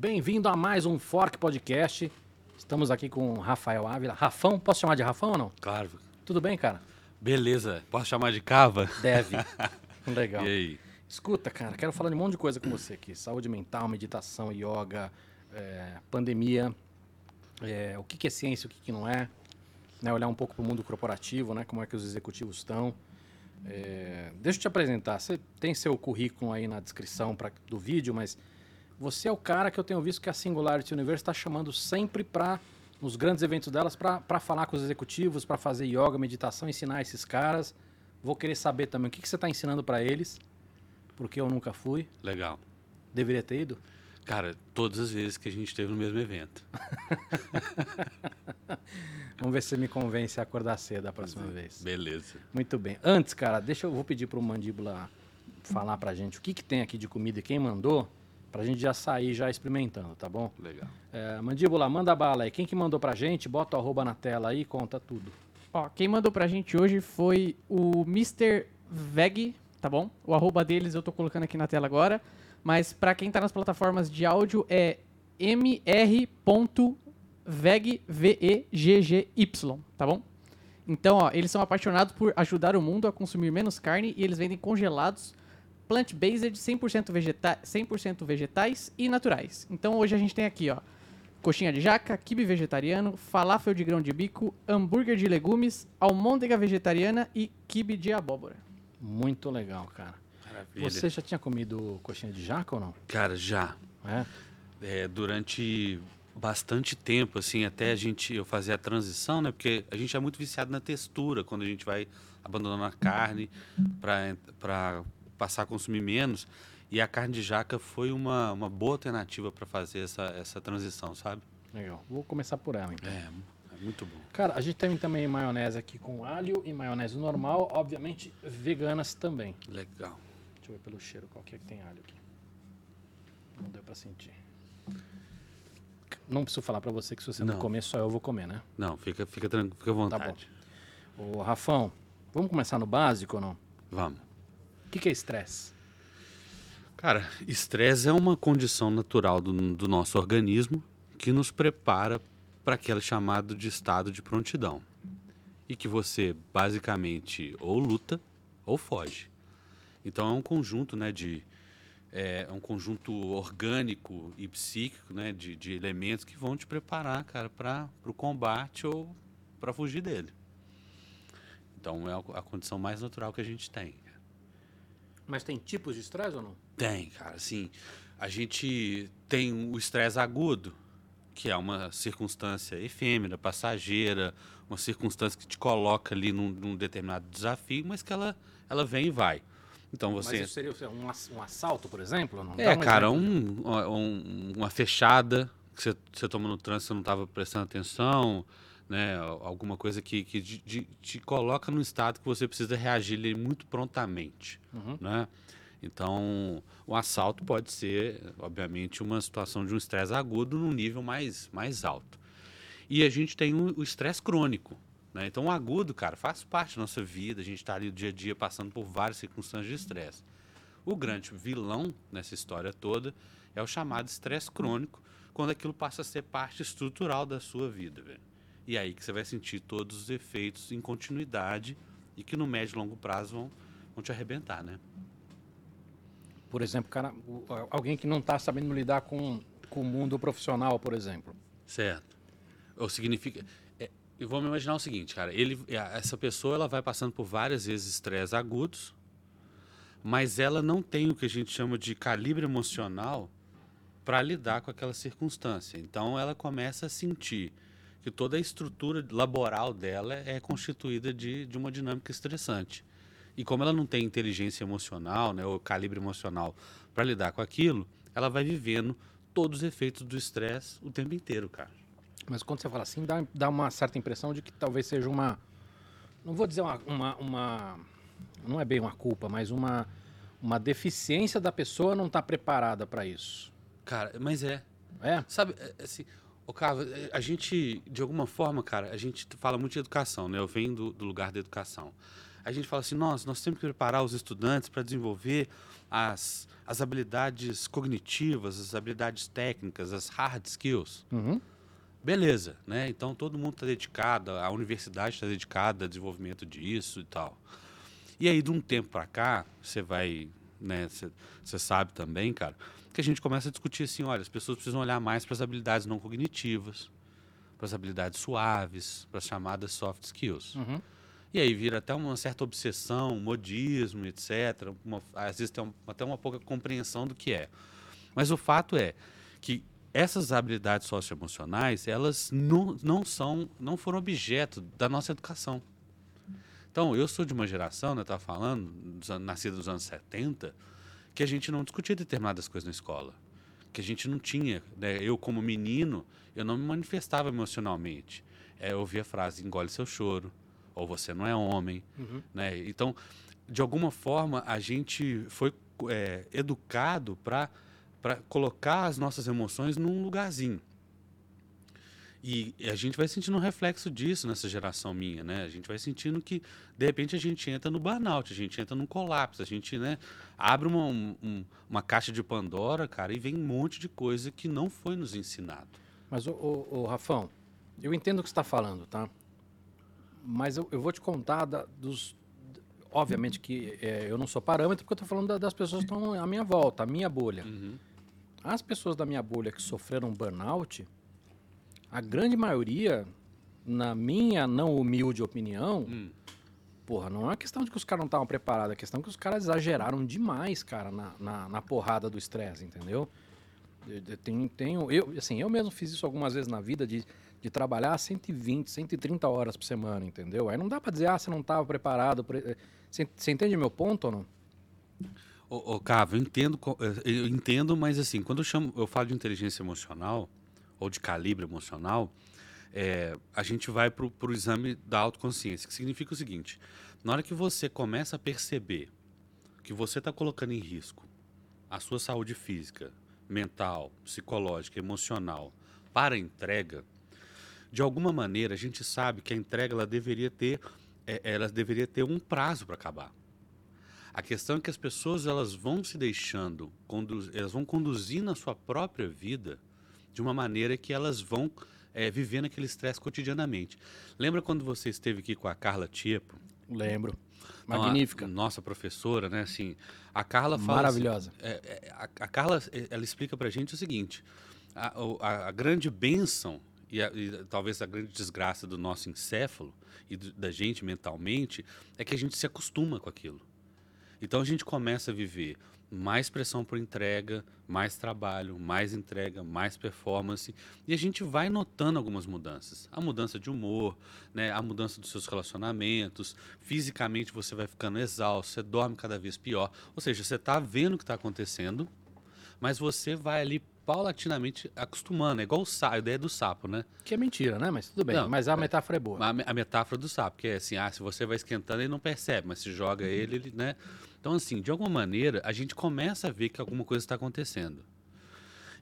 Bem-vindo a mais um Fork Podcast. Estamos aqui com o Rafael Ávila. Rafão, posso chamar de Rafão ou não? Claro. Tudo bem, cara? Beleza. Posso chamar de Cava? Deve. Legal. E aí? Escuta, cara, quero falar de um monte de coisa com você aqui. Saúde mental, meditação, yoga, é, pandemia, é, o que, que é ciência, o que, que não é. Né, olhar um pouco para o mundo corporativo, né, como é que os executivos estão. É, deixa eu te apresentar. Você tem seu currículo aí na descrição pra, do vídeo, mas você é o cara que eu tenho visto que a Singularity Universe está chamando sempre para, nos grandes eventos delas, para falar com os executivos, para fazer yoga, meditação, ensinar esses caras. Vou querer saber também o que, que você está ensinando para eles, porque eu nunca fui. Legal. Deveria ter ido? Cara, todas as vezes que a gente esteve no mesmo evento. Vamos ver se você me convence a acordar cedo da próxima vez. Beleza. Muito bem. Antes, cara, deixa eu vou pedir pro Mandíbula falar pra gente o que, que tem aqui de comida e quem mandou, pra gente já sair já experimentando, tá bom? Legal. É, Mandíbula, manda bala aí. Quem que mandou pra gente, bota o arroba na tela aí e conta tudo. Ó, quem mandou pra gente hoje foi o Mr. Veg, tá bom? O arroba deles eu tô colocando aqui na tela agora. Mas pra quem tá nas plataformas de áudio é mr.veg, V-E-G-G-Y, tá bom? Então, ó, eles são apaixonados por ajudar o mundo a consumir menos carne e eles vendem congelados plant-based 100%, vegeta 100% vegetais e naturais. Então, hoje a gente tem aqui, ó, coxinha de jaca, quibe vegetariano, falafel de grão de bico, hambúrguer de legumes, almôndega vegetariana e quibe de abóbora. Muito legal, cara. Maravilha. Você já tinha comido coxinha de jaca ou não? Cara, já. É? É, durante bastante tempo, assim, até a gente eu fazer a transição, né? Porque a gente é muito viciado na textura quando a gente vai abandonando a carne para passar a consumir menos. E a carne de jaca foi uma, uma boa alternativa para fazer essa, essa transição, sabe? Legal. Vou começar por ela, então. É, é muito bom. Cara, a gente tem também maionese aqui com alho e maionese normal, obviamente veganas também. Legal. Deixa eu ver pelo cheiro qual que é que tem alho aqui. Não deu pra sentir. Não preciso falar pra você que se você não, Não. comer, só eu vou comer, né? Não, fica, fica tranquilo, fica à vontade. Ô, Rafão, vamos começar no básico ou não? Vamos. O que, que é estresse? Cara, estresse é uma condição natural do, do nosso organismo que nos prepara para aquele chamado de estado de prontidão. E que você basicamente ou luta ou foge. Então é um conjunto né, de. É um conjunto orgânico e psíquico né, de, de elementos que vão te preparar, cara, para o combate ou para fugir dele. Então é a condição mais natural que a gente tem. Mas tem tipos de estresse ou não? Tem, cara. Assim, a gente tem o estresse agudo, que é uma circunstância efêmera, passageira, uma circunstância que te coloca ali num, num determinado desafio, mas que ela, ela vem e vai. Então você. Mas isso seria um, ass- assalto, por exemplo? Não? É, um cara, um, um- uma fechada que você, você toma no trânsito, você não estava prestando atenção, né? Alguma coisa que, que de- de- te coloca num estado que você precisa reagir muito prontamente, Uhum. né? Então, o assalto pode ser, obviamente, uma situação de um estresse agudo num nível mais, mais alto. E a gente tem o estresse crônico. Né? Então, o agudo, cara, faz parte da nossa vida. A gente está ali dia a dia passando por várias circunstâncias de estresse. O grande vilão nessa história toda é o chamado estresse crônico, quando aquilo passa a ser parte estrutural da sua vida, velho. E aí que você vai sentir todos os efeitos em continuidade e que no médio e longo prazo vão, vão te arrebentar, né? Por exemplo, cara, alguém que não está sabendo lidar com, com o mundo profissional, por exemplo. Certo. Ou significa. É, vamos imaginar o seguinte, cara. Ele, a- essa pessoa ela vai passando por várias vezes estresses agudos, mas ela não tem o que a gente chama de calibre emocional para lidar com aquela circunstância. Então ela começa a sentir que toda a estrutura laboral dela é constituída de, de uma dinâmica estressante. E como ela não tem inteligência emocional, né, ou calibre emocional para lidar com aquilo, ela vai vivendo todos os efeitos do estresse o tempo inteiro, cara. Mas quando você fala assim, dá, dá uma certa impressão de que talvez seja uma. Não vou dizer uma. uma, uma- não é bem uma culpa, mas uma, uma deficiência da pessoa não estar preparada para isso. Cara, mas é. É? Sabe, é, assim, ô Cava, é, a gente, de alguma forma, cara, a gente fala muito de educação, né? Eu venho do, do lugar da educação. a gente fala assim, nossa, nós temos que preparar os estudantes para desenvolver as, as habilidades cognitivas, as habilidades técnicas, as hard skills. Uhum. Beleza, né? Então todo mundo está dedicado, a universidade está dedicada ao desenvolvimento disso e tal. E aí, de um tempo para cá, você vai, né? Você sabe também, cara, que a gente começa a discutir assim: olha, as pessoas precisam olhar mais para as habilidades não cognitivas, para as habilidades suaves, para as chamadas soft skills. Uhum. E aí vira até uma certa obsessão, modismo, etc. Uma, às vezes tem um, até uma pouca compreensão do que é. Mas o fato é que essas habilidades socioemocionais, elas não, não são, não foram objeto da nossa educação. Então, eu sou de uma geração, né, estava falando, nascida nos anos 70, que a gente não discutia determinadas coisas na escola. Que a gente não tinha, né, eu como menino, eu não me manifestava emocionalmente. É, eu ouvia a frase, engole seu choro, ou você não é homem. Uhum. Né? Então, de alguma forma, a gente foi é, educado para colocar as nossas emoções num lugarzinho. E a gente vai sentindo um reflexo disso nessa geração minha, né? A gente vai sentindo que, de repente, a gente entra no burnout, a gente entra num colapso, a gente né, abre uma, um, uma caixa de Pandora, cara, e vem um monte de coisa que não foi nos ensinado. Mas, o, o, o Rafão, eu entendo o que você está falando, tá? Mas eu, eu vou te contar da, dos. Obviamente que é, eu não sou parâmetro, porque eu estou falando da, das pessoas que estão à minha volta, a minha bolha. Uhum. As pessoas da minha bolha que sofreram burnout, a grande maioria, na minha não humilde opinião, Hum. porra, não é uma questão de que os caras não estavam preparados, é questão que os caras exageraram demais, cara, na, na, na porrada do estresse, entendeu? Eu, eu tenho, tenho, eu, assim, eu mesmo fiz isso algumas vezes na vida de, de trabalhar 120, 130 horas por semana, entendeu? Aí não dá pra dizer, ah, você não estava preparado. Pre... Você, você entende meu ponto ou não? Ô, ô Cavo, eu entendo, eu- eu entendo, mas assim, quando eu, chamo, eu falo de inteligência emocional, ou de calibre emocional, é, a gente vai para o exame da autoconsciência, que significa o seguinte: na hora que você começa a perceber que você está colocando em risco a sua saúde física, mental, psicológica, emocional para a entrega, de alguma maneira a gente sabe que a entrega ela deveria ter, é, ela deveria ter um prazo para acabar. A questão é que as pessoas elas vão se deixando, elas vão conduzindo a sua própria vida de uma maneira que elas vão é, vivendo aquele estresse cotidianamente. Lembra quando você esteve aqui com a Carla Tiepo? Lembro. Então, Magnífica. nossa professora, né? Assim, a Carla fala Maravilhosa. assim, é, é, a, a Carla, é, ela explica pra gente o seguinte: a, a- a grande bênção e, a- e talvez a grande desgraça do nosso encéfalo e do- da gente mentalmente é que a gente se acostuma com aquilo. Então a gente começa a viver mais pressão por entrega, mais trabalho, mais entrega, mais performance, e a gente vai notando algumas mudanças. A mudança de humor, né, a mudança dos seus relacionamentos, fisicamente você vai ficando exausto, você dorme cada vez pior. Ou seja, você está vendo o que está acontecendo, mas você vai ali paulatinamente acostumando. É igual o sapo, a ideia do sapo, né? Que é mentira, né? Mas tudo bem. Não, mas a é. metáfora é boa. A, a metáfora do sapo, que é assim, ah, se você vai esquentando, ele não percebe, mas se joga ele, ele, né? Então, assim, de alguma maneira, a gente começa a ver que alguma coisa está acontecendo.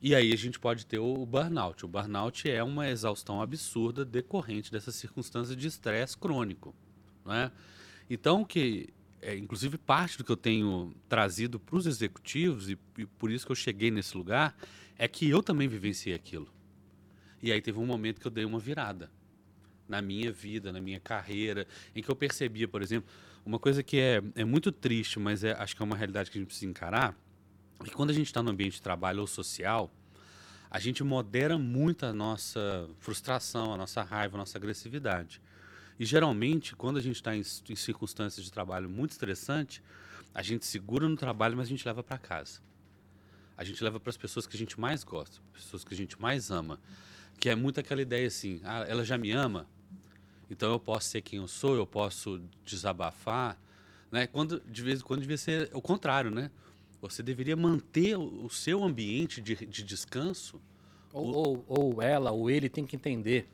E aí a gente pode ter o, burnout. O burnout é uma exaustão absurda decorrente dessas circunstâncias de estresse crônico, não é? Então, que é, inclusive parte do que eu tenho trazido para os executivos e, e por isso que eu cheguei nesse lugar é que eu também vivenciei aquilo. E aí teve um momento que eu dei uma virada na minha vida, na minha carreira, em que eu percebia, por exemplo, uma coisa que é, é muito triste, mas é, acho que é uma realidade que a gente precisa encarar, é que quando a gente está no ambiente de trabalho ou social, a gente modera muito a nossa frustração, a nossa raiva, a nossa agressividade. E geralmente, quando a gente está em, em circunstâncias de trabalho muito estressantes, a gente segura no trabalho, mas a gente leva para casa. A gente leva para as pessoas que a gente mais gosta, pessoas que a gente mais ama. Que é muito aquela ideia assim, ah, ela já me ama, então eu posso ser quem eu sou, eu posso desabafar, né? Quando de vez em quando devia ser o contrário, né? Você deveria manter o, seu ambiente de, de descanso. Ou, ou, ou ela, ou ele tem que entender.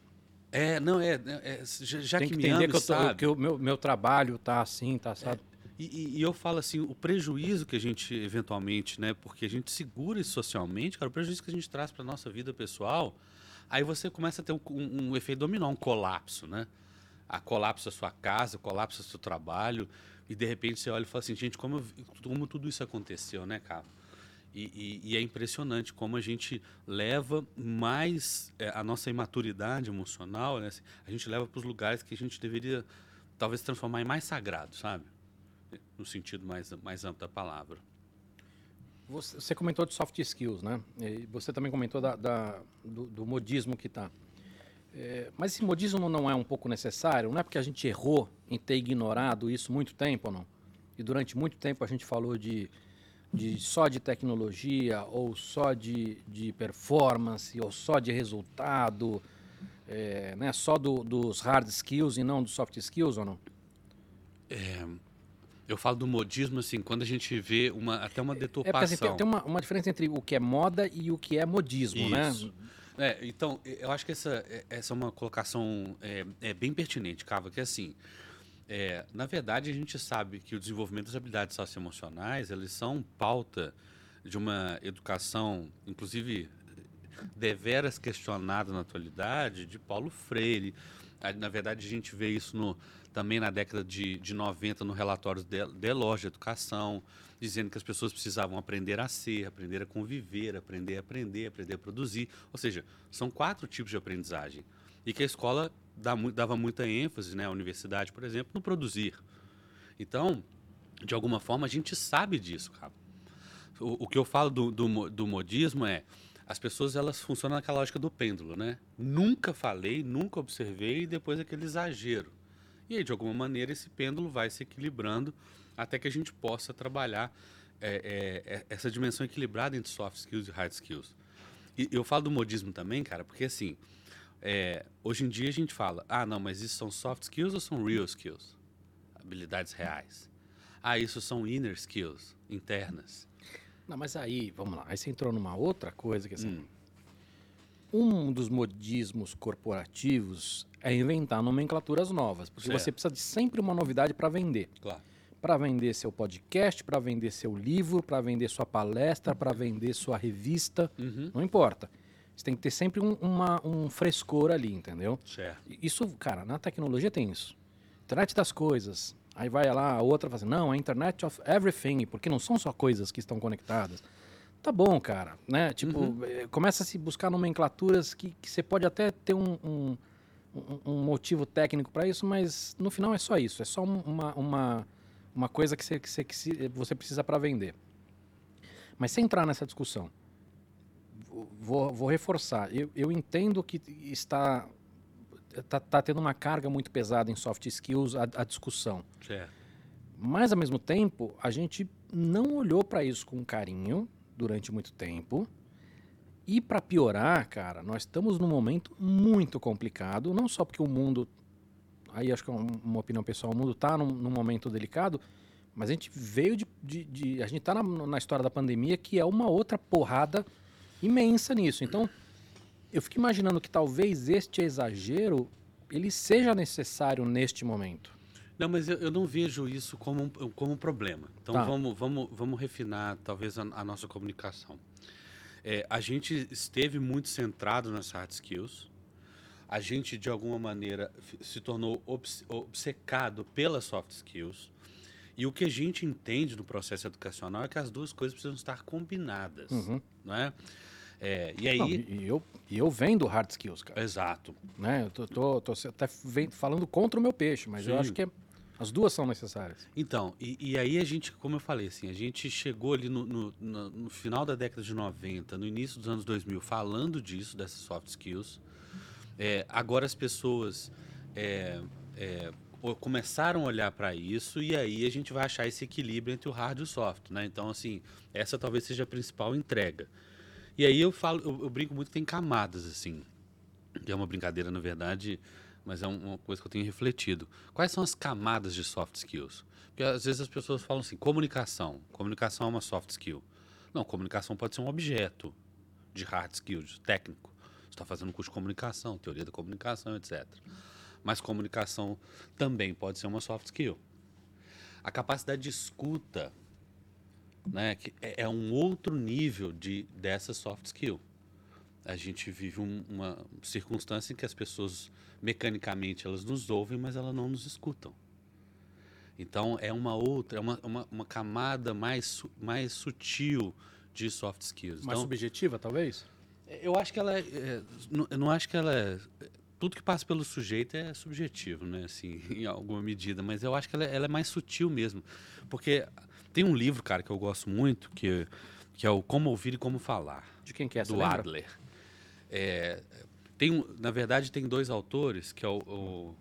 É, não é, é, é, já, já que, que me ama, que, eu tô- sabe? que o meu, meu trabalho tá assim, tá sabe? E, e- e eu falo assim, o prejuízo que a gente eventualmente, né, porque a gente segura isso socialmente, cara, o prejuízo que a gente traz para nossa vida pessoal, aí você começa a ter um, um- um efeito dominó, um colapso, né? A colapsa a sua casa, colapsa o seu trabalho, e de repente você olha e fala assim, gente, como, como tudo isso aconteceu, né, cara? E, e, e, é impressionante como a gente leva mais é, a nossa imaturidade emocional, né? Assim, a gente leva para os lugares que a gente deveria talvez transformar em mais sagrado, sabe? No sentido mais, mais amplo da palavra. Você, você comentou de soft skills, né? E você também comentou da, da do, do, modismo que está. É, mas esse modismo não é um pouco necessário? Não é porque a gente errou em ter ignorado isso muito tempo não? E durante muito tempo a gente falou de de só de tecnologia ou só de, de performance ou só de resultado, é, né? só do, dos hard skills e não dos soft skills ou não? É, eu falo do modismo assim, quando a gente vê uma, até uma deturpação. É porque, assim, tem, uma, uma diferença entre o que é moda e o que é modismo, né? Isso. né? É, então, eu acho que essa, essa é uma colocação é, é bem pertinente, Cava, que é assim, é, na verdade, a gente sabe que o desenvolvimento das habilidades socioemocionais, eles são pauta de uma educação, inclusive deveras questionada na atualidade, de Paulo Freire. Na verdade, a gente vê isso no, também na década de, de 90 no relatório de, de Educação, dizendo que as pessoas precisavam aprender a ser, aprender a conviver, aprender a aprender, aprender a produzir. Ou seja, são quatro tipos de aprendizagem. E que a escola dava muita ênfase, né, a universidade, por exemplo, no produzir. Então, de alguma forma, a gente sabe disso, cara. O, o que eu falo do, do, do, modismo é as pessoas elas funcionam naquela lógica do pêndulo, né? Nunca falei, nunca observei e depois aquele exagero. E aí, de alguma maneira, esse pêndulo vai se equilibrando até que a gente possa trabalhar é, é, é essa dimensão equilibrada entre soft skills e hard skills. E eu falo do modismo também, cara, porque assim, é, hoje em dia a gente fala, ah, não, mas isso são soft skills ou são real skills? Habilidades reais. Ah, isso são inner skills, internas. Não, mas aí, vamos lá, aí você entrou numa outra coisa que assim, hum. um dos modismos corporativos é inventar nomenclaturas novas, porque certo. você precisa de sempre uma novidade para vender. Claro. Para vender seu podcast, para vender seu livro, para vender sua palestra, para vender sua revista, uhum. não importa. Você tem que ter sempre um, uma, um frescor ali, entendeu? Certo. Isso, cara, na tecnologia tem isso. Internet das coisas. Aí vai lá, a outra fala assim, não, a Internet of Everything, porque não são só coisas que estão conectadas. Tá bom, cara, né? Tipo, uhum. Eh, começa a se buscar nomenclaturas que, que você pode até ter um, um, um motivo técnico para isso, mas no final é só isso. É só uma, uma, uma coisa que você, que você, que você precisa para vender. Mas sem entrar nessa discussão, vou, vou reforçar. Eu, eu entendo que está tá, tá, tendo uma carga muito pesada em soft skills a, a discussão. Certo. Mas, ao mesmo tempo, a gente não olhou para isso com carinho durante muito tempo. E para piorar, cara, nós estamos num momento muito complicado, não só porque o mundo, aí acho que é uma opinião pessoal, o mundo está num, num, momento delicado, mas a gente veio de, de, de a gente está na, na, história da pandemia que é uma outra porrada imensa nisso. Então, eu fico imaginando que talvez este exagero ele seja necessário neste momento. Não, mas eu, eu não vejo isso como um, como um problema. Então, tá. vamos, vamos, vamos refinar talvez a, a nossa comunicação. É, a gente esteve muito centrado nas hard skills. A gente, de alguma maneira, se tornou obcecado pelas soft skills. E o que a gente entende no processo educacional é que as duas coisas precisam estar combinadas. Uhum. Não é? É, e aí. Não, e, eu, e eu vendo hard skills, cara. Exato. Né? Eu tô, tô, tô até falando contra o meu peixe, mas Sim. eu acho que é, as duas são necessárias. Então, e, e, aí a gente, como eu falei, assim, a gente chegou ali no, no, no, no, final da década de 90, no início dos anos 2000, falando disso, dessas soft skills. É, agora as pessoas é, é começaram a olhar para isso e aí a gente vai achar esse equilíbrio entre o hard e o soft, né? Então, assim, essa talvez seja a principal entrega. E aí eu falo, eu, eu brinco muito que tem camadas, assim. Que é uma brincadeira, na verdade, mas é uma coisa que eu tenho refletido. Quais são as camadas de soft skills? Porque às vezes as pessoas falam assim, comunicação. Comunicação é uma soft skill. Não, comunicação pode ser um objeto de hard skills, técnico. Você está fazendo um curso de comunicação, teoria da comunicação, etc. Mas comunicação também pode ser uma soft skill. A capacidade de escuta né? Que é, é um outro nível de, dessa soft skill. a gente vive um- uma circunstância em que as pessoas, mecanicamente, elas nos ouvem, mas elas não nos escutam. Então, é uma outra, é uma, uma, uma camada mais, mais sutil de soft skills. Mais então, subjetiva, talvez? eu acho que ela é, é, não- eu não acho que ela é, tudo que passa pelo sujeito é subjetivo, né? Assim, em alguma medida, mas eu acho que ela, é- ela é mais sutil mesmo, porque tem um livro, cara, que eu gosto muito, que que é o Como ouvir e como falar, De quem que é? Você do lembra? Adler. É, tem, um- na verdade, tem dois autores, que é o, o,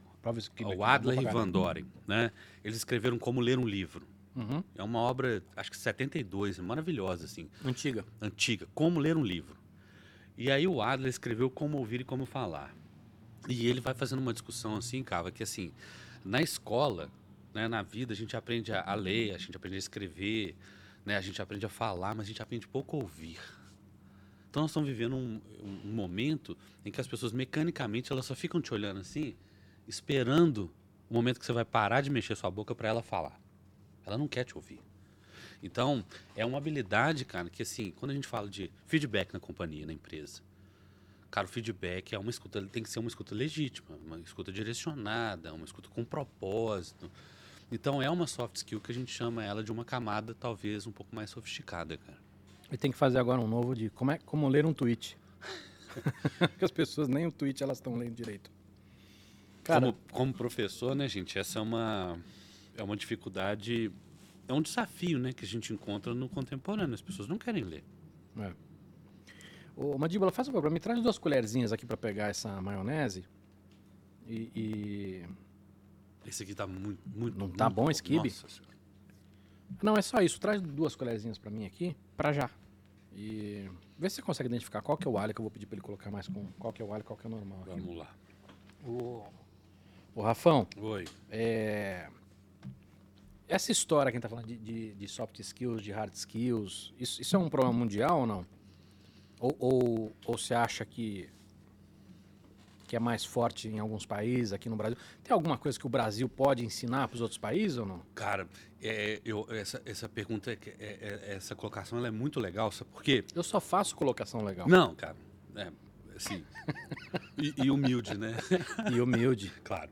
o. Adler e. Van Doren, né? Eles escreveram Como ler um livro. Uhum. É uma obra, acho que 72, maravilhosa, assim Antiga. antiga, Como Ler um Livro. E aí o Adler escreveu Como Ouvir e Como Falar. E ele vai fazendo uma discussão assim, Cava, que assim, na escola, né, na vida, a gente aprende a, ler, a gente aprende a escrever, né, a gente aprende a falar, mas a gente aprende pouco a ouvir. Então nós estamos vivendo um, um- um momento em que as pessoas mecanicamente elas só ficam te olhando assim, esperando o momento que você vai parar de mexer sua boca para ela falar. Ela não quer te ouvir. Então, é uma habilidade, cara, que assim, quando a gente fala de feedback na companhia, na empresa, cara, o feedback é uma escuta, tem que ser uma escuta legítima, uma escuta direcionada, uma escuta com propósito. Então, é uma soft skill que a gente chama ela de uma camada talvez um pouco mais sofisticada, cara. E tem que fazer agora um novo de como, é, como ler um tweet. Porque as pessoas nem o tweet elas estão lendo direito. Cara, como, como professor, né, gente, essa é uma, é uma dificuldade, é um desafio, né, que a gente encontra no contemporâneo. As pessoas não querem ler. É. Ô, Mandíbula, faz um favor, me traz duas colherzinhas aqui pra pegar essa maionese. E, e- Esse aqui tá muito, muito Não tá muito bom esse quibe? Nossa Senhora. Não, é só isso. Traz duas colherzinhas pra mim aqui. Pra já. E vê se você consegue identificar qual que é o alho que eu vou pedir pra ele colocar mais com. Qual que é o alho qual que é o normal. Aqui. Vamos lá. Ô, ô, Rafão, Oi. é, essa história que a gente tá falando de, de- de soft skills, de hard skills, isso, isso é um problema mundial ou não? Ou, ou, ou você acha que, que é mais forte em alguns países, aqui no Brasil? Tem alguma coisa que o Brasil pode ensinar para os outros países ou não? Cara, é, eu, essa, essa pergunta, é, é- é- essa colocação ela é muito legal, sabe por quê? Eu só faço colocação legal. Não, cara, é, assim, e, e humilde, né? E humilde. claro.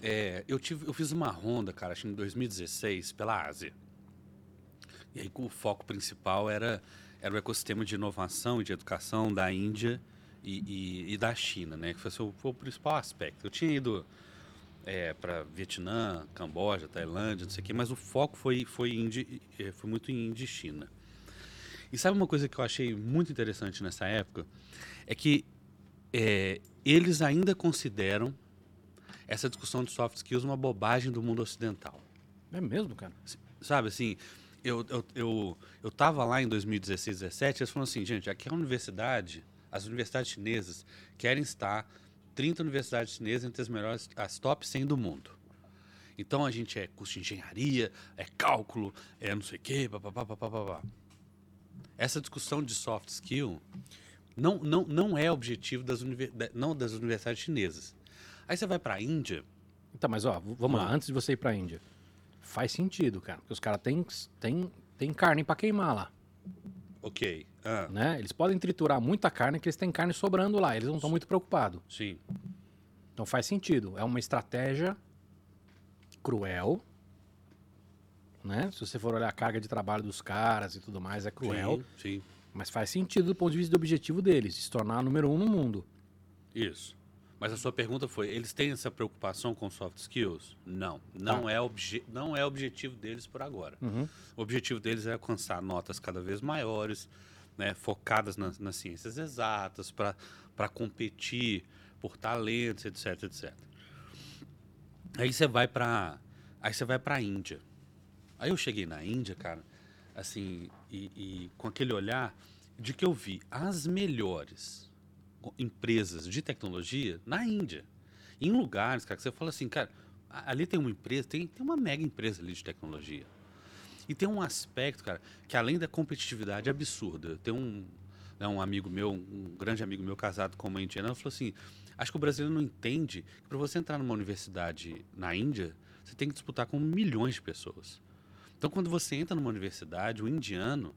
É, eu, tive, eu fiz uma ronda, cara, acho que em 2016, pela Ásia. E aí o foco principal era, era o ecossistema de inovação e de educação da Índia e, e- e da China, né? Que foi, o- foi o principal aspecto. Eu tinha ido para Vietnã, Camboja, Tailândia, não sei o quê, mas o foco foi, foi, eh, foi muito em Índia e China. E sabe uma coisa que eu achei muito interessante nessa época? É que eh, eles ainda consideram essa discussão de soft skills uma bobagem do mundo ocidental. É mesmo, cara? Sabe assim, eu, eu, eu, eu tava lá em 2016, 17, eles falaram assim, gente, aqui é a universidade, as universidades chinesas querem estar 30 universidades chinesas entre as melhores, as top 100 do mundo. Então a gente é curso de engenharia, é cálculo, é não sei o quê, papapá, papapá. Essa discussão de soft skill não, não, não é objetivo das, não das universidades chinesas. Aí você vai para a Índia, Então, mas ó, vamos lá, antes de você ir pra Índia. Faz sentido, cara. Porque os caras têm tem, tem carne pra queimar lá, ok, ah, né? Eles podem triturar muita carne, que eles têm carne sobrando lá. Eles não estão muito preocupados. sim, Então faz sentido. É uma estratégia cruel, né? Se você for olhar a carga de trabalho dos caras e tudo mais, é cruel. sim, sim. Mas faz sentido do ponto de vista do objetivo deles, se tornar número um no mundo. Isso. Mas a sua pergunta foi: eles têm essa preocupação com soft skills? Não. Não, é, obje não é objetivo deles por agora. Uhum. O objetivo deles é alcançar notas cada vez maiores, né, focadas nas, nas ciências exatas, para competir por talentos, etc, etc. Aí você vai para aí você vai para a Índia. Aí eu cheguei na Índia, cara, assim, e, e com aquele olhar de que eu vi as melhores empresas de tecnologia na Índia. Em lugares, cara, que você fala assim, cara, ali tem uma empresa, tem, tem uma mega empresa ali de tecnologia. E tem um aspecto, cara, que além da competitividade absurda, tem um, né, um amigo meu, um grande amigo meu casado com uma indiana, falou assim: acho que o brasileiro não entende que para você entrar numa universidade na Índia, você tem que disputar com milhões de pessoas. Então, quando você entra numa universidade, o indiano,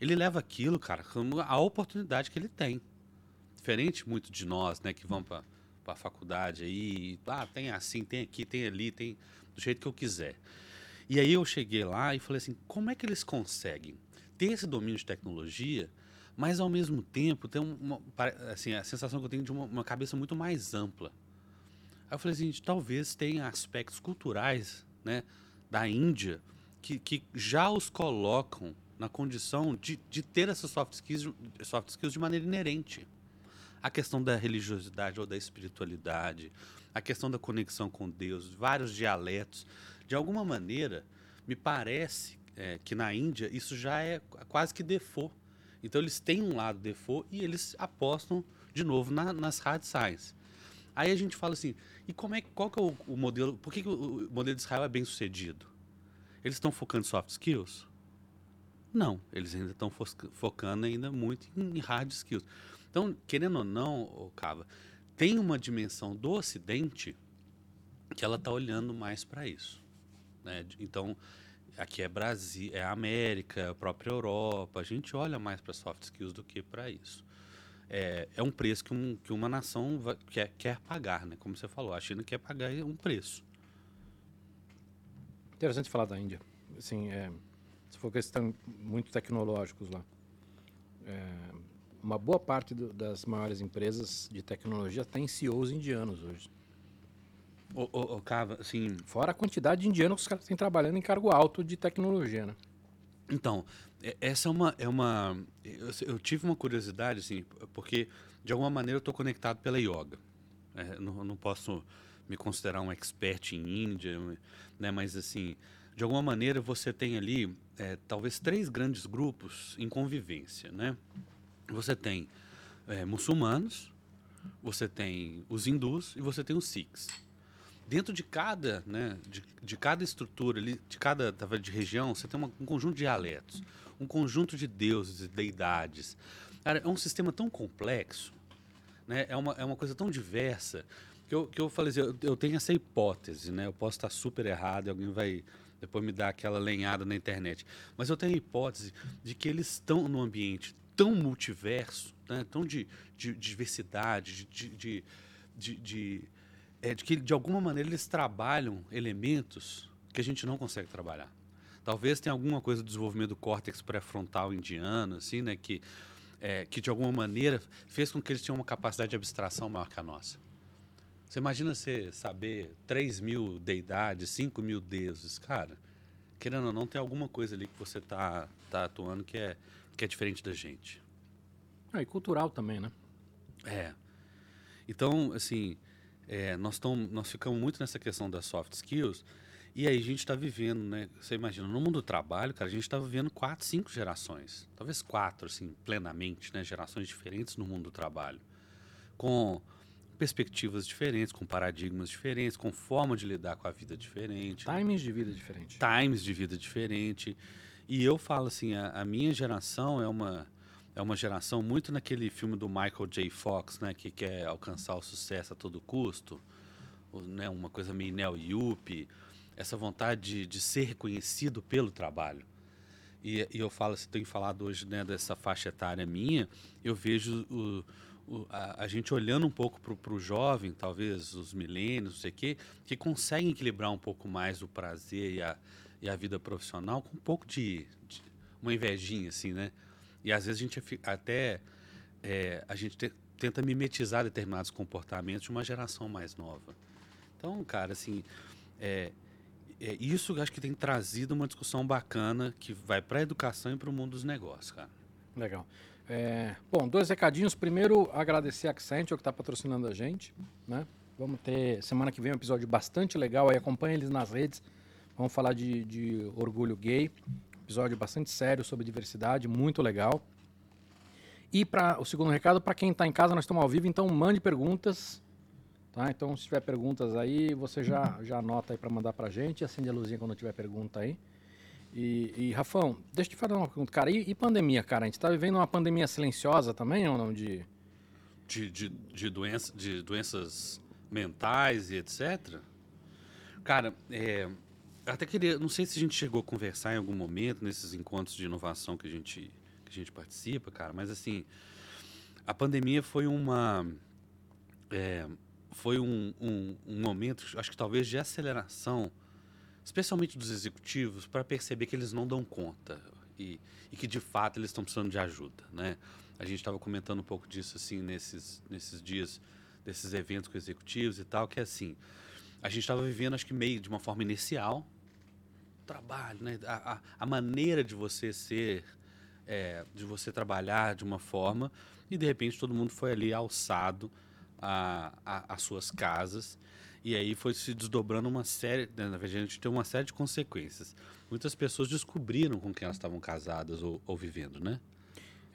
ele leva aquilo, cara, como a oportunidade que ele tem. Diferente muito de nós, né, que vão para a faculdade aí, ah, tem assim, tem aqui, tem ali, tem do jeito que eu quiser. E aí eu cheguei lá e falei assim, como é que eles conseguem ter esse domínio de tecnologia, mas ao mesmo tempo ter uma, assim, a sensação que eu tenho de uma, uma cabeça muito mais ampla. Aí eu falei assim, talvez tenha aspectos culturais, né, da Índia que, que já os colocam na condição de, de ter essas soft skills, soft skills de maneira inerente. A questão da religiosidade ou da espiritualidade, a questão da conexão com Deus, vários dialetos. De alguma maneira, me parece é, que na Índia isso já é quase que default. Então eles têm um lado default e eles apostam de novo na, nas hard science. Aí a gente fala assim, e como é qual que é o, o modelo? Por que, que o, o modelo de Israel é bem sucedido? Eles estão focando em soft skills? Não, eles ainda estão fo focando ainda muito em hard skills. Então, querendo ou não, Cava, tem uma dimensão do Ocidente que ela está olhando mais para isso. Né? Então, aqui é Brasil, é América, a própria Europa, a gente olha mais para soft skills do que para isso. É, é, um preço que, um, que uma nação vai, quer, quer pagar, né? Como você falou, a China quer pagar um preço. Interessante falar da Índia. Assim, é, se for questão muito tecnológicos lá. É, uma boa parte do, das maiores empresas de tecnologia tem CEOs indianos hoje. O, o, o Cava, assim... Fora a quantidade de indianos que os caras têm trabalhando em cargo alto de tecnologia, né? Então, essa é uma... É uma eu, eu tive uma curiosidade, assim, porque de alguma maneira eu estou conectado pela yoga. É, não, não posso me considerar um expert em Índia, né? Mas, assim, de alguma maneira você tem ali é, talvez três grandes grupos em convivência, né? Você tem é, muçulmanos, você tem os hindus e você tem os sikhs. Dentro de cada, né, de, de cada estrutura, de cada de região, você tem uma, um conjunto de dialetos, um conjunto de deuses e deidades. Cara, é um sistema tão complexo, né, é, uma, é uma coisa tão diversa, que eu, que eu falei assim, eu, eu tenho essa hipótese, né, eu posso estar super errado e alguém vai depois me dar aquela lenhada na internet. Mas eu tenho a hipótese de que eles estão num ambiente tão multiverso, né, tão de, de, de diversidade, de, de, de, é, de que de alguma maneira eles trabalham elementos que a gente não consegue trabalhar. Talvez tenha alguma coisa do desenvolvimento do córtex pré-frontal indiano, assim, né, que, é, que de alguma maneira fez com que eles tenham uma capacidade de abstração maior que a nossa. Você imagina você saber 3 mil deidades, 5 mil deuses, cara. Querendo ou não, tem alguma coisa ali que você está tá atuando que é que é diferente da gente. Ah, e cultural também, né? É. Então, assim, é, nós, tão, nós ficamos muito nessa questão das soft skills e aí a gente está vivendo, né? Você imagina, no mundo do trabalho, cara, a gente está vivendo quatro, cinco gerações. Talvez quatro, assim, plenamente, né? Gerações diferentes no mundo do trabalho. Com perspectivas diferentes, com paradigmas diferentes, com forma de lidar com a vida diferente. Times de vida diferente. Times de vida diferente. E eu falo assim, a, a, minha geração é uma é uma geração muito naquele filme do Michael J. Fox, né, que quer alcançar o sucesso a todo custo, né, uma coisa meio neo yuppie, essa vontade de, de ser reconhecido pelo trabalho. E, e eu falo, se tenho falado hoje né, dessa faixa etária minha, eu vejo o, o, a, a, gente olhando um pouco para o jovem, talvez os milênios, não sei o quê, que conseguem equilibrar um pouco mais o prazer e a, e a vida profissional com um pouco de, de uma invejinha, assim, né? E às vezes a gente até é, a gente te, tenta mimetizar determinados comportamentos de uma geração mais nova. Então, cara, assim, é, é isso acho que tem trazido uma discussão bacana que vai para a educação e para o mundo dos negócios, cara. Legal. É, bom, dois recadinhos. Primeiro, agradecer a Accenture que está patrocinando a gente, né? Vamos ter semana que vem um episódio bastante legal aí. Acompanha eles nas redes. Vamos falar de, de orgulho gay. Episódio bastante sério sobre diversidade, muito legal. E para o segundo recado, para quem está em casa, nós estamos ao vivo, então mande perguntas. Tá? Então, se tiver perguntas aí, você já, já anota aí para mandar para gente. Acende a luzinha quando tiver pergunta aí. E, e, Rafão, deixa eu te fazer uma pergunta, cara. E, e pandemia, cara? A gente está vivendo uma pandemia silenciosa também ou não? De, de, de, de, doença, de doenças mentais e etc? Cara, é, até queria, não sei se a gente chegou a conversar em algum momento nesses encontros de inovação que a gente, que a gente participa, cara, mas assim, a pandemia foi uma. é, foi um, um, um momento, acho que talvez de aceleração, especialmente dos executivos, para perceber que eles não dão conta e, e que de fato eles estão precisando de ajuda, né? A gente estava comentando um pouco disso assim nesses, nesses dias, desses eventos com executivos e tal, que é assim, a gente estava vivendo, acho que meio de uma forma inicial, trabalho, né? A, a, a maneira de você ser, é, de você trabalhar de uma forma, e de repente todo mundo foi ali alçado as suas casas, e aí foi se desdobrando uma série, né? na verdade a gente tem uma série de consequências. Muitas pessoas descobriram com quem elas estavam casadas ou, ou vivendo, né?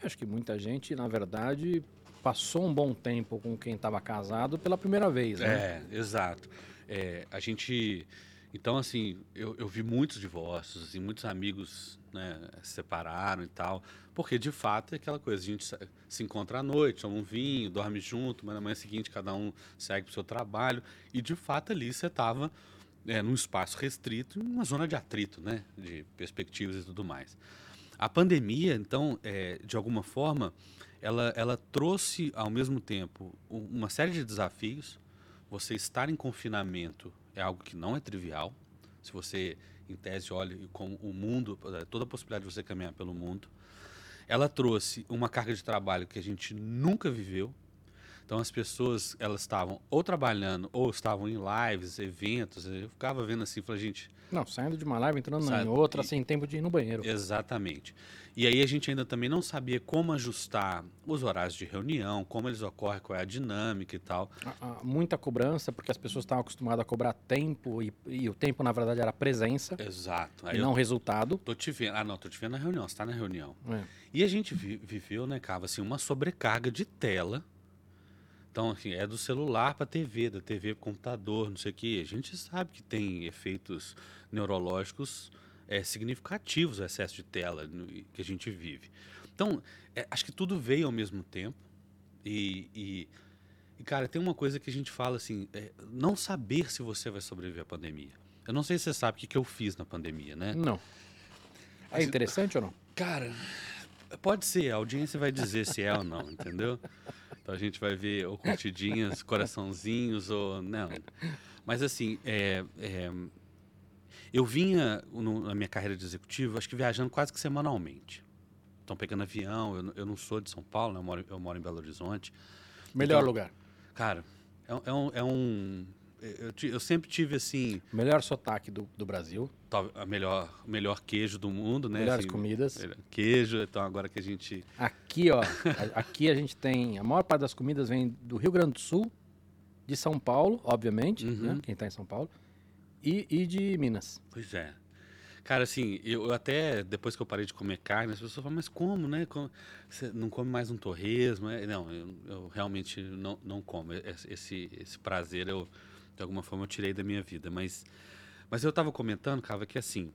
Acho que muita gente, na verdade, passou um bom tempo com quem estava casado pela primeira vez, né? É, exato. É, a gente. Então, assim, eu, eu vi muitos divórcios, assim, muitos amigos né, se separaram e tal, porque de fato é aquela coisa: a gente se- encontra à noite, toma um vinho, dorme junto, mas na manhã seguinte cada um segue para o seu trabalho, e de fato ali você estava é, num espaço restrito, uma zona de atrito, né, de perspectivas e tudo mais. A pandemia, então, é, de alguma forma, ela, ela trouxe ao mesmo tempo uma série de desafios. Você estar em confinamento é algo que não é trivial. Se você, em tese, olha como o mundo, eh, toda a possibilidade de você caminhar pelo mundo. Ela trouxe uma carga de trabalho que a gente nunca viveu. Então as pessoas elas estavam ou trabalhando ou estavam em lives, eventos. Eu ficava vendo assim, falei, gente, Não, saindo de uma live, entrando Sabe, em outra, e- sem tempo de ir no banheiro. Exatamente. E aí a gente ainda também não sabia como ajustar os horários de reunião, como eles ocorrem, qual é a dinâmica e tal. Muita cobrança, porque as pessoas estavam acostumadas a cobrar tempo, e, e o tempo, na verdade, era presença, Exato. Aí e não resultado. tô te vendo. Ah, não, tô te vendo na reunião, você tá na reunião. É. E a gente vi- viveu, né, Cava, assim, uma sobrecarga de tela. Então, assim, é do celular para TV, da TV para computador, não sei o quê. A gente sabe que tem efeitos neurológicos é, significativos o excesso de tela no- que a gente vive. Então, é, acho que tudo veio ao mesmo tempo. E, e, e, cara, tem uma coisa que a gente fala assim: é, não saber se você vai sobreviver à pandemia. Eu não sei se você sabe o que, que eu fiz na pandemia, né? Não. É interessante ou não? Cara, pode ser, a audiência vai dizer se é ou não, entendeu? Então a gente vai ver ou curtidinhas, coraçãozinhos ou não. Mas assim, é, é, eu vinha no- na minha carreira de executivo, acho que viajando quase que semanalmente. Então pegando avião, eu, não- eu não sou de São Paulo, né? eu, moro, eu moro em Belo Horizonte. Melhor Então- lugar. Cara, é, é um, é um- eu, eu sempre tive assim, Melhor sotaque do, do Brasil. tal- a melhor, o melhor queijo do mundo, né? melhores assim, comidas. Queijo, então agora que a gente Aqui, ó. a- aqui a gente tem. A maior parte das comidas vem do Rio Grande do Sul, de São Paulo, obviamente, Uhum. né? Quem tá em São Paulo. E, e de Minas. Pois é. Cara, assim, eu até, depois que eu parei de comer carne, as pessoas falam, mas como, né? Como- Você não come mais um torresmo? É, Não, eu, eu realmente não, não como. Esse, esse prazer, eu, de alguma forma, eu tirei da minha vida. Mas, mas eu estava comentando, Cava, que assim,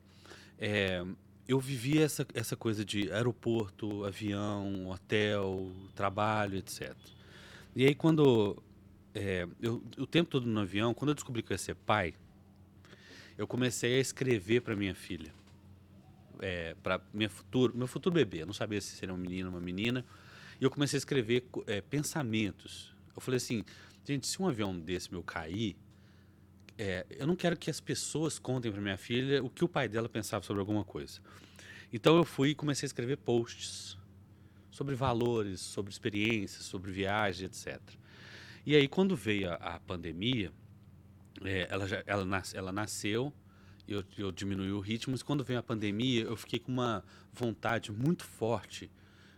é, eu vivi essa, essa coisa de aeroporto, avião, hotel, trabalho, etc. E aí, quando... é, eu, o tempo todo no avião, quando eu descobri que eu ia ser pai, eu comecei a escrever para minha filha, é, para minha futuro, meu futuro bebê. Eu não sabia se seria um menino ou uma menina. E eu comecei a escrever é, pensamentos. Eu falei assim, gente, se um avião desse meu cair, é, eu não quero que as pessoas contem para minha filha o que o pai dela pensava sobre alguma coisa. Então eu fui e comecei a escrever posts sobre valores, sobre experiências, sobre viagens, etc. E aí quando veio a, a pandemia, é, ela, já, ela, nas, ela nasceu, eu, eu diminui o ritmo, mas quando veio a pandemia, eu fiquei com uma vontade muito forte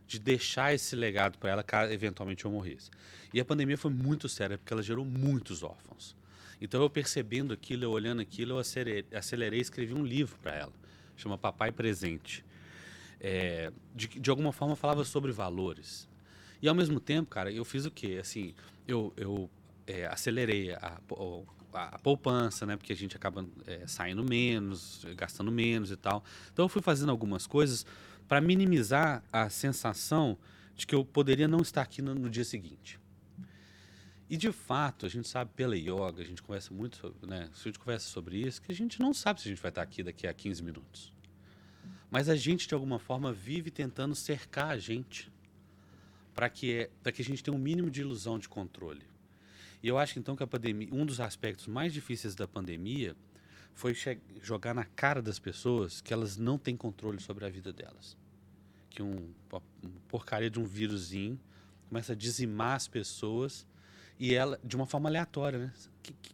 de deixar esse legado para ela caso eventualmente eu morresse. E a pandemia foi muito séria, porque ela gerou muitos órfãos. Então eu percebendo aquilo, eu olhando aquilo, eu acelerei, acelerei escrevi um livro para ela, chama Papai Presente. É, de, de alguma forma falava sobre valores. E ao mesmo tempo, cara, eu fiz o quê? Assim, eu, eu é, acelerei a, po- a poupança, né? Porque a gente acaba é, saindo menos, gastando menos e tal. Então eu fui fazendo algumas coisas para minimizar a sensação de que eu poderia não estar aqui no, no dia seguinte. E de fato, a gente sabe pela yoga, a gente conversa muito sobre, né? A gente conversa sobre isso, que a gente não sabe se a gente vai estar aqui daqui a 15 minutos. Mas a gente, de alguma forma, vive tentando cercar a gente para que, que a gente tenha um mínimo de ilusão de controle. E eu acho então que a pandemia, um dos aspectos mais difíceis da pandemia foi jogar na cara das pessoas que elas não têm controle sobre a vida delas. Que um, uma porcaria de um vírusinho começa a dizimar as pessoas e ela de uma forma aleatória, né?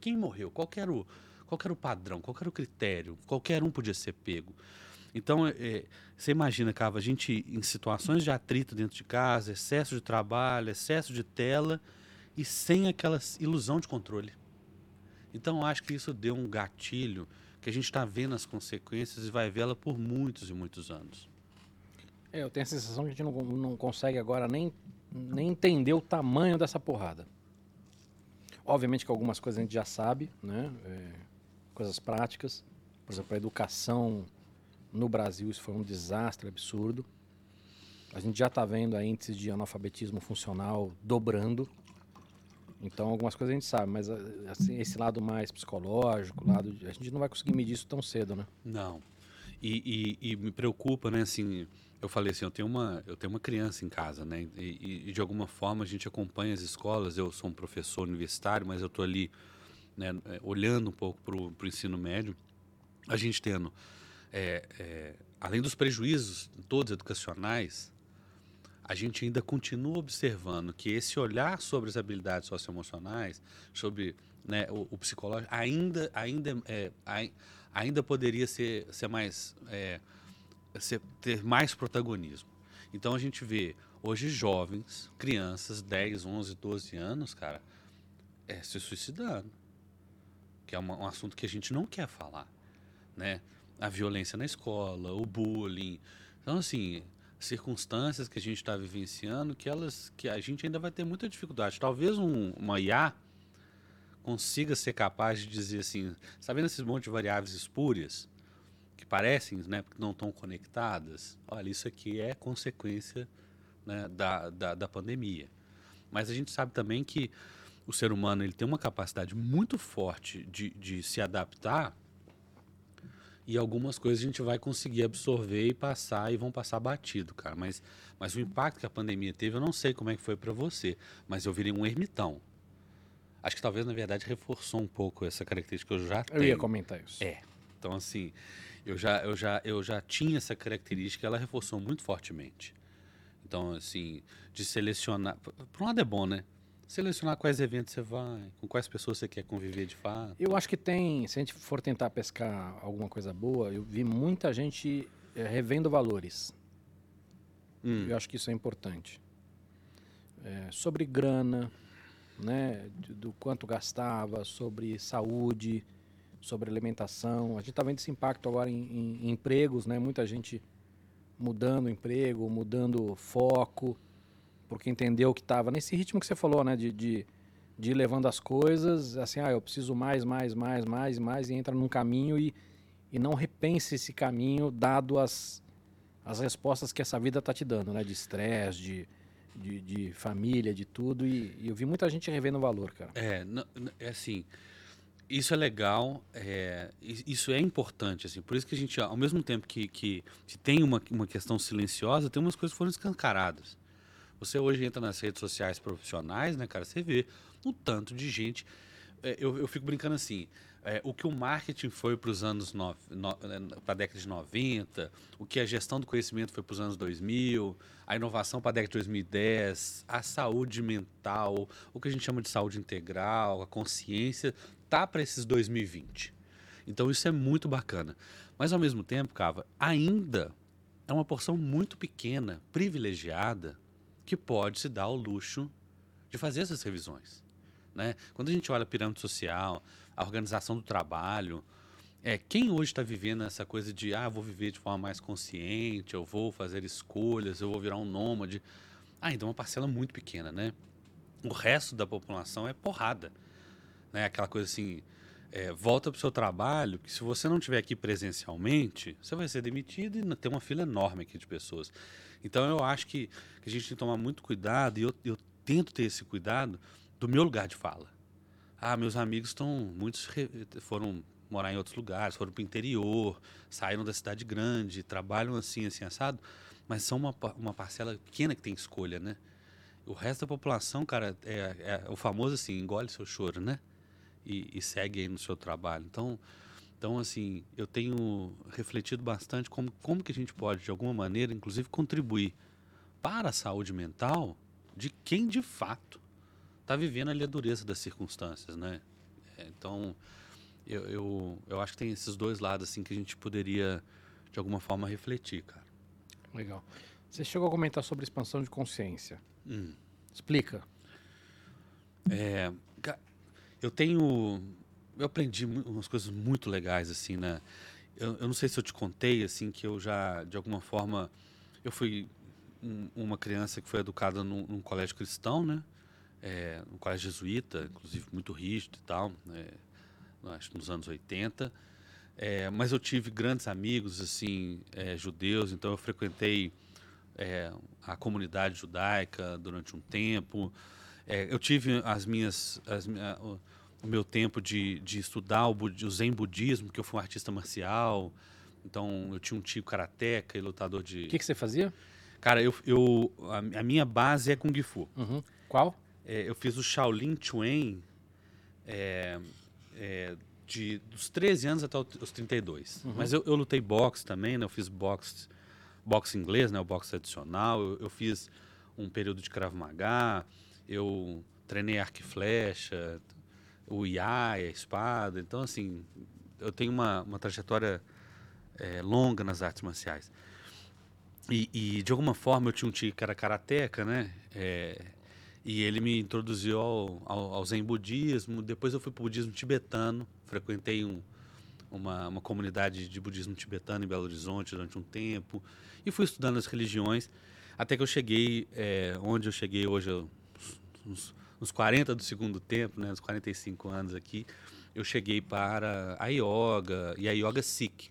Quem morreu? Qual era o, qual era o padrão? Qual era o critério? Qualquer um podia ser pego. Então, é, você imagina, Cava, a gente em situações de atrito dentro de casa, excesso de trabalho, excesso de tela e sem aquela ilusão de controle. Então, acho que isso deu um gatilho que a gente está vendo as consequências e vai vê-la por muitos e muitos anos. É, eu tenho a sensação que a gente não, não consegue agora nem, nem entender o tamanho dessa porrada. Obviamente que algumas coisas a gente já sabe, né? É, coisas práticas. Por exemplo, a educação no Brasil, isso foi um desastre absurdo. A gente já está vendo a índice de analfabetismo funcional dobrando. Então, algumas coisas a gente sabe, mas assim, esse lado mais psicológico, lado de, a gente não vai conseguir medir isso tão cedo, né? Não. E, e, e, me preocupa, né? Assim, eu falei assim, eu tenho uma, eu tenho uma criança em casa, né? E, e de alguma forma a gente acompanha as escolas. Eu sou um professor universitário, mas eu estou ali, né, olhando um pouco para o ensino médio. A gente tendo é, é, além dos prejuízos todos educacionais, a gente ainda continua observando que esse olhar sobre as habilidades socioemocionais, sobre né, o, o, psicológico, ainda, ainda, é, ainda poderia ser, ser mais, é, ser, ter mais protagonismo. Então a gente vê hoje jovens, crianças, 10, 11, 12 anos, cara, é, se suicidando. Que é uma, um assunto que a gente não quer falar, né? a violência na escola, o bullying. Então, assim, circunstâncias que a gente está vivenciando que elas que a gente ainda vai ter muita dificuldade. Talvez um, uma IA consiga ser capaz de dizer assim, sabendo esses monte de variáveis espúrias que parecem, né, que não estão conectadas, olha, isso aqui é consequência né, da, da, da pandemia. Mas a gente sabe também que o ser humano ele tem uma capacidade muito forte de, de se adaptar e algumas coisas a gente vai conseguir absorver e passar e vão passar batido, cara. Mas, mas o impacto que a pandemia teve, eu não sei como é que foi para você, mas eu virei um ermitão. Acho que talvez, na verdade, reforçou um pouco essa característica que eu já tenho. Eu ia comentar isso. É. Então, assim, eu já, eu já, eu já tinha essa característica, ela reforçou muito fortemente. Então, assim, de selecionar. Por um lado é bom, né? Selecionar quais eventos você vai, com quais pessoas você quer conviver de fato. Eu acho que tem, se a gente for tentar pescar alguma coisa boa, eu vi muita gente é, revendo valores. Hum. Eu acho que isso é importante. É, sobre grana, né, do, do, quanto gastava, sobre saúde, sobre alimentação. A gente está vendo esse impacto agora em, em, em empregos, né? Muita gente mudando emprego, mudando foco porque entendeu que estava nesse ritmo que você falou, né? De, de, de ir levando as coisas, assim, ah, eu preciso mais, mais, mais, mais, mais, e entra num caminho e, e não repense esse caminho dado as, as respostas que essa vida está te dando, né? De estresse, de, de, de, família, de tudo. E, e, eu vi muita gente revendo o valor, cara. É, é assim. Isso é legal, é, isso é importante, assim. Por isso que a gente, ao mesmo tempo que, que, tem uma, uma questão silenciosa, tem umas coisas que foram escancaradas. Você hoje entra nas redes sociais profissionais, né, cara? Você vê um tanto de gente. É, eu, eu fico brincando assim. É, o que o marketing foi para os anos no, no, para a década de 90, o que a gestão do conhecimento foi para os anos 2000, a inovação para a década de 2010, a saúde mental, o que a gente chama de saúde integral, a consciência, tá para esses 2020. Então isso é muito bacana. Mas ao mesmo tempo, Cava, ainda é uma porção muito pequena, privilegiada que pode se dar o luxo de fazer essas revisões. Né? Quando a gente olha a pirâmide social, a organização do trabalho, é, quem hoje está vivendo essa coisa de ah, vou viver de forma mais consciente, eu vou fazer escolhas, eu vou virar um nômade. Ah, então é uma parcela muito pequena, né? O resto da população é porrada. Né? Aquela coisa assim, é, volta para o seu trabalho, que se você não estiver aqui presencialmente, você vai ser demitido e tem uma fila enorme aqui de pessoas. Então eu acho que, que a gente tem que tomar muito cuidado, e eu, eu tento ter esse cuidado do meu lugar de fala. Ah, meus amigos estão. Muitos foram morar em outros lugares, foram para o interior, saíram da cidade grande, trabalham assim, assim, assado, mas são uma, uma parcela pequena que tem escolha, né? O resto da população, cara, é, é o famoso assim, engole seu choro, né? E, e segue aí no seu trabalho. Então, então, assim, eu tenho refletido bastante como, como que a gente pode, de alguma maneira, inclusive, contribuir para a saúde mental de quem de fato está vivendo ali a dureza das circunstâncias, né? É, então, eu, eu, eu acho que tem esses dois lados, assim, que a gente poderia, de alguma forma, refletir, cara. Legal. Você chegou a comentar sobre expansão de consciência. Hum. Explica. É, eu tenho. Eu aprendi umas coisas muito legais, assim, né? Eu, eu não sei se eu te contei, assim, que eu já, de alguma forma. Eu fui um- uma criança que foi educada num, num colégio cristão, né? É, um colégio jesuíta, inclusive muito rígido e tal, né? acho que nos anos 80. É, mas eu tive grandes amigos, assim, é, judeus, então eu frequentei é, a comunidade judaica durante um tempo. É, eu tive as minhas, as o, o meu tempo de, de estudar o, o Zen budismo, que eu fui um artista marcial. Então, eu tinha um tio karateca e lutador de... O que, que você fazia? Cara, eu, eu, a, a minha base é Kung Fu. Uhum. Qual? É, eu fiz o Shaolin Chuan é, é, de, dos 13 anos até os 32. Mas eu, eu lutei boxe também, né? Eu fiz boxe, boxe inglês, né? O boxe tradicional. Eu, eu fiz um período de Krav Maga. Eu treinei arco e flecha, o Iai, a espada. Então, assim, eu tenho uma, uma trajetória é, longa nas artes marciais. E, e, de alguma forma eu tinha um tio que era karateca, né? É, e ele me introduziu ao, ao, ao Zen budismo. Depois eu fui para o budismo tibetano. Frequentei um, uma, uma comunidade de budismo tibetano em Belo Horizonte durante um tempo. E fui estudando as religiões. Até que eu cheguei é, onde eu cheguei hoje, uns, uns 40 do segundo tempo, né? Uns 45 anos aqui. Eu cheguei para a yoga e a yoga Sikh.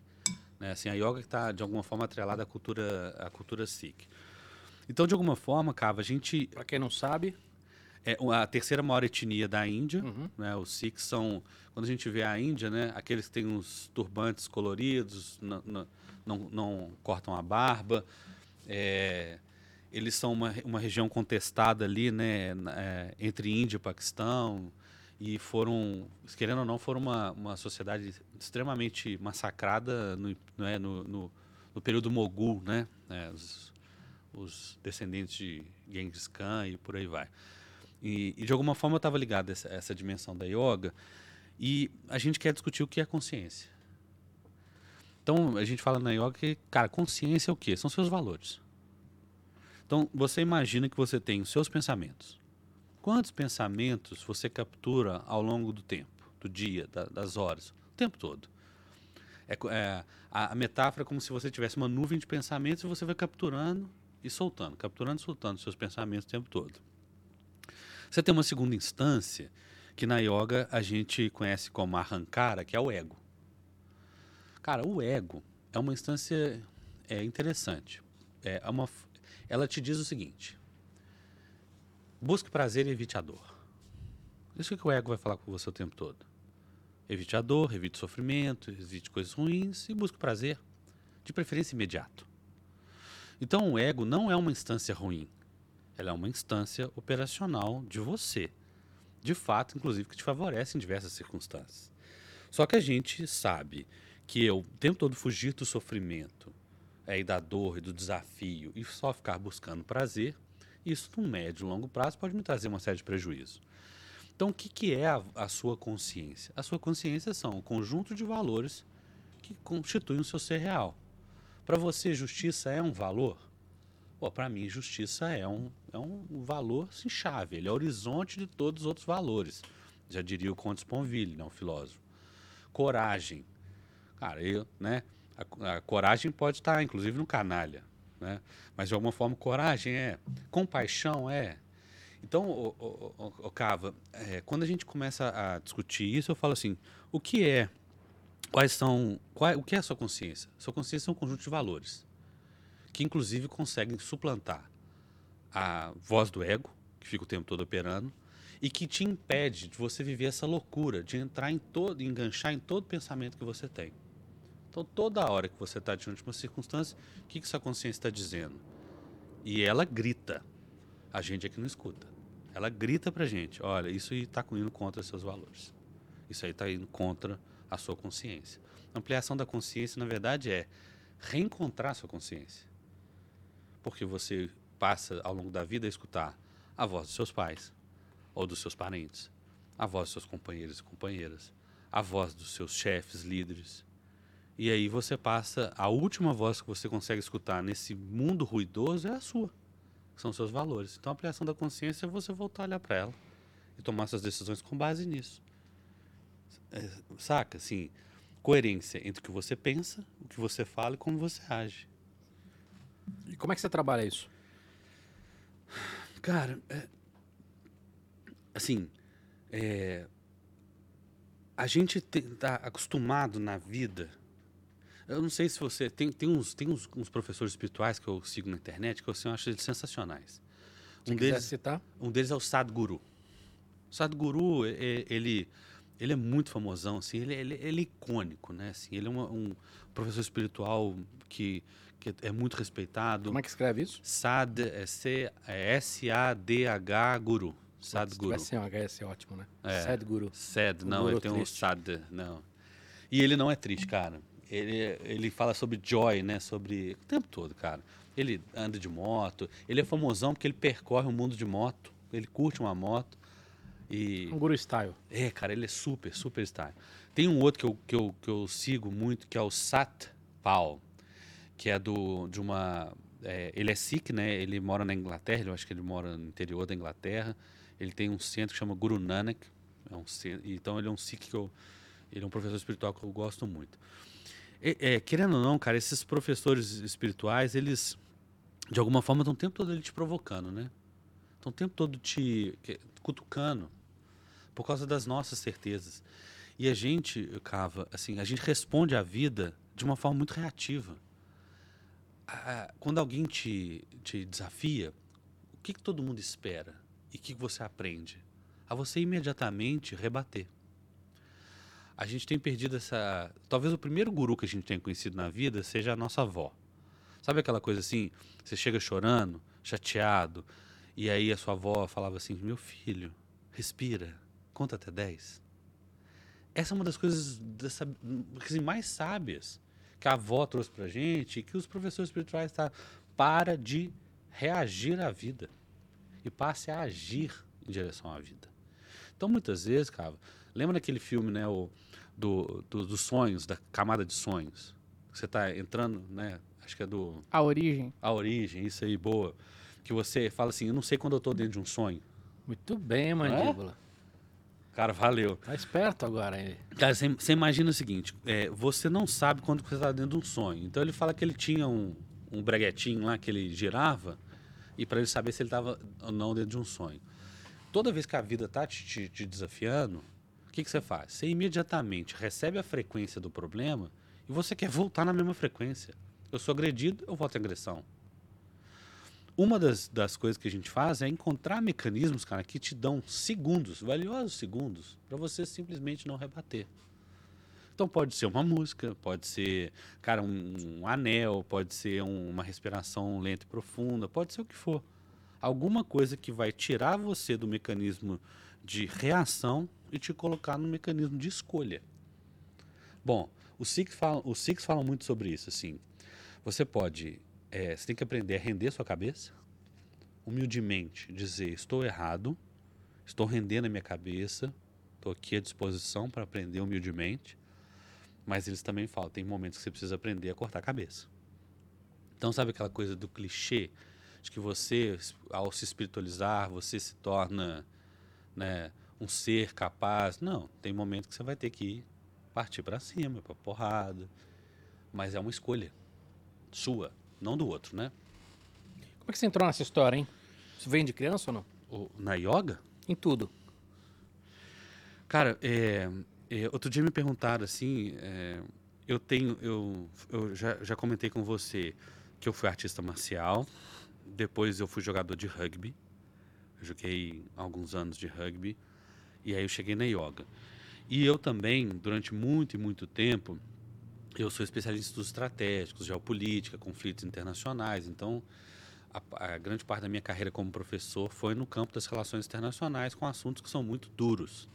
Né? Assim, a yoga que está, de alguma forma, atrelada à cultura, à cultura Sikh. Então, de alguma forma, Cava, a gente Pra quem não sabe, é a terceira maior etnia da Índia, Uhum. né? Os Sikhs são, quando a gente vê a Índia, né? Aqueles que têm uns turbantes coloridos, não, não, não, não cortam a barba, é, eles são uma, uma região contestada ali, né? é, entre Índia e Paquistão e foram, querendo ou não, foram uma, uma sociedade extremamente massacrada no, né? no, no, no período mogul, né? É, os, os descendentes de Genghis Khan e por aí vai. E, e de alguma forma eu estava ligado a essa, essa dimensão da yoga e a gente quer discutir o que é consciência. Então a gente fala na yoga que, cara, consciência é o quê? São seus valores. Então você imagina que você tem os seus pensamentos. Quantos pensamentos você captura ao longo do tempo, do dia, da- das horas, o tempo todo? É, é, a, a metáfora é como se você tivesse uma nuvem de pensamentos e você vai capturando e soltando, capturando e soltando seus pensamentos o tempo todo. Você tem uma segunda instância que na yoga a gente conhece como arrancara, que é o ego. Cara, o ego é uma instância é, interessante. É uma, ela te diz o seguinte: busque prazer e evite a dor. Isso que o ego vai falar com você o tempo todo. Evite a dor, evite sofrimento, evite coisas ruins e busque prazer, de preferência imediato. Então o ego não é uma instância ruim. Ela é uma instância operacional de você. De fato, inclusive, que te favorece em diversas circunstâncias. Só que a gente sabe que eu o tempo todo fugir do sofrimento é, e da dor e do desafio e só ficar buscando prazer, isso no médio e longo prazo pode me trazer uma série de prejuízos. Então, o que, que é a, a sua consciência? A sua consciência são o conjunto de valores que constituem o seu ser real. Para você, justiça é um valor? Para mim, justiça é um, é um valor assim, chave, ele é horizonte de todos os outros valores. Já diria o Conde Sponville, né, um filósofo. Coragem. Cara, eu, né, a, a coragem pode estar, inclusive, no canalha. Né? Mas, de alguma forma, coragem é. Compaixão é. Então, o, o, o, Cava, é, quando a gente começa a discutir isso, eu falo assim: o que é? Quais são. Qual, o que é a sua consciência? Sua consciência é um conjunto de valores que inclusive conseguem suplantar a voz do ego, que fica o tempo todo operando, e que te impede de você viver essa loucura, de entrar em todo, enganchar em todo pensamento que você tem. Então, toda hora que você está diante de uma circunstância, o que, que sua consciência está dizendo? E ela grita. A gente é que não escuta. Ela grita pra gente: olha, isso está indo contra seus valores. Isso aí está indo contra a sua consciência. A ampliação da consciência, na verdade, é reencontrar a sua consciência. Porque você passa ao longo da vida a escutar a voz dos seus pais ou dos seus parentes, a voz dos seus companheiros e companheiras, a voz dos seus chefes, líderes. E aí você passa, a última voz que você consegue escutar nesse mundo ruidoso é a sua, são seus valores. Então a ampliação da consciência é você voltar a olhar para ela e tomar suas decisões com base nisso. É, saca? Assim, coerência entre o que você pensa, o que você fala e como você age. E como é que você trabalha isso? Cara, é, assim, é, a gente está acostumado na vida. Eu não sei se você. Tem, tem, uns, tem uns, uns professores espirituais que eu sigo na internet que eu, acho eles sensacionais. Um deles, citar? um deles é o Sadhguru. O Sadhguru, ele, ele é muito famosão, assim, ele, ele, ele é icônico, né? Assim, ele é uma, um professor espiritual que, que é muito respeitado. Como é que escreve isso? Sad, é C, é S-A-D-H Guru. Sadhguru. Se tivesse um H ia ser ótimo, né? É. Sadhguru. Sad, não, ele tem um sad, não. E ele não é triste, cara. Ele, ele fala sobre joy, né? Sobre. O tempo todo, cara. Ele anda de moto. Ele é famosão porque ele percorre o mundo de moto. Ele curte uma moto. E. Um guru style. É, cara, ele é super, super style. Tem um outro que eu, que eu, que eu sigo muito, que é o Sat Pal, que é do, de uma. é, ele é Sikh, né? Ele mora na Inglaterra, eu acho que ele mora no interior da Inglaterra. Ele tem um centro que chama Guru Nanak. É um, então ele é um Sikh que eu. Ele é um professor espiritual que eu gosto muito. E- é, querendo ou não, cara, esses professores espirituais, eles, de alguma forma, estão o tempo todo te provocando, né? Estão o tempo todo te cutucando por causa das nossas certezas. E a gente, Cava, assim, a gente responde à vida de uma forma muito reativa. Ah, Quando alguém te, te desafia, o que, que todo mundo espera? E o que, que você aprende? A você imediatamente rebater. A gente tem perdido essa. Talvez o primeiro guru que a gente tenha conhecido na vida seja a nossa avó. Sabe aquela coisa assim? Você chega chorando, chateado, e aí a sua avó falava assim: Meu filho, respira, conta até 10. Essa é uma das coisas dessa, assim, mais sábias que a avó trouxe pra gente e que os professores espirituais tá para de reagir à vida e passe a agir em direção à vida. Então, muitas vezes, cara, lembra daquele filme, né, o, do, do- dos sonhos, da camada de sonhos? Você está entrando, né, acho que é do A origem. A Origem, isso aí, boa. Que você fala assim, eu não sei quando eu tô dentro de um sonho. Muito bem, mandíbula. Cara, valeu. Tá esperto agora ele. Cara, você, você imagina o seguinte, é, você não sabe quando você está dentro de um sonho. Então ele fala que ele tinha um, um breguetinho lá que ele girava e para ele saber se ele estava ou não dentro de um sonho. Toda vez que a vida tá te, te- te desafiando, que, que você faz? Você imediatamente recebe a frequência do problema e você quer voltar na mesma frequência. Eu sou agredido, eu volto em agressão. Uma das, das coisas que a gente faz é encontrar mecanismos, cara, que te dão segundos, valiosos segundos, para você simplesmente não rebater. Então pode ser uma música, pode ser, cara, um, um anel, pode ser um- uma respiração lenta e profunda, pode ser o que for. Alguma coisa que vai tirar você do mecanismo de reação e te colocar no mecanismo de escolha. Bom, os Sikhs falam, os Sikhs falam muito sobre isso, assim. Você pode, é, você tem que aprender a render sua cabeça, humildemente dizer, estou errado, estou rendendo a minha cabeça, estou aqui à disposição para aprender humildemente, mas eles também falam, tem momentos que você precisa aprender a cortar a cabeça. Então, sabe aquela coisa do clichê de que você, ao se espiritualizar, você se torna né, um ser capaz? Não, tem momentos que você vai ter que partir para cima, para porrada, mas é uma escolha sua, não do outro, né? Como é que você entrou nessa história, hein? Isso vem de criança ou não? O- na yoga? Em tudo. Cara, é, é, outro dia me perguntaram assim, é, eu tenho, eu, eu já, já comentei com você que eu fui artista marcial, depois eu fui jogador de rugby, joguei alguns anos de rugby, e aí eu cheguei na yoga. E eu também, durante muito e muito tempo, eu sou especialista em estudos estratégicos, geopolítica, conflitos internacionais, então a, a grande parte da minha carreira como professor foi no campo das relações internacionais com assuntos que são muito duros.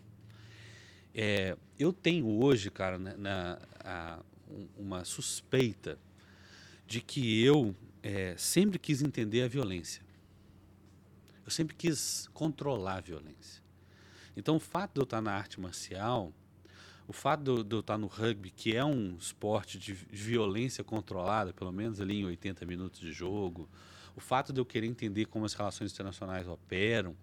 É, eu tenho hoje, cara, na, na, a, um, uma suspeita de que eu é, sempre quis entender a violência. Eu sempre quis controlar a violência. Então, o fato de eu estar na arte marcial, o fato de eu, estar no rugby, que é um esporte de violência controlada, pelo menos ali em 80 minutos de jogo, o fato de eu querer entender como as relações internacionais operam,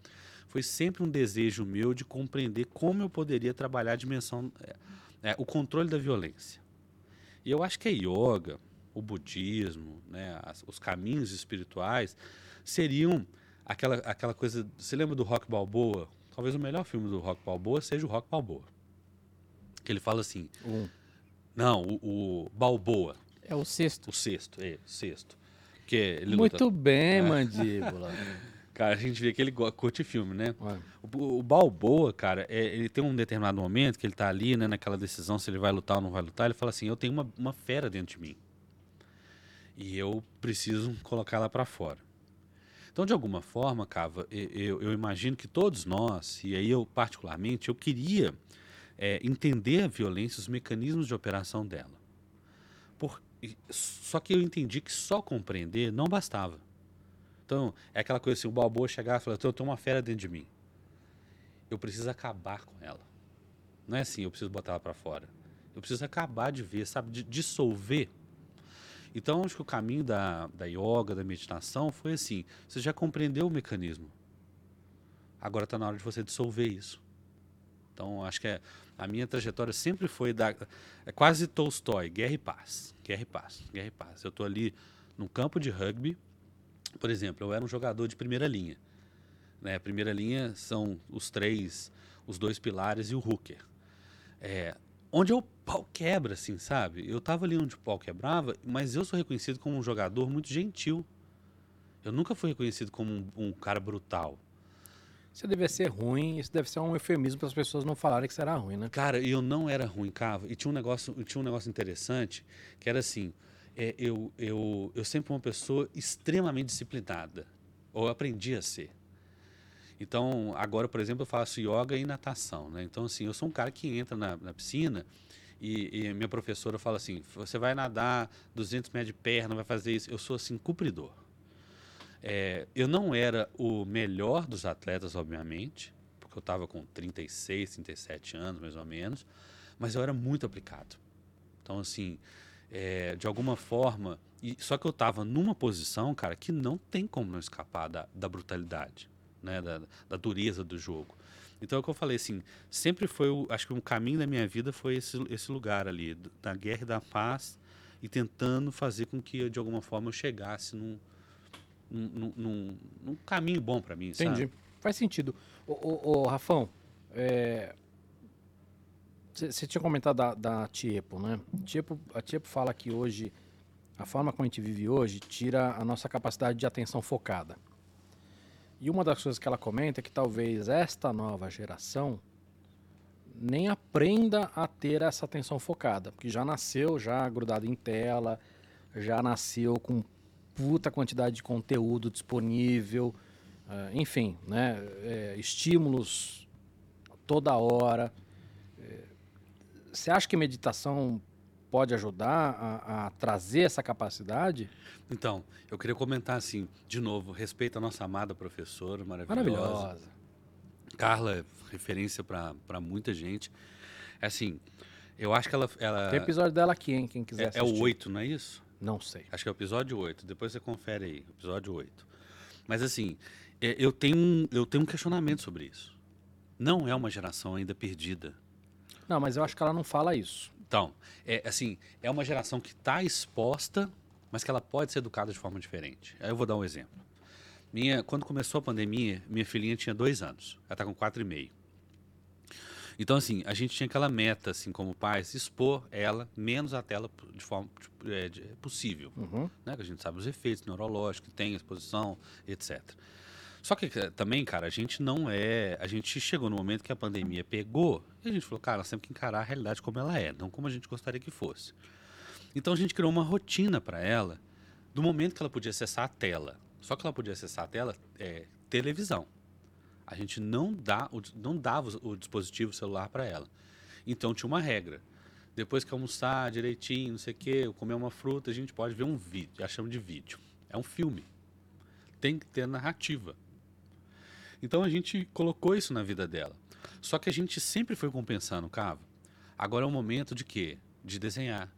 foi sempre um desejo meu de compreender como eu poderia trabalhar a dimensão, é, é, o controle da violência. E eu acho que a yoga, o budismo, né, as, os caminhos espirituais seriam aquela, aquela coisa. Você lembra do Rock Balboa? Talvez o melhor filme do Rock Balboa seja o Rock Balboa. Que ele fala assim. Um. Não, o, o Balboa. É o sexto. O sexto, é, o sexto. Que ele Muito luta- bem, mandíbula. Cara, a gente vê que ele curte filme, né? O, o Balboa, cara, é, ele tem um determinado momento que ele tá ali, né, naquela decisão se ele vai lutar ou não vai lutar. Ele fala assim: Eu tenho uma, uma fera dentro de mim. E eu preciso colocar ela para fora. Então, de alguma forma, Cava, eu, eu imagino que todos nós, e aí eu particularmente, eu queria é, entender a violência, os mecanismos de operação dela. Por, só que eu entendi que só compreender não bastava. Então, é aquela coisa assim, o Balboa chegar e falar, eu tenho uma fera dentro de mim. Eu preciso acabar com ela. Não é assim, eu preciso botar ela para fora. Eu preciso acabar de ver, sabe, de dissolver. Então, acho que o caminho da, da yoga, da meditação, foi assim: você já compreendeu o mecanismo. Agora está na hora de você dissolver isso. Então, acho que é, a minha trajetória sempre foi da. É quase Tolstói: guerra e paz. Guerra e paz. Guerra e paz. Eu estou ali num campo de rugby. Por exemplo, eu era um jogador de primeira linha. Né? A primeira linha são os três, os dois pilares e o hooker. É, onde o pau quebra, assim, sabe? Eu tava ali onde o pau quebrava, mas eu sou reconhecido como um jogador muito gentil. Eu nunca fui reconhecido como um, um cara brutal. Isso deve ser ruim, isso deve ser um eufemismo para as pessoas não falarem que será ruim, né? Cara, eu não era ruim, Cava. E tinha um negócio, tinha um negócio interessante, que era assim, é, eu, eu, eu sempre fui uma pessoa extremamente disciplinada. Ou eu aprendi a ser. Então, agora, por exemplo, eu faço yoga e natação, né? Então, assim, eu sou um cara que entra na, na piscina e, e minha professora fala assim, você vai nadar 200 metros de perna, vai fazer isso. Eu sou, assim, cumpridor. É, eu não era o melhor dos atletas, obviamente, porque eu estava com 36, 37 anos, mais ou menos, mas eu era muito aplicado. Então, assim, é, de alguma forma, e, só que eu estava numa posição, cara, que não tem como não escapar da, da brutalidade, né, da, da dureza do jogo. Então é o que eu falei, assim, sempre foi, o, acho que um caminho da minha vida foi esse, esse lugar ali, da guerra e da paz, e tentando fazer com que, de alguma forma, eu chegasse num, num, num- num, caminho bom para mim, Entendi. sabe? Faz sentido. Ô, ô, ô, Rafão, você tinha comentado da, da Tiepo, né? Tiepo, a Tiepo fala que hoje, a forma como a gente vive hoje, tira a nossa capacidade de atenção focada. E uma das coisas que ela comenta é que talvez esta nova geração nem aprenda a ter essa atenção focada, porque já nasceu já grudado em tela, já nasceu com puta quantidade de conteúdo disponível, eh, enfim, né, eh, estímulos toda hora. Eh, Você acha que meditação pode ajudar a, a trazer essa capacidade? Então, eu queria comentar assim, de novo, respeito a nossa amada professora maravilhosa. Maravilhosa. Carla é referência para muita gente. É assim, eu acho que ela. ela Tem episódio dela aqui, hein? Quem quiser é, é o assistir. 8, não é isso? Não sei. Acho que é o episódio 8. Depois você confere aí, episódio 8. Mas assim, é, eu tenho, um- eu tenho um questionamento sobre isso. Não é uma geração ainda perdida. Não, mas eu acho que ela não fala isso. Então, é assim, é uma geração que está exposta, mas que ela pode ser educada de forma diferente. Aí eu vou dar um exemplo. Minha, quando começou a pandemia, minha filhinha tinha dois anos. Ela está com quatro e meio. Então, assim, a gente tinha aquela meta, assim, como pais, expor ela menos a tela de forma tipo, é, de- possível. Uhum. Né? Que a gente sabe os efeitos neurológicos que tem, exposição, etc. Só que eh, também, cara, a gente não é. A gente chegou no momento que a pandemia pegou e a gente falou, cara, nós temos que encarar a realidade como ela é, não como a gente gostaria que fosse. Então a gente criou uma rotina para ela do momento que ela podia acessar a tela. Só que ela podia acessar a tela é, televisão. A gente não, dá, não dava o, dispositivo celular para ela. Então tinha uma regra. Depois que almoçar direitinho, não sei o quê, comer uma fruta, a gente pode ver um vídeo. Chama de vídeo. É um filme. Tem que ter narrativa. Então a gente colocou isso na vida dela. Só que a gente sempre foi compensando, Cava. Agora é o momento de quê? De desenhar.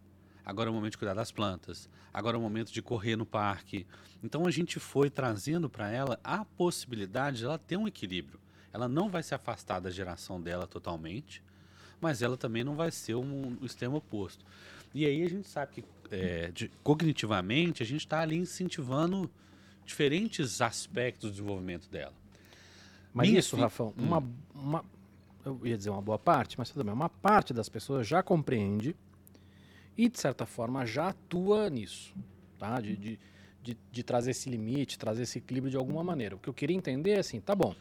Agora é o momento de cuidar das plantas. Agora é o momento de correr no parque. Então a gente foi trazendo para ela a possibilidade de ela ter um equilíbrio. Ela não vai se afastar da geração dela totalmente, mas ela também não vai ser um, um extremo oposto. E aí a gente sabe que é, de- cognitivamente a gente está ali incentivando diferentes aspectos do desenvolvimento dela. Mas Minha isso, fi- Rafão, uma, uma. Eu ia dizer uma boa parte, mas tudo bem. Uma parte das pessoas já compreende e, de certa forma, já atua nisso. Tá? De, de, de, de trazer esse limite, trazer esse equilíbrio de alguma maneira. O que eu queria entender é assim, tá bom.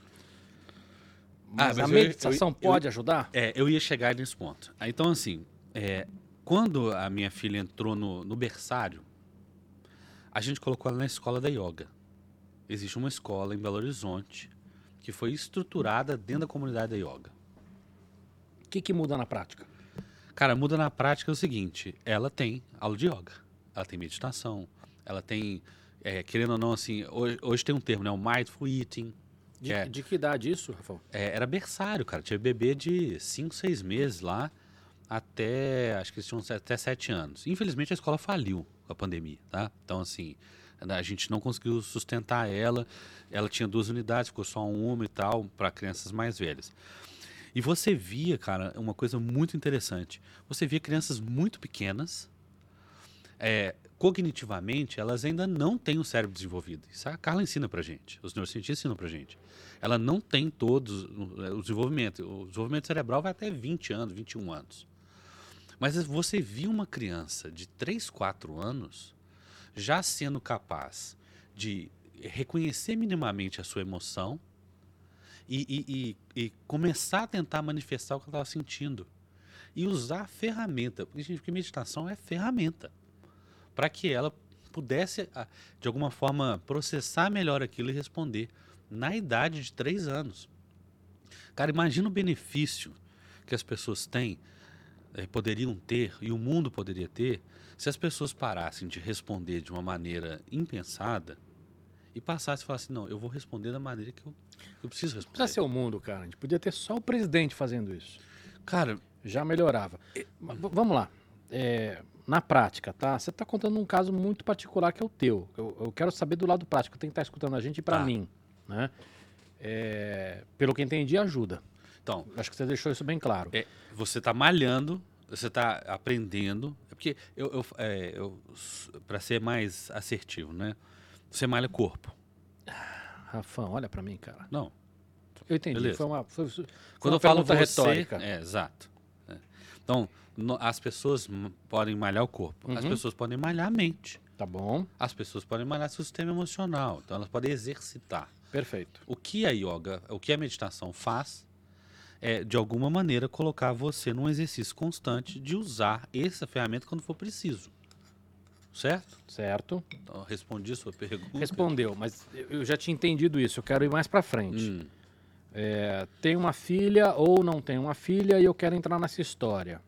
Mas, mas a eu- meditação eu- eu- pode ajudar? É, eu ia chegar nesse ponto. Ah, Então, assim, é, quando a minha filha entrou no, no berçário, a gente colocou ela na escola da yoga. Existe uma escola em Belo Horizonte que foi estruturada dentro da comunidade da yoga. O que, que muda na prática? Cara, muda na prática o seguinte: ela tem aula de yoga, ela tem meditação, ela tem, é, querendo ou não, assim, hoje, hoje tem um termo, né? O mindful eating. De, que é- de que idade isso, Rafão? É, era berçário, cara. Tinha bebê de 5, 6 meses lá até. Acho que eles tinham até 7 anos. Infelizmente a escola faliu com a pandemia, tá? Então, assim, a gente não conseguiu sustentar ela. Ela tinha duas unidades, ficou só uma e tal, para crianças mais velhas. E você via, cara, uma coisa muito interessante. Você via crianças muito pequenas, é, cognitivamente, elas ainda não têm o cérebro desenvolvido. Isso a Carla ensina pra gente, os neurocientistas ensinam pra gente. Ela não tem todos o o desenvolvimento. O desenvolvimento cerebral vai até 20 anos, 21 anos. Mas você viu uma criança de 3, 4 anos já sendo capaz de reconhecer minimamente a sua emoção e, e- e- e começar a tentar manifestar o que ela estava sentindo. E usar a ferramenta, porque, gente, porque meditação é ferramenta, para que ela pudesse, ah, de alguma forma, processar melhor aquilo e responder na idade de três anos. Cara, imagina o benefício que as pessoas têm, eh, poderiam ter, e o mundo poderia ter, se as pessoas parassem de responder de uma maneira impensada e passassem a falar assim, não, eu vou responder da maneira que eu, que eu preciso responder. precisa ser o mundo, cara. A gente podia ter só o presidente fazendo isso. Cara, Já melhorava. V- vamos lá. É, na prática, tá? Você está contando um caso muito particular que é o teu. Eu, eu quero saber do lado prático. Tem que estar escutando a gente e para Tá. mim. Né? É, pelo que entendi, ajuda. Então, Acho que você deixou isso bem claro. É, você está malhando, você está aprendendo. É porque eu, eu, é, eu para ser mais assertivo, né? Você malha corpo. Rafão, olha para mim, cara. Não. Eu entendi. Beleza. Foi uma, foi, foi Quando uma eu falo você, retórica. é exato. É. Então, no- as pessoas podem malhar o corpo, as Uhum. pessoas podem malhar a mente, Tá bom, as pessoas podem malhar seu sistema emocional. Então, elas podem exercitar. perfeito. O que a yoga, o que a meditação faz é, de alguma maneira, colocar você num exercício constante de usar essa ferramenta quando for preciso. Certo? Certo. Então, respondi a sua pergunta. Respondeu, mas eu já tinha entendido isso. Eu quero ir mais para frente. Hum, É, tenho uma filha ou não tenho uma filha e eu quero entrar nessa história.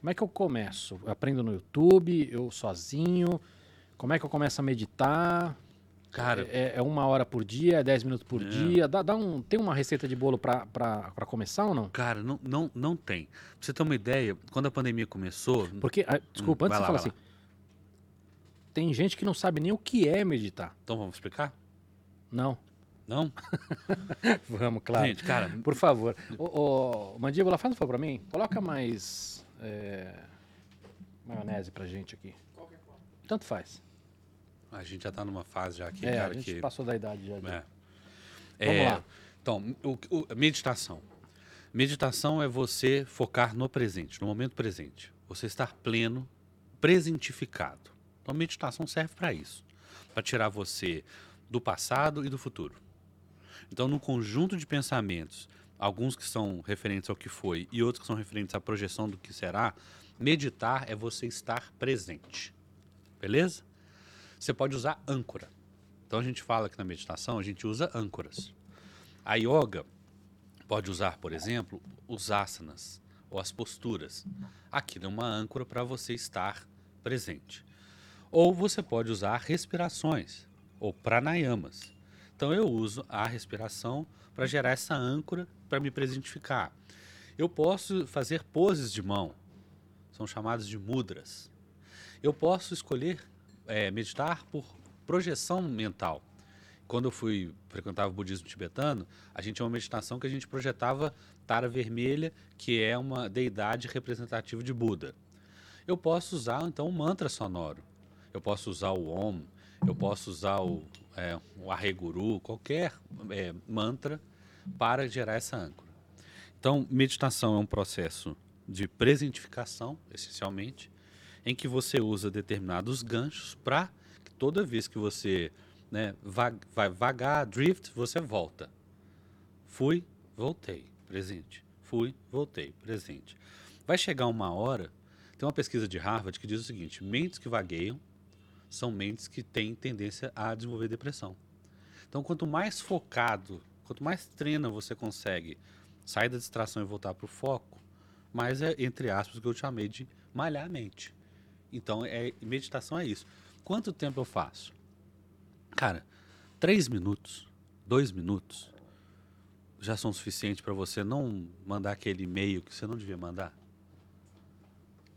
Como é que eu começo? Eu aprendo no YouTube, eu sozinho? Como é que eu começo a meditar? Cara, É, é uma hora por dia, é 10 minutos por É. dia? Dá, dá um, tem uma receita de bolo para começar ou não? cara, não, não, não tem. Pra você ter uma ideia, quando a pandemia começou, Porque, ah, desculpa, Hum, antes de lá, falar assim, tem gente que não sabe nem o que é meditar. então vamos explicar? Não. Não? Vamos, claro. Gente, cara, Por favor. Ô, ô, Mandíbula, faz um favor pra mim. Coloca mais é, maionese pra gente aqui. Tanto faz. A gente já tá numa fase já aqui, é, cara, a gente que... passou da idade já. É. Vamos É, lá. Então, o- o- meditação. Meditação é você focar no presente, no momento presente. Você estar pleno, presentificado. Então, meditação serve para isso, para tirar você do passado e do futuro. Então, num conjunto de pensamentos, alguns que são referentes ao que foi e outros que são referentes à projeção do que será, meditar é você estar presente. Beleza? Você pode usar âncora. Então a gente fala que na meditação a gente usa âncoras. A yoga pode usar, por exemplo, os asanas ou as posturas. Aqui é uma âncora para você estar presente. Ou você pode usar respirações ou pranayamas. Então eu uso a respiração para gerar essa âncora para me presentificar. Eu posso fazer poses de mão, são chamadas de mudras. Eu posso escolher é, meditar por projeção mental. Quando eu fui frequentava o budismo tibetano, a gente tinha uma meditação que a gente projetava Tara Vermelha, que é uma deidade representativa de Buda. Eu posso usar então um mantra sonoro. Eu posso usar o Om, eu posso usar o, é, o Arreguru, qualquer é, mantra para gerar essa âncora. Então, meditação é um processo de presentificação, essencialmente, em que você usa determinados ganchos para toda vez que você né, vai, vagar, drift, você volta. Fui, voltei, presente. Fui, voltei, presente. Vai chegar uma hora, tem uma pesquisa de Harvard que diz o seguinte: mentes que vagueiam são mentes que têm tendência a desenvolver depressão. Então, quanto mais focado, quanto mais treina você consegue sair da distração e voltar para o foco, mais é, entre aspas, que eu chamei de malhar a mente. Então, é, meditação é isso. Quanto tempo eu faço? Cara, três minutos, dois minutos, já são suficientes para você não mandar aquele e-mail que você não devia mandar?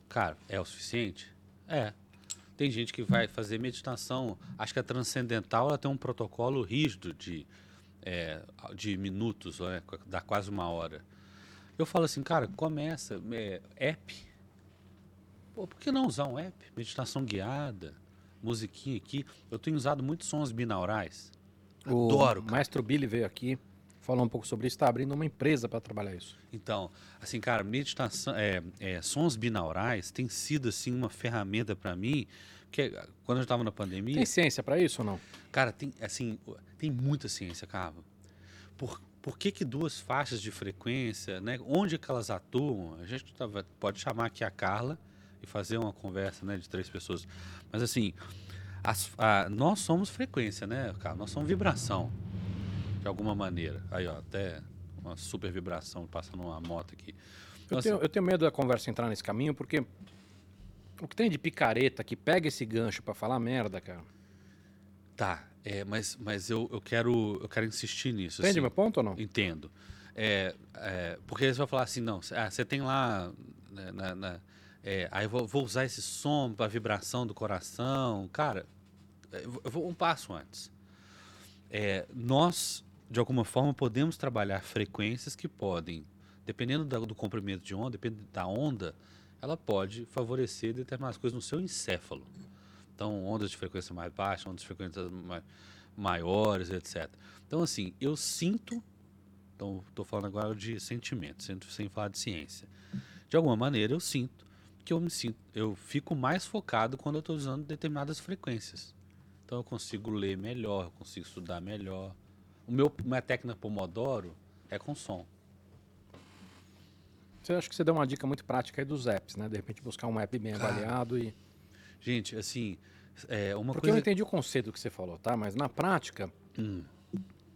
Cara, é o suficiente? É. Tem gente que vai fazer meditação, acho que a transcendental ela tem um protocolo rígido de, é, de minutos, né, dá quase uma hora. Eu falo assim, cara, começa, é, app. Pô, por que não usar um app? Meditação guiada, musiquinha aqui. Eu tenho usado muitos sons binaurais. Adoro. O Maestro Billy veio aqui, falou um pouco sobre isso, está abrindo uma empresa para trabalhar isso. Então, assim, cara, meditação, é, é, sons binaurais tem sido assim uma ferramenta para mim, que quando eu estava na pandemia. Tem ciência para isso ou não? Cara, tem assim, tem muita ciência, Cava. Por, por que, que duas faixas de frequência, né? Onde que elas atuam? A gente tava, pode chamar aqui a Carla e fazer uma conversa, né, de três pessoas. Mas assim, as, a, nós somos frequência, né, Carla? Nós somos vibração de alguma maneira. Aí, ó, até uma super vibração passando uma moto aqui. Então, eu, tenho, assim, eu tenho medo da conversa entrar nesse caminho, porque o que tem de picareta que pega esse gancho para falar merda, cara. Tá, é, mas, mas eu, eu, quero, eu quero insistir nisso. Entende assim. meu ponto ou não? Entendo. É, é, porque eles vão falar assim, não, ah, você tem lá. Né, na, na, é, aí vou, vou, usar esse som para vibração do coração. Cara, eu vou um passo antes. É, nós de alguma forma, podemos trabalhar frequências que podem, dependendo do, do comprimento de onda, dependendo da onda, ela pode favorecer determinadas coisas no seu encéfalo. Então, ondas de frequência mais baixa, ondas de frequência mais, maiores, etc. Então, assim, eu sinto, então estou falando agora de sentimento, sem falar de ciência. De alguma maneira, eu sinto que eu me sinto, eu fico mais focado quando eu estou usando determinadas frequências. Então, eu consigo ler melhor, eu consigo estudar melhor. O meu, minha técnica Pomodoro é com som. Você acha que você deu uma dica muito prática aí dos apps, né? De repente buscar um app bem avaliado e. Gente, assim, é uma Porque coisa. eu entendi o conceito que você falou, tá? Mas na prática, hum.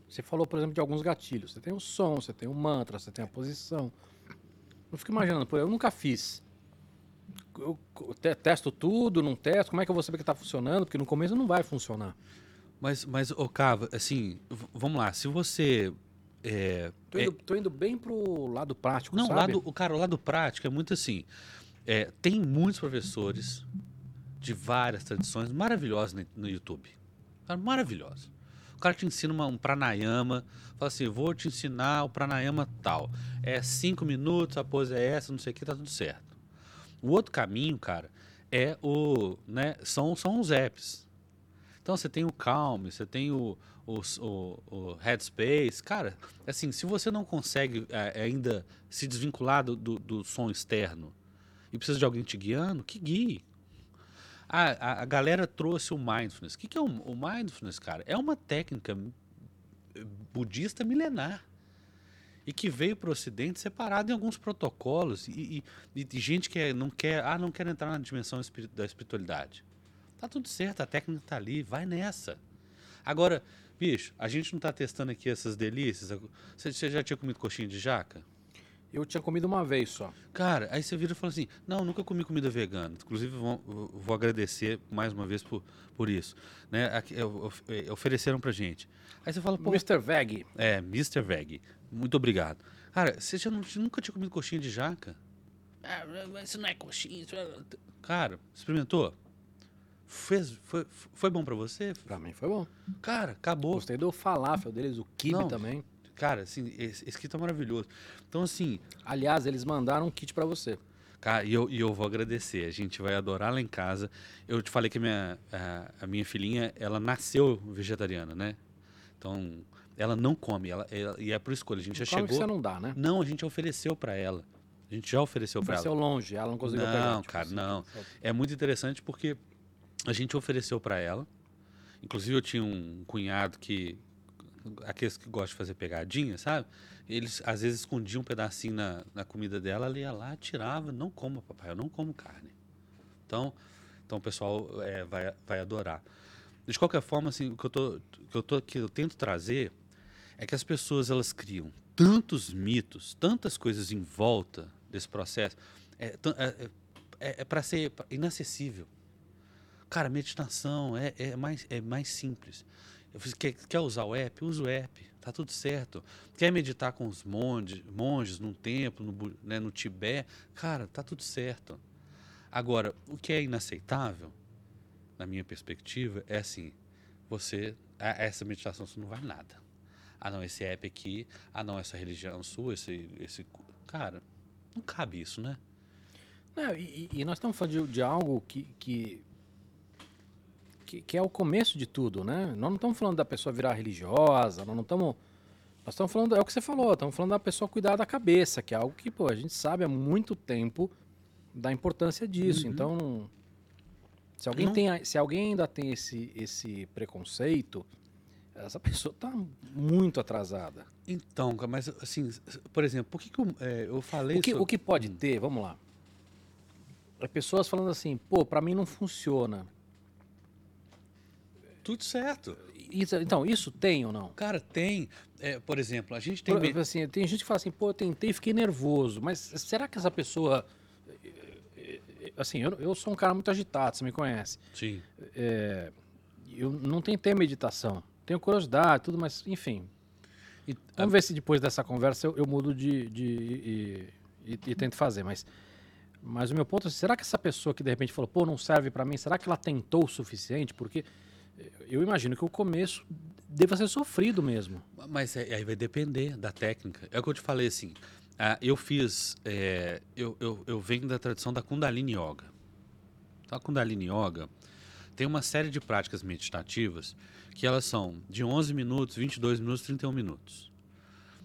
você falou, por exemplo, de alguns gatilhos. Você tem o som, você tem o mantra, você tem a posição. Eu fico imaginando, eu nunca fiz. Eu testo tudo, não testo, como é que eu vou saber que está funcionando? Porque no começo não vai funcionar. Mas, mas ô Cava, assim, vamos lá, se você. É, tô, indo, é... tô indo bem pro lado prático, Não, sabe? Lado, o cara, o lado prático é muito assim. É, tem muitos professores de várias tradições maravilhosos no, no YouTube. Maravilhosos. O cara te ensina uma, um pranayama, fala assim, vou te ensinar o pranayama tal. É cinco minutos, a pose é essa, não sei o que, tá tudo certo. O outro caminho, cara, é o, né, são, são os apps. Então você tem o Calm, você tem o, o, o, o Headspace. Cara, assim, se você não consegue é, ainda se desvincular do, do, do, som externo e precisa de alguém te guiando, que guie. A, a, a galera trouxe o Mindfulness. O que, que é o, o Mindfulness, cara? É uma técnica budista milenar e que veio para o Ocidente separado em alguns protocolos e, e, e, gente que não quer, ah, não quer entrar na dimensão da espiritualidade. Tá tudo certo, a técnica tá ali, vai nessa. Agora, bicho, a gente não tá testando aqui essas delícias. Você, você já tinha comido coxinha de jaca? Eu tinha comido uma vez só. Cara, aí você vira e fala assim: não, nunca comi comida vegana. Inclusive, vou, vou agradecer mais uma vez por, por isso. Né? Aqui, eh, ofereceram pra gente. Aí você fala, pô, Mr. Veg. é, Mr. Veg, muito obrigado. Cara, você já não- nunca tinha comido coxinha de jaca? Ah, mas isso não é coxinha. Isso é... Cara, experimentou? Fez, foi, foi bom pra você? Pra mim foi bom. Cara, acabou. Gostei do falafel deles, o kibe Não. também. Cara, assim, esse, esse kit tá maravilhoso. Então, assim, Aliás, eles mandaram um kit pra você. Cara, e eu, e eu vou agradecer. A gente vai adorar lá em casa. Eu te falei que a minha, a, a minha filhinha, ela nasceu vegetariana, né? Então, ela não come. Ela, ela- e é por escolha. A gente já Como que chegou. você não dá, né? Não, a gente ofereceu pra ela. A gente já ofereceu Nasceu ela. longe, ela não conseguiu pegar. Não, tipo cara, assim. não. É muito interessante porque a gente ofereceu pra ela. Inclusive, eu tinha um cunhado que. Aqueles que gostam de fazer pegadinha, sabe? Eles às vezes escondiam um pedacinho na, na comida dela, ela ia lá, tirava. Não como, papai, eu não como carne. Então, então o pessoal é, vai, vai adorar. De qualquer forma, assim, o que eu, tô, que, eu tô, que eu tento trazer é que as pessoas elas criam tantos mitos, tantas coisas em volta desse processo. É, é, é, é para ser inacessível. Cara, meditação é, é, mais, é mais simples. Eu fiz, quer, quer usar o app? Usa o app, tá tudo certo. Quer meditar com os monges, monges num templo, no, né, no Tibete? Cara, tá tudo certo. Agora, o que é inaceitável, na minha perspectiva, é assim: você, essa meditação você não vai nada. Ah, não, esse app aqui, ah, não, essa religião sua, esse, esse. Cara, não cabe isso, né? Não, e, e- nós estamos falando de, de algo que, que, que, que é o começo de tudo, né? Nós não estamos falando da pessoa virar religiosa, nós não estamos. Nós estamos falando, é o que você falou, estamos falando da pessoa cuidar da cabeça, que é algo que, pô, a gente sabe há muito tempo da importância disso. Então, não- se alguém, Não- tem, se alguém ainda tem esse, esse preconceito, essa pessoa está muito atrasada. Então, mas assim, por exemplo, por que, que eu, é, eu falei O que, sobre- o que pode ter, vamos lá. É pessoas falando assim, pô, pra mim não funciona. Tudo certo. Isso- então, isso tem ou não? Cara, tem. é, por exemplo, a gente tem. Por- assim, tem gente que fala assim, pô, eu tentei e fiquei nervoso, mas será que essa pessoa. Assim, eu, eu sou um cara muito agitado, você me conhece. Sim. É, eu não tentei meditação. Tenho curiosidade, tudo, mas enfim. E- Vamos ver se depois dessa conversa eu, eu mudo de. de e, e- tento fazer. Mas, mas o meu ponto é: será que essa pessoa que de repente falou, pô, não serve pra mim, será que ela tentou o suficiente? Porque eu imagino que o começo deva ser sofrido mesmo. Mas é- aí vai depender da técnica. É o que eu te falei assim. ah, eu fiz. é, eu, eu, eu venho da tradição da Kundalini Yoga. Então, a Kundalini Yoga tem uma série de práticas meditativas que elas são de 11 minutos, 22 minutos, 31 minutos.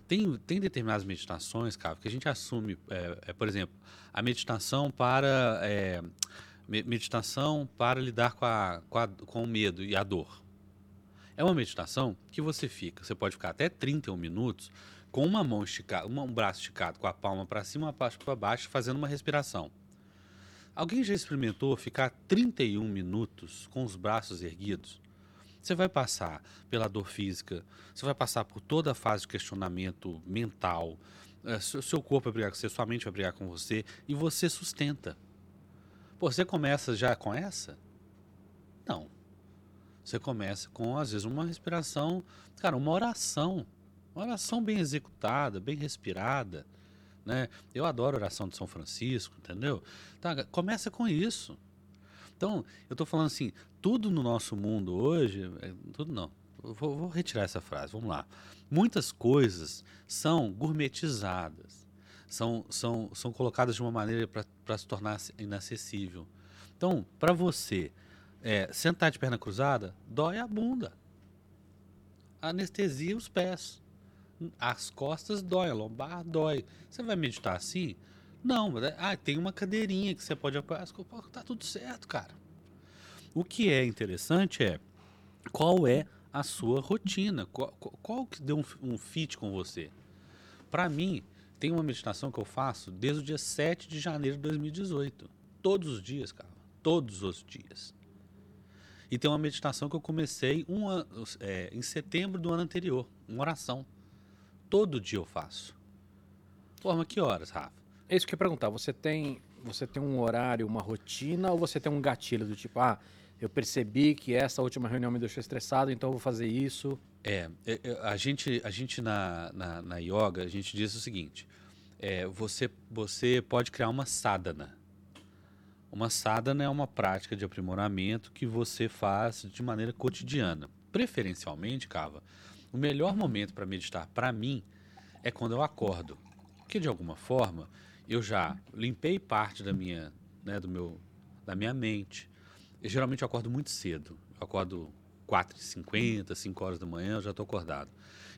Tem, tem determinadas meditações, cara, que a gente assume, é, é, por exemplo, a meditação para é, me- meditação para lidar com, a, com, a- com o medo e a dor. É uma meditação que você fica, você pode ficar até 31 minutos com uma mão esticada, um braço esticado, com a palma para cima, uma palma para baixo, fazendo uma respiração. Alguém já experimentou ficar 31 minutos com os braços erguidos? Você vai passar pela dor física, você vai passar por toda a fase de questionamento mental, eh, seu corpo vai brigar com você, sua mente vai brigar com você e você sustenta. Pô, você começa já com essa? Não. Você começa com, às vezes, uma respiração, cara, uma oração. Uma oração bem executada, bem respirada. Né? Eu adoro oração de São Francisco, entendeu? Tá, começa com isso. Então, eu estou falando assim, tudo no nosso mundo hoje, é, tudo não. Vou, vou retirar essa frase, vamos lá. Muitas coisas são gourmetizadas, são, são, são colocadas de uma maneira para se tornar inacessível. Então, para você é, sentar de perna cruzada, dói a bunda. Anestesia os pés. As costas dói, a lombar dói. Você vai meditar assim? Não, é- ah, tem uma cadeirinha que você pode apoiar. as costas. Tá tudo certo, cara. O que é interessante é qual é a sua rotina, qual, qual- que deu um, um fit com você. Para mim, tem uma meditação que eu faço desde o dia 7 de janeiro de 2018. Todos os dias, cara. Todos os dias. E tem uma meditação que eu comecei um é, em setembro do ano anterior, uma oração. Todo dia eu faço. Mas que horas, Rafa? É isso que eu ia perguntar. Você tem, você tem um horário, uma rotina, ou você tem um gatilho do tipo, ah, eu percebi que essa última reunião me deixou estressado, então eu vou fazer isso. É, é, é, a gente, a gente na, na, na yoga, a gente diz o seguinte: é, você, você pode criar uma sadhana. Uma sadhana é uma prática de aprimoramento que você faz de maneira cotidiana. Preferencialmente, Cava, o melhor momento para meditar, para mim, é quando eu acordo. Porque, de alguma forma, eu já limpei parte da minha, né, do meu, da minha mente. Eu, geralmente eu acordo muito cedo. Eu acordo 4h50, 5 horas da manhã, eu já estou acordado.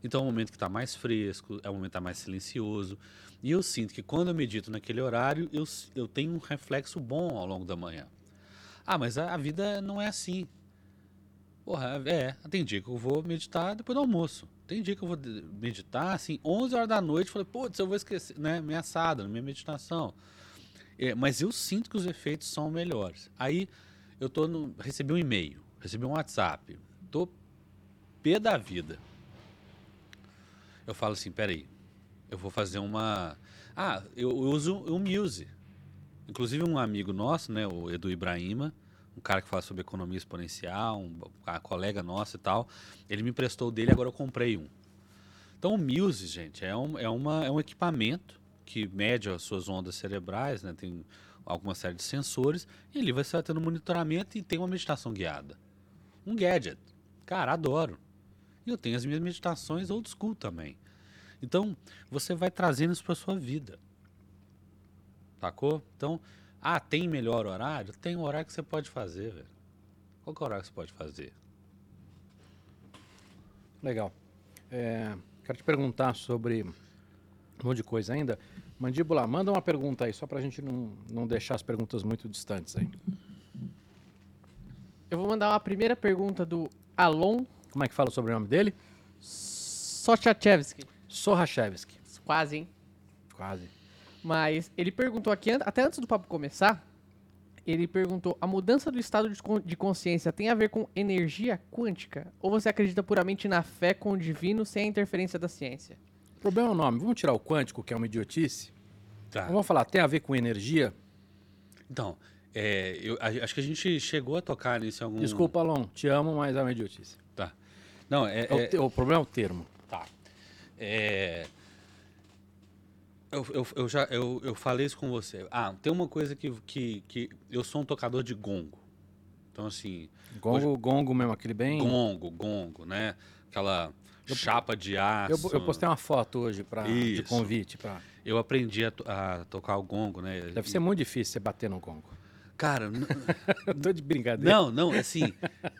Então é um momento que está mais fresco, é um momento que está mais silencioso. E eu sinto que quando eu medito naquele horário, eu, eu tenho um reflexo bom ao longo da manhã. Ah, mas a, a vida não é assim. Porra, é, tem dia que eu vou meditar depois do almoço. Tem dia que eu vou meditar, assim, 11 horas da noite, falei, putz, eu vou esquecer, né, minha assada, minha meditação. É, mas eu sinto que os efeitos são melhores. Aí eu tô no, recebi um e-mail, recebi um WhatsApp, tô pé da vida. Eu falo assim, peraí, eu vou fazer uma... Ah, eu, eu uso o Muse. Inclusive um amigo nosso, né, o Edu Ibrahima, um cara que fala sobre economia exponencial, um, a colega nossa e tal, ele me emprestou dele, agora eu comprei um. Então o Muse, gente, é um, é uma, é um equipamento que mede as suas ondas cerebrais, né, tem alguma série de sensores, e ele vai estar tendo monitoramento e tem uma meditação guiada. Um gadget. Cara, adoro. E eu tenho as minhas meditações old school também. Então, você vai trazendo isso para sua vida. Sacou? Então, ah, tem melhor horário? Tem um horário que você pode fazer, velho. Qual que é o horário que você pode fazer? Legal. É, quero te perguntar sobre um monte de coisa ainda. Mandíbula, manda uma pergunta aí, só pra gente não, não deixar as perguntas muito distantes aí. Eu vou mandar uma primeira pergunta do Alon Como é que fala o sobrenome dele? Sochachevski. Sorrachevski. Quase, hein? Quase. Mas ele perguntou aqui, até antes do papo começar, ele perguntou: a mudança do estado de consciência tem a ver com energia quântica? Ou você acredita puramente na fé com o divino sem a interferência da ciência? O problema é o nome. Vamos tirar o quântico, que é uma idiotice. Tá. Vamos falar, tem a ver com energia? Então, é, eu a- acho que a gente chegou a tocar nisso em algum... Desculpa, Alon, te amo, mas é uma idiotice. Tá. Não, é... É o é- te- o problema é o termo. Tá. É... Eu, eu, eu já eu, eu falei isso com você. Ah, tem uma coisa que, que, que eu sou um tocador de gongo. Então, assim, Gongo, gongo mesmo, aquele bem... gongo, gongo, né? Aquela chapa de aço. Eu, eu postei uma foto hoje pra, de convite. Pra... Eu aprendi a, a tocar o gongo, né? Deve E- ser muito difícil você bater no gongo. Cara, Eu tô de brincadeira. não, não, assim,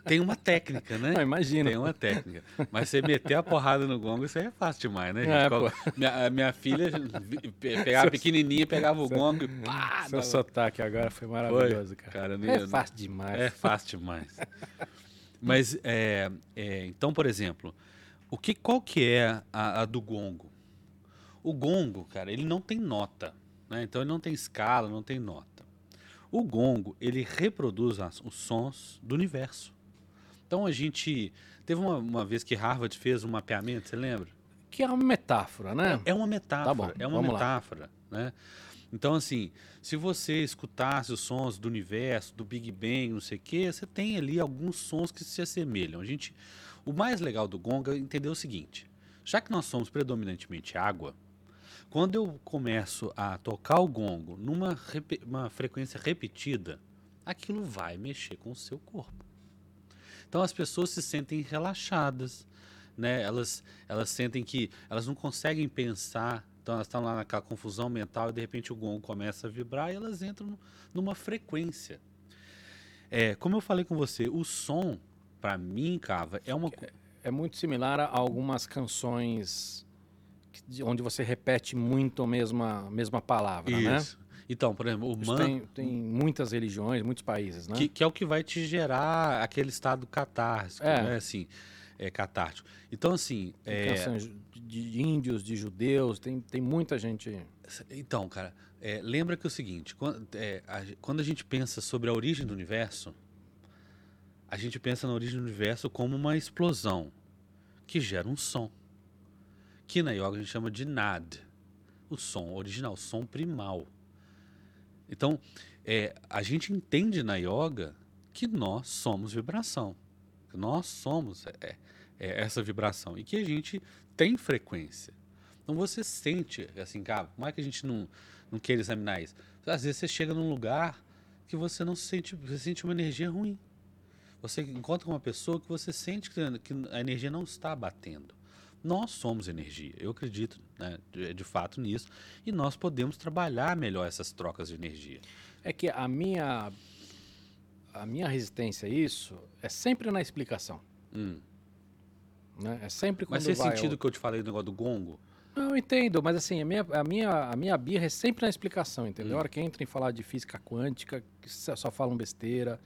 tem uma técnica, né? Não, imagina. Tem uma técnica. Mas você meter a porrada no gongo, isso aí é fácil demais, né, gente? É, Qual-. Minha, minha filha pegava pequenininha, pegava o gongo e pá! Seu dava- sotaque agora foi maravilhoso, cara. cara, é fácil demais. É fácil demais. Mas, é, é, então, por exemplo, o que, qual que é a, a do gongo? O gongo, cara, ele não tem nota. Né? Então, ele não tem escala, não tem nota. O gongo, ele reproduz as- os sons do universo. Então, a gente... Teve uma, uma vez que Harvard fez um mapeamento, você lembra? Que é uma metáfora, né? É uma metáfora. Tá bom, é uma vamos lá. metáfora, né? Então, assim, se você escutasse os sons do universo, do Big Bang, não sei o quê, você tem ali alguns sons que se assemelham. A gente, o mais legal do gong é entender o seguinte: já que nós somos predominantemente água, quando eu começo a tocar o gongo numa uma frequência repetida, aquilo vai mexer com o seu corpo. Então as pessoas se sentem relaxadas, né? Elas, elas sentem que elas não conseguem pensar, então elas estão lá naquela confusão mental e de repente o gongo começa a vibrar e elas entram nu- numa frequência. É, como eu falei com você, o som, para mim, Cava, é uma. co- É muito similar a algumas canções onde você repete muito a mesma, mesma palavra, né? Isso. Então, por exemplo, o man, tem, tem muitas religiões, muitos países, né? que, que é o que vai te gerar aquele estado catártico, É. né? Assim, é catártico. Então, assim, é, de, índios, de judeus, tem, tem muita gente. Então, cara, é, lembra que é o seguinte, quando, é, a, quando a gente pensa sobre a origem do universo, a gente pensa na origem do universo como uma explosão que gera um som. Que na yoga a gente chama de nad, o som original, o som primal. Então, é, a gente entende na yoga que nós somos vibração. Que nós somos é, é, essa vibração e que a gente tem frequência. Então você sente, assim, cara, como é que a gente não, não quer examinar isso? Às vezes você chega num lugar que você não sente, você sente uma energia ruim. Você encontra uma pessoa que você sente que a energia não está batendo. Nós somos energia, eu acredito né, de, de, fato nisso, e nós podemos trabalhar melhor essas trocas de energia. É que a minha, a minha resistência a isso é sempre na explicação. Hum. Né? É sempre quando Mas fez vai sentido ao... que eu te falei do negócio do gongo? Não, eu entendo, mas assim, a minha, a minha, a minha birra é sempre na explicação, entendeu? Hum. A hora que entra em falar de física quântica, que só falam besteira,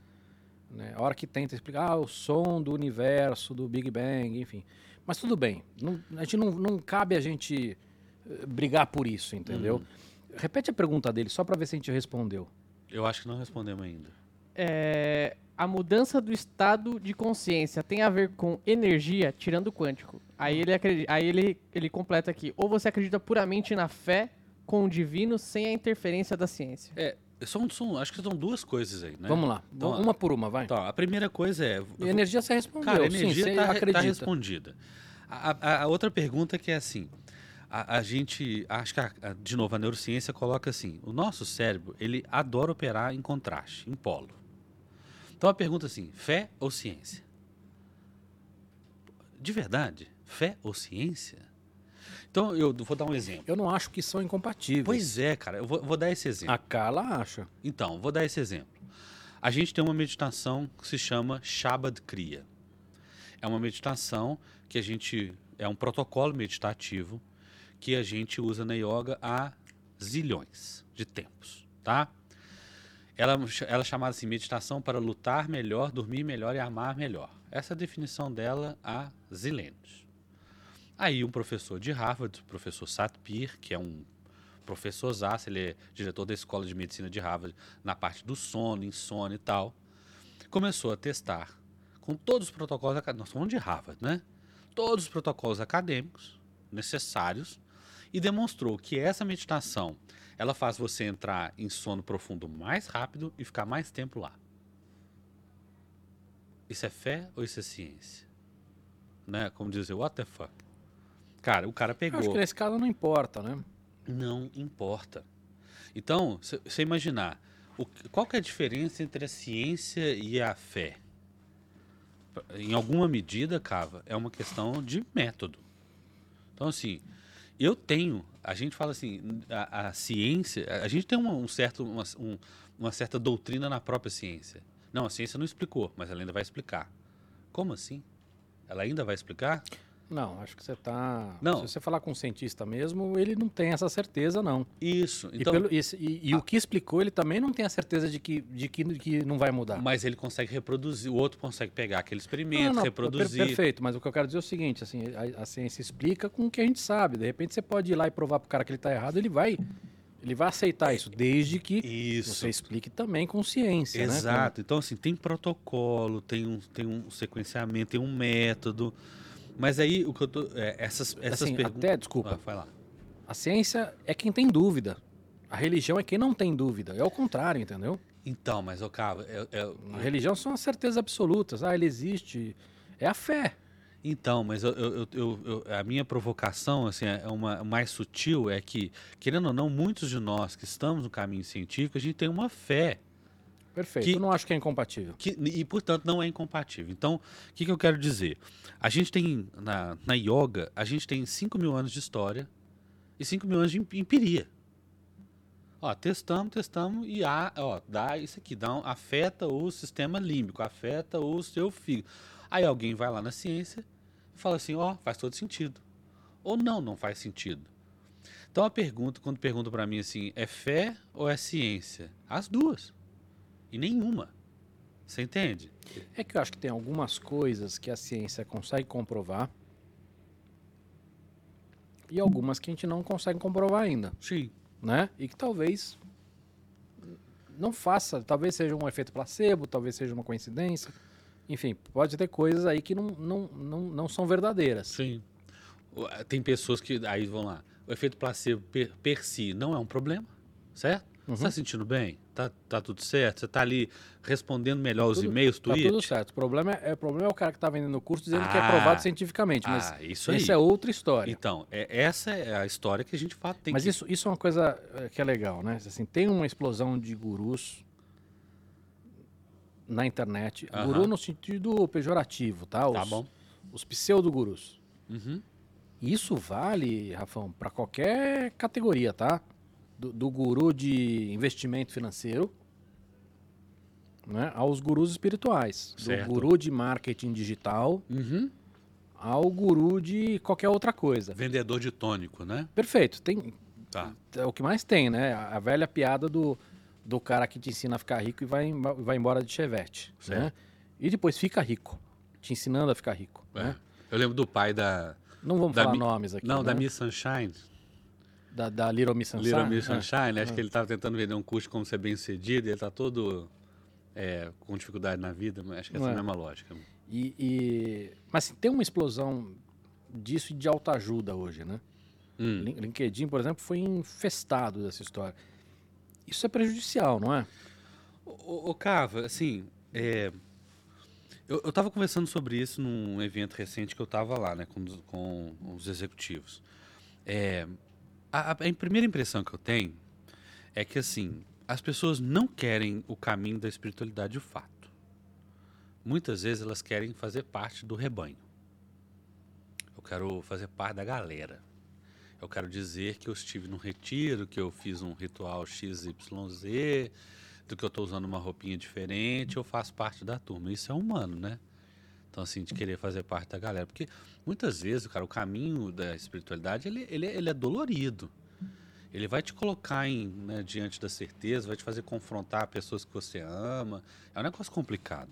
né? A hora que tenta explicar ah, o som do universo, do Big Bang, enfim. Mas tudo bem, não, a gente não, não cabe a gente eh, brigar por isso, entendeu? Hum. Repete a pergunta dele, só para ver se a gente respondeu. Eu acho que não respondemos ainda. É, a mudança do estado de consciência tem a ver com energia, tirando o quântico. Aí ele, acredita, aí ele, ele completa aqui. Ou você acredita puramente na fé com o divino sem a interferência da ciência. É, são, são, acho que são duas coisas aí, né? Vamos lá, Então, uma por uma, vai. Então, a primeira coisa é. E a energia você respondeu, Cara, a energia está acredita. respondida. A, a- a outra pergunta que é assim: a, a gente, acho que, de novo, a neurociência coloca assim: o nosso cérebro, ele adora operar em contraste, em polo. Então a pergunta é assim: fé ou ciência? De verdade, fé ou ciência? Então eu vou dar um exemplo. Eu não acho que são incompatíveis. Pois é, cara, eu vou, vou dar esse exemplo. A Carla acha. Então, vou dar esse exemplo. A gente tem uma meditação que se chama Shabad Kriya. É uma meditação que a gente é um protocolo meditativo que a gente usa na yoga há zilhões de tempos, tá? Ela, ela é chamada assim, meditação para lutar melhor, dormir melhor e amar melhor. Essa é a definição dela há zilênios. Aí um professor de Harvard, o professor Satpir, que é um professor Zass, ele é diretor da Escola de Medicina de Harvard, na parte do sono, insônia e tal, começou a testar com todos os protocolos acadêmicos, nós falamos de Harvard, né? Todos os protocolos acadêmicos necessários e demonstrou que essa meditação, ela faz você entrar em sono profundo mais rápido e ficar mais tempo lá. Isso é fé ou isso é ciência? Né? Como dizer, what the fuck? Cara, o cara Eu pegou. acho que nesse caso não importa, né? Não importa. Então, você imaginar, o, qual que é a diferença entre a ciência e a fé? Em alguma medida, Cava, é uma questão de método. Então, assim, eu tenho, a gente fala assim, a, a ciência, a gente tem uma, um certo, uma, um- uma certa doutrina na própria ciência. Não, a ciência não explicou, mas ela ainda vai explicar. Como assim? Ela ainda vai explicar? Não, acho que você tá. Não. Se você falar com um cientista mesmo, ele não tem essa certeza, não. Isso. E Então, pelo- e, e- e o que explicou, ele também não tem a certeza de que, de que, que não vai mudar. mas ele consegue reproduzir, o outro consegue pegar aquele experimento, Não, não, reproduzir. per- perfeito, mas o que eu quero dizer é o seguinte, assim, a, a ciência explica com o que a gente sabe. De repente você pode ir lá e provar pro cara que ele tá errado, ele vai, ele vai aceitar isso, desde que Isso. você explique também com ciência, né? Exato. Então, assim, tem protocolo, tem um, tem um sequenciamento, tem um método. Mas aí, o que eu tô. é, essas essas Assim, perguntas. até, desculpa. Ah, vai lá. A ciência é quem tem dúvida. A religião é quem não tem dúvida. É o contrário, entendeu? Então, mas, ô, Cava, é, é- A religião são as certezas absolutas. Ah, ele existe. É a fé. então, mas eu, eu- eu- eu- eu- a minha provocação, assim, é uma mais sutil, é que, querendo ou não, muitos de nós que estamos no caminho científico, a gente tem uma fé. Perfeito. Que- Eu não acho que é incompatível. que, e, portanto, não é incompatível. Então, o que, que eu quero dizer? A gente tem, na, na yoga, a gente tem 5 mil anos de história e 5 mil anos de em- empiria. Ó, testamos, testamos e há, ó, dá isso aqui, dá um- afeta o sistema límbico, afeta o seu fígado. Aí alguém vai lá na ciência e fala assim, ó, faz todo sentido. Ou não, não faz sentido. Então a pergunta, quando perguntam para mim assim, é fé ou é ciência? As duas. E nenhuma. Você entende? É que eu acho que tem algumas coisas que a ciência consegue comprovar e algumas que a gente não consegue comprovar ainda, Sim. né? E que talvez não faça, talvez seja um efeito placebo, talvez seja uma coincidência, Enfim, pode ter coisas aí que não, não, não, não são verdadeiras. Sim. O- Tem pessoas que. Aí vão lá. O efeito placebo per, per si não é um problema, certo? Você tá sentindo bem? Tá, tá tudo certo? Você tá ali respondendo melhor os Tudo- e-mails, Tá tweets? tudo certo. O problema é, o problema é o cara que tá vendendo o curso dizendo que é Ah. provado cientificamente. Mas Ah, isso aí. essa é outra história. Então, é, essa é a história que a gente fala. Tem Mas que... isso, isso é uma coisa eh, que é legal, né? Assim, tem uma explosão de gurus na internet. Aham. Guru no sentido pejorativo, tá? Os, Tá bom. Os pseudo-gurus. Uhum. Isso vale, Rafão, para qualquer categoria, tá? Do, do guru de investimento financeiro né, aos gurus espirituais. Certo. Do guru de marketing digital Uhum. ao guru de qualquer outra coisa. Vendedor de tônico, né? Perfeito. Tem, Tá. é o que mais tem, né? A a velha piada do, do cara que te ensina a ficar rico e vai, vai embora de chevette. Né? E depois fica rico, te ensinando a ficar rico. É. Né? Eu lembro do pai da. Não vamos Da falar Mi- nomes aqui. Não, da né? Miss Sunshine. Da, da Little Miss Sunshine. Little Miss É. Sunshine. Acho que ele estava tentando vender um curso como ser bem sucedido. E ele tá todo é, com dificuldade na vida. Mas acho que é essa é. mesma lógica. E, e- Mas assim, tem uma explosão disso de autoajuda hoje, né? Hum. Lin- LinkedIn, por exemplo, foi infestado dessa história. Isso é prejudicial, não é? Ô, ô, Cava, assim, é, eu, eu tava conversando sobre isso num evento recente que eu tava lá, né, com, com os executivos. É, a, a- primeira impressão que eu tenho é que, assim, as pessoas não querem o caminho da espiritualidade de fato. Muitas vezes elas querem fazer parte do rebanho. Eu quero fazer parte da galera. Eu quero dizer que eu estive num retiro, que eu fiz um ritual XYZ, do que eu estou usando uma roupinha diferente, eu faço parte da turma. Isso é humano, né? Então, assim, de querer fazer parte da galera. Porque muitas vezes, cara, o caminho da espiritualidade, ele, ele, ele é dolorido. Ele vai te colocar em, né, diante da certeza, vai te fazer confrontar pessoas que você ama. É um negócio complicado.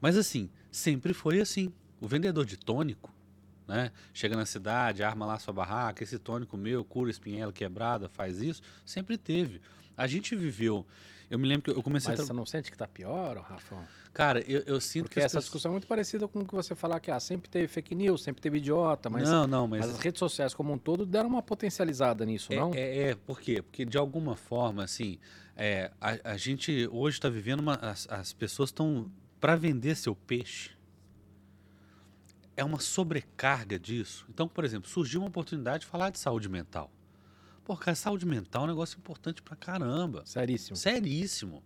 Mas, assim, sempre foi assim. O vendedor de tônico, né? Chega na cidade, arma lá sua barraca, esse tônico meu, cura espinhela quebrada, faz isso. Sempre teve. A gente viveu. Eu me lembro que eu comecei Mas a. você tra- não sente que tá pior, Rafa? Cara, eu, eu sinto Porque que. essa pessoas- discussão é muito parecida com o que você falar que ah, sempre teve fake news, sempre teve idiota, mas, Não, não, mas. mas as redes sociais como um todo deram uma potencializada nisso, É, não? é, é, por quê? Porque de alguma forma, assim, é, a, a gente hoje está vivendo uma. As, as pessoas estão. Para vender seu peixe, é uma sobrecarga disso. Então, por exemplo, surgiu uma oportunidade de falar de saúde mental. Pô, cara, saúde mental é um negócio importante pra caramba. Seríssimo. Seríssimo.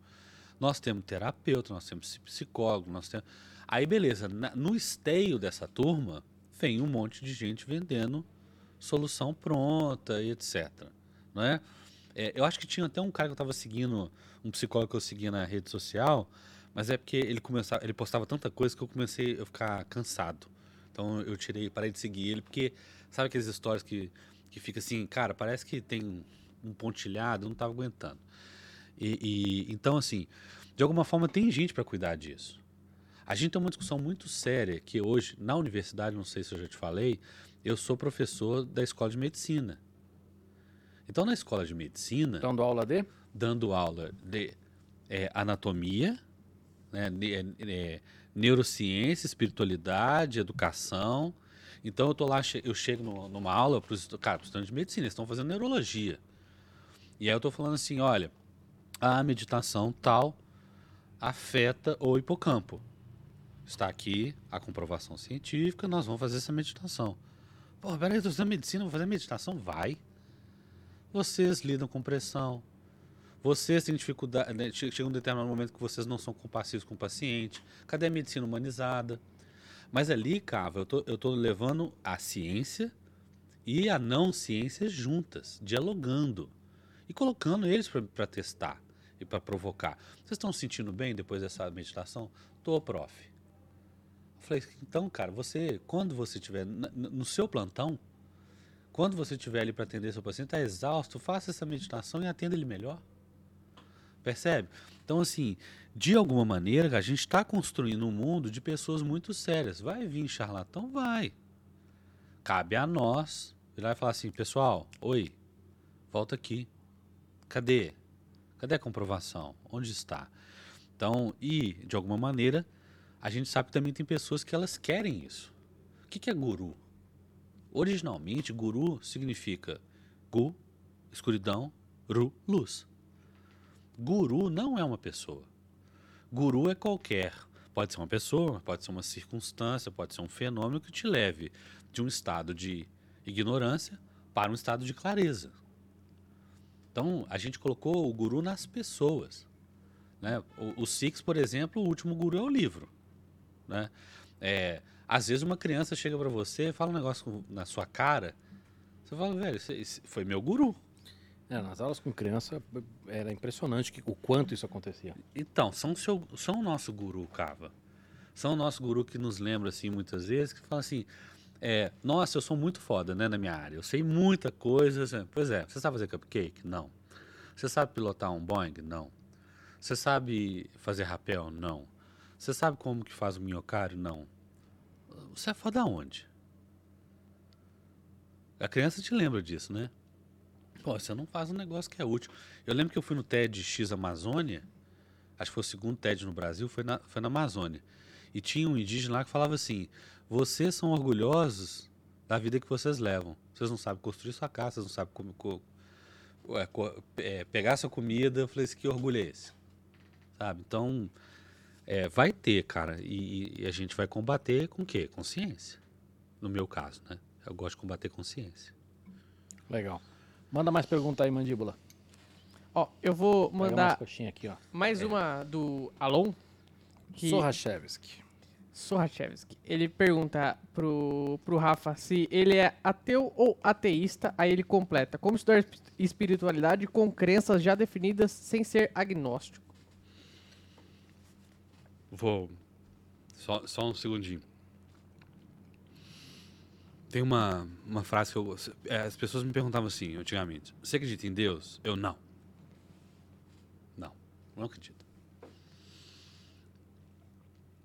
Nós temos terapeuta, nós temos psicólogo, nós temos. Aí, beleza, no esteio dessa turma, vem um monte de gente vendendo solução pronta e etc. Não é? É, eu acho que tinha até um cara que eu estava seguindo, um psicólogo que eu seguia na rede social, mas é porque ele começava, ele postava tanta coisa que eu comecei a ficar cansado. Então eu tirei, parei de seguir ele, porque sabe aquelas histórias que, que fica assim, cara, parece que tem um pontilhado, eu não estava aguentando. E, e- então, assim, de alguma forma tem gente para cuidar disso. A gente tem uma discussão muito séria que hoje, na universidade, não sei se eu já te falei, eu sou professor da escola de medicina. Então, na escola de medicina, Dando aula de? dando aula de é, anatomia, né, ne- é, é, neurociência, espiritualidade, educação. Então eu tô lá, eu chego no- numa aula para os estudantes de medicina, eles estão fazendo neurologia. E aí eu tô falando assim, olha, a meditação tal afeta o hipocampo. Está aqui a comprovação científica, nós vamos fazer essa meditação. Pô, peraí, eu tô estudando medicina, vou fazer meditação? Vai. Vocês lidam com pressão. Vocês têm dificuldade. né, che- Chega um determinado momento que vocês não são compassivos com o paciente. Cadê a medicina humanizada? Mas ali, Cava, eu tô, eu tô levando a ciência e a não ciência juntas, dialogando e colocando eles para testar e para provocar. Vocês estão se sentindo bem depois dessa meditação? Tô, prof. Eu falei, então, cara, você, quando você estiver na- no seu plantão, quando você estiver ali para atender seu paciente, está exausto, faça essa meditação e atenda ele melhor. Percebe? Então, assim, de alguma maneira, a gente está construindo um mundo de pessoas muito sérias. Vai vir charlatão? Vai. Cabe a nós virar e falar assim, pessoal, oi, volta aqui. Cadê? Cadê a comprovação? Onde está? Então, e, de alguma maneira, a gente sabe que também tem pessoas que elas querem isso. O que, que é guru? Originalmente, guru significa gu, escuridão, ru, luz. Guru não é uma pessoa. Guru é qualquer. Pode ser uma pessoa, pode ser uma circunstância, pode ser um fenômeno que te leve de um estado de ignorância para um estado de clareza. Então, a gente colocou o guru nas pessoas. Né? O, o Six, por exemplo, o último guru é o livro. Né? É, às vezes uma criança chega para você, fala um negócio na sua cara, você fala, velho, foi meu guru. É, nas aulas com criança era impressionante que, o quanto isso acontecia. Então, são, seu, são o nosso guru, Cava. São o nosso guru que nos lembra, assim, muitas vezes, que fala assim, é, nossa, eu sou muito foda, né, na minha área. Eu sei muita coisa. Pois é, você sabe fazer cupcake? Não. Você sabe pilotar um Boeing? Não. Você sabe fazer rapel? Não. Você sabe como que faz o minhocário? Não. Você é foda onde? A criança te lembra disso, né? Pô, você não faz um negócio que é útil. Eu lembro que eu fui no TED X Amazônia, acho que foi o segundo TED no Brasil, foi na, foi na Amazônia. E tinha um indígena lá que falava assim: vocês são orgulhosos da vida que vocês levam. Vocês não sabem construir sua casa, vocês não sabem é, é, pegar sua comida. Eu falei assim: que orgulho é esse? Sabe? Então, é, vai ter, cara. E, e, a gente vai combater com o quê? Consciência. No meu caso, né? Eu gosto de combater consciência. Legal. Manda mais pergunta aí, mandíbula. Ó, eu vou mandar aqui, ó. mais é. uma do Alon. Que... Sorachevski. Sorachevski. Ele pergunta pro, pro Rafa se ele é ateu ou ateísta. Aí ele completa: Como estudar espiritualidade com crenças já definidas sem ser agnóstico? Vou. Só, só um segundinho. Tem uma, uma frase que eu. É, as pessoas me perguntavam assim, antigamente: Você acredita em Deus? Eu não. Não, não acredito.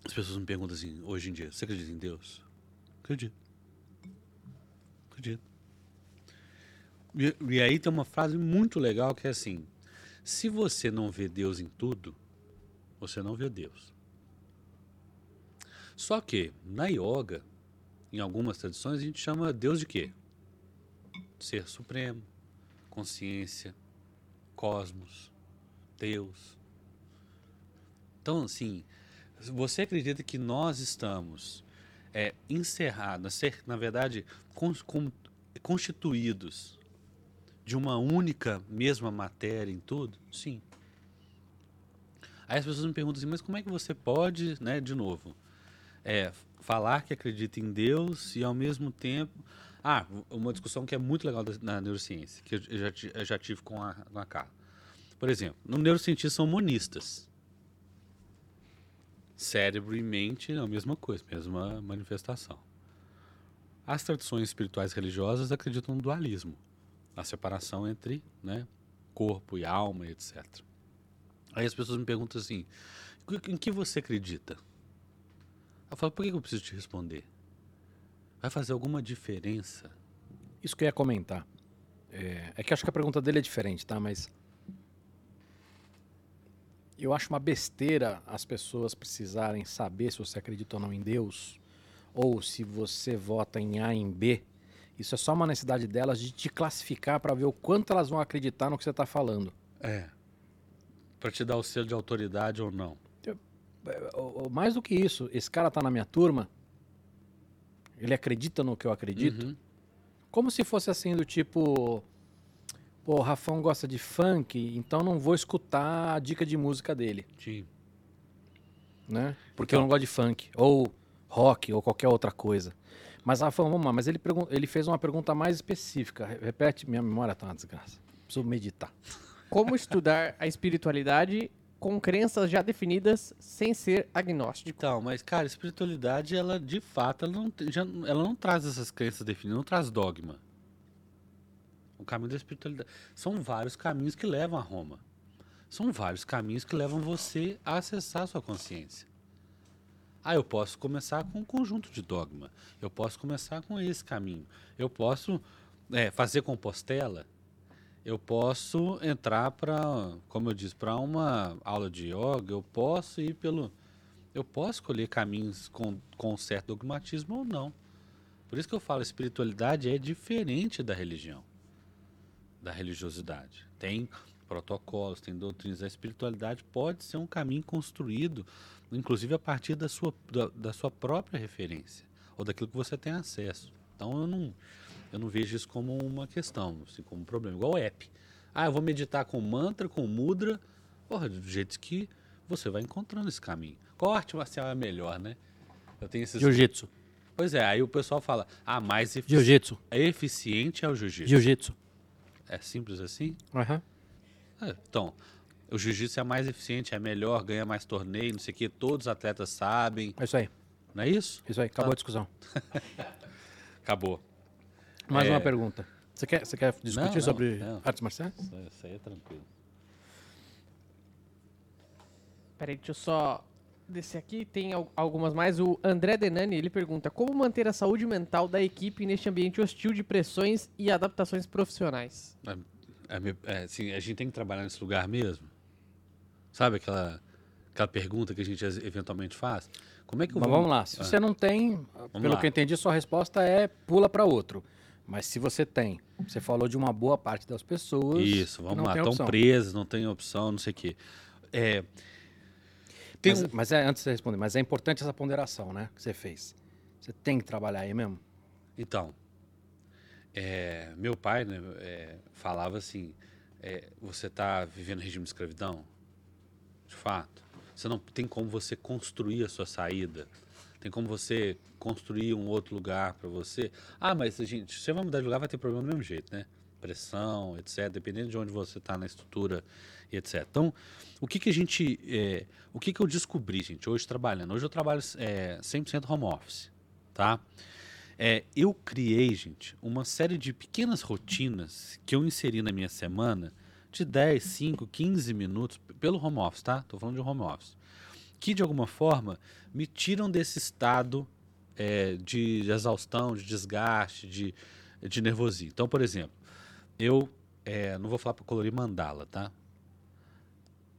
As pessoas me perguntam assim, hoje em dia: Você acredita em Deus? Acredito. Acredito. E, e aí tem uma frase muito legal que é assim: Se você não vê Deus em tudo, você não vê Deus. Só que na yoga em algumas tradições, a gente chama Deus de quê? Ser supremo, consciência, cosmos, Deus. Então, assim, você acredita que nós estamos é, encerrados, na verdade, constituídos de uma única mesma matéria em tudo? Sim. Aí as pessoas me perguntam assim, mas como é que você pode, né, de novo, é, falar que acredita em Deus e ao mesmo tempo. Ah, uma discussão que é muito legal na neurociência, que eu já, eu já tive com a, com a Carla. Por exemplo, no neurocientistas são monistas. Cérebro e mente é a mesma coisa, mesma manifestação. As tradições espirituais religiosas acreditam no dualismo, na separação entre né, corpo e alma, etc. Aí as pessoas me perguntam assim: em que você acredita? Eu falo, por que eu preciso te responder? Vai fazer alguma diferença? Isso que eu ia comentar. É, é que acho que a pergunta dele é diferente, tá? Mas. Eu acho uma besteira as pessoas precisarem saber se você acredita ou não em Deus, ou se você vota em A em B. Isso é só uma necessidade delas de te classificar para ver o quanto elas vão acreditar no que você está falando. É. Para te dar o selo de autoridade ou não mais do que isso, esse cara tá na minha turma, ele acredita no que eu acredito, uhum. como se fosse assim do tipo, pô, o Rafão gosta de funk, então não vou escutar a dica de música dele. Sim. Né? Porque então... eu não gosto de funk, ou rock, ou qualquer outra coisa. Mas Rafão, vamos lá, mas ele, ele fez uma pergunta mais específica. Repete, minha memória tá uma desgraça. Preciso meditar. Como estudar a espiritualidade com crenças já definidas sem ser agnóstico. Então, mas cara, espiritualidade, ela de fato, ela não, já, ela não traz essas crenças definidas, não traz dogma. O caminho da espiritualidade. São vários caminhos que levam a Roma. São vários caminhos que levam você a acessar a sua consciência. Ah, eu posso começar com um conjunto de dogma. Eu posso começar com esse caminho. Eu posso é, fazer compostela eu posso entrar para, como eu disse, para uma aula de yoga, eu posso ir pelo Eu posso escolher caminhos com, com certo dogmatismo ou não. Por isso que eu falo, a espiritualidade é diferente da religião, da religiosidade. Tem protocolos, tem doutrinas. A espiritualidade pode ser um caminho construído, inclusive a partir da sua, da, da sua própria referência, ou daquilo que você tem acesso. Então eu não, eu não vejo isso como uma questão, assim, como um problema. Igual o app. Ah, eu vou meditar com mantra, com mudra. Porra, do jeito que você vai encontrando esse caminho. Qual arte marcial é melhor, né? Eu tenho esses. Jiu-jitsu. Pois é, aí o pessoal fala, ah, mais efici... Jiu-jitsu. é eficiente é o jiu-jitsu. Jiu-jitsu. É simples assim? Aham. É, então, o jiu-jitsu é mais eficiente, é melhor, ganha mais torneio, não sei o que, todos os atletas sabem, É isso aí. não é isso? Isso aí. Acabou a discussão. Acabou. Mais É. uma pergunta. Você quer, você quer discutir Não, não, sobre não. artes marciais? Isso, isso aí é tranquilo. Peraí, deixa eu só descer aqui. Tem al- algumas mais. O André Denani, ele pergunta: Como manter a saúde mental da equipe neste ambiente hostil de pressões e adaptações profissionais? É, é, assim, a gente tem que trabalhar nesse lugar mesmo? Sabe aquela, aquela pergunta que a gente eventualmente faz? Como é que eu Mas vou- vamos lá. Se Ah, você não tem, pelo lá. que eu entendi, sua resposta é pula para outro. Mas se você tem, você falou de uma boa parte das pessoas. Isso, vamos lá. Estão presas, não tem opção, não sei o quê. É, tem Mas, um- mas é, antes de você responder, mas é importante essa ponderação, né? Que você fez. Você tem que trabalhar aí mesmo. Então, é, meu pai né, é, falava assim: é, você está vivendo regime de escravidão? De fato. Você não tem como você construir a sua saída. Tem como você construir um outro lugar para você. Ah, mas gente, se você vai mudar de lugar, vai ter problema do mesmo jeito, né? Pressão, etc. Dependendo de onde você está na estrutura etc. Então, o que que a gente, é, o que que eu descobri, gente, hoje trabalhando? Hoje eu trabalho é, 100% home office, tá? É, eu criei, gente, uma série de pequenas rotinas que eu inseri na minha semana de 10, 5, 15 minutos pelo home office, tá? Tô falando de home office. Que de alguma forma me tiram desse estado é, de exaustão, de desgaste, de, de nervosismo. Então, por exemplo, eu é, não vou falar para colorir mandala, tá?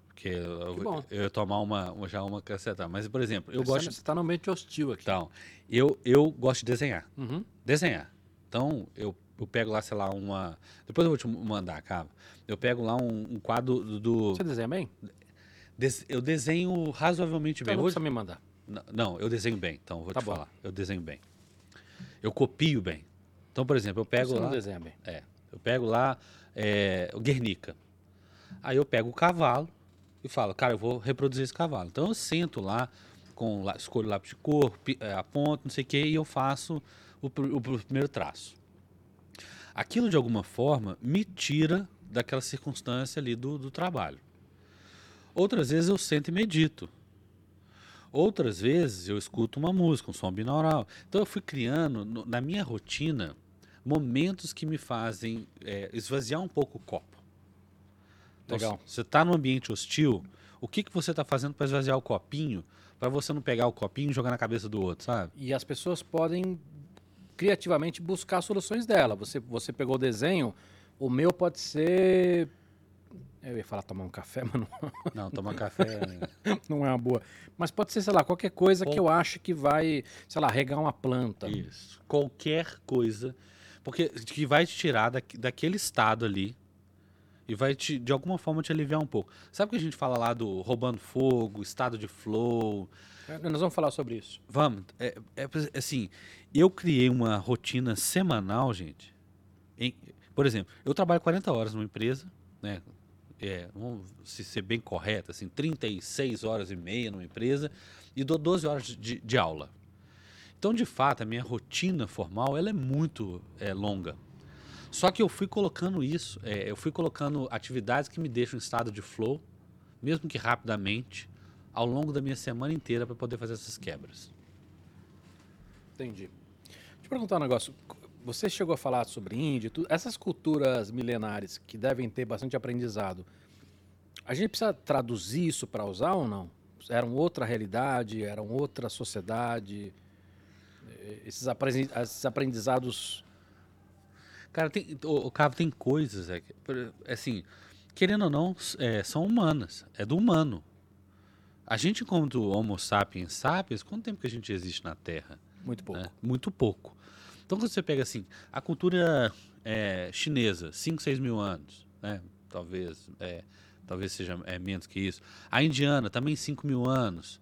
Porque eu, Que bom. eu ia tomar uma, uma- já uma cacetada. Mas, por exemplo, eu gosto. Você está no ambiente hostil aqui. Então, eu, eu gosto de desenhar. Uhum. Desenhar. Então, eu, eu pego lá, sei lá, uma. Depois eu vou te mandar, cara. Eu pego lá um, um quadro do- Você desenha bem? Des- eu desenho razoavelmente Então bem. não Hoje, me mandar. Não, eu desenho bem, então vou Tá te bom. falar. Eu desenho bem. Eu copio bem. Então, por exemplo, eu pego Você lá. não desenha bem. É, eu pego lá é, o Guernica. Aí eu pego o cavalo e falo, cara, eu vou reproduzir esse cavalo. Então eu sento lá, com, escolho lápis de cor, é, aponto, não sei o que, e eu faço o, o pr- primeiro traço. Aquilo, de alguma forma, me tira daquela circunstância ali do, do trabalho. Outras vezes eu sento e medito. Outras vezes eu escuto uma música, um som binaural. Então eu fui criando no- na minha rotina momentos que me fazem é, esvaziar um pouco o copo. Então, Legal. Você está num ambiente hostil, o que, que você está fazendo para esvaziar o copinho, para você não pegar o copinho e jogar na cabeça do outro, sabe? E as pessoas podem criativamente buscar soluções dela. Você, você pegou o desenho, o meu pode ser. Eu ia falar tomar um café, mas não, Não, tomar café. não é uma boa. Mas pode ser, sei lá, qualquer coisa que Qual- eu acho que vai, sei lá, regar uma planta. Isso. Qualquer coisa. Porque que vai te tirar da, daquele estado ali e vai te, de alguma forma te aliviar um pouco. Sabe o que a gente fala lá do roubando fogo, estado de flow? É, Nós vamos falar sobre isso. Vamos, é, é assim, eu criei uma rotina semanal, gente. em- por exemplo, eu trabalho 40 horas numa empresa, né? É, vamos se ser bem correto, assim, 36 horas e meia numa empresa e dou 12 horas de, de aula. Então, de fato, a minha rotina formal ela é muito é, longa. Só que eu fui colocando isso, é, eu fui colocando atividades que me deixam em estado de flow, mesmo que rapidamente, ao longo da minha semana inteira para poder fazer essas quebras. Entendi. Deixa eu perguntar um negócio. Você chegou a falar sobre Índia, tudo. essas culturas milenares que devem ter bastante aprendizado. A gente precisa traduzir isso para usar ou não? Eram outra realidade, eram outra sociedade. Eh, Esses esses aprendizados. Cara, tem, o, o Cavo tem coisas, é, por- assim, querendo ou não, é, são humanas, é do humano. A gente, enquanto Homo sapiens sapiens, quanto tempo que a gente existe na Terra? Muito pouco. né? Muito pouco. Então, quando você pega assim, a cultura é, chinesa, 5, 6 mil anos, né? talvez, é, talvez seja é, menos que isso. A indiana, também 5 mil anos.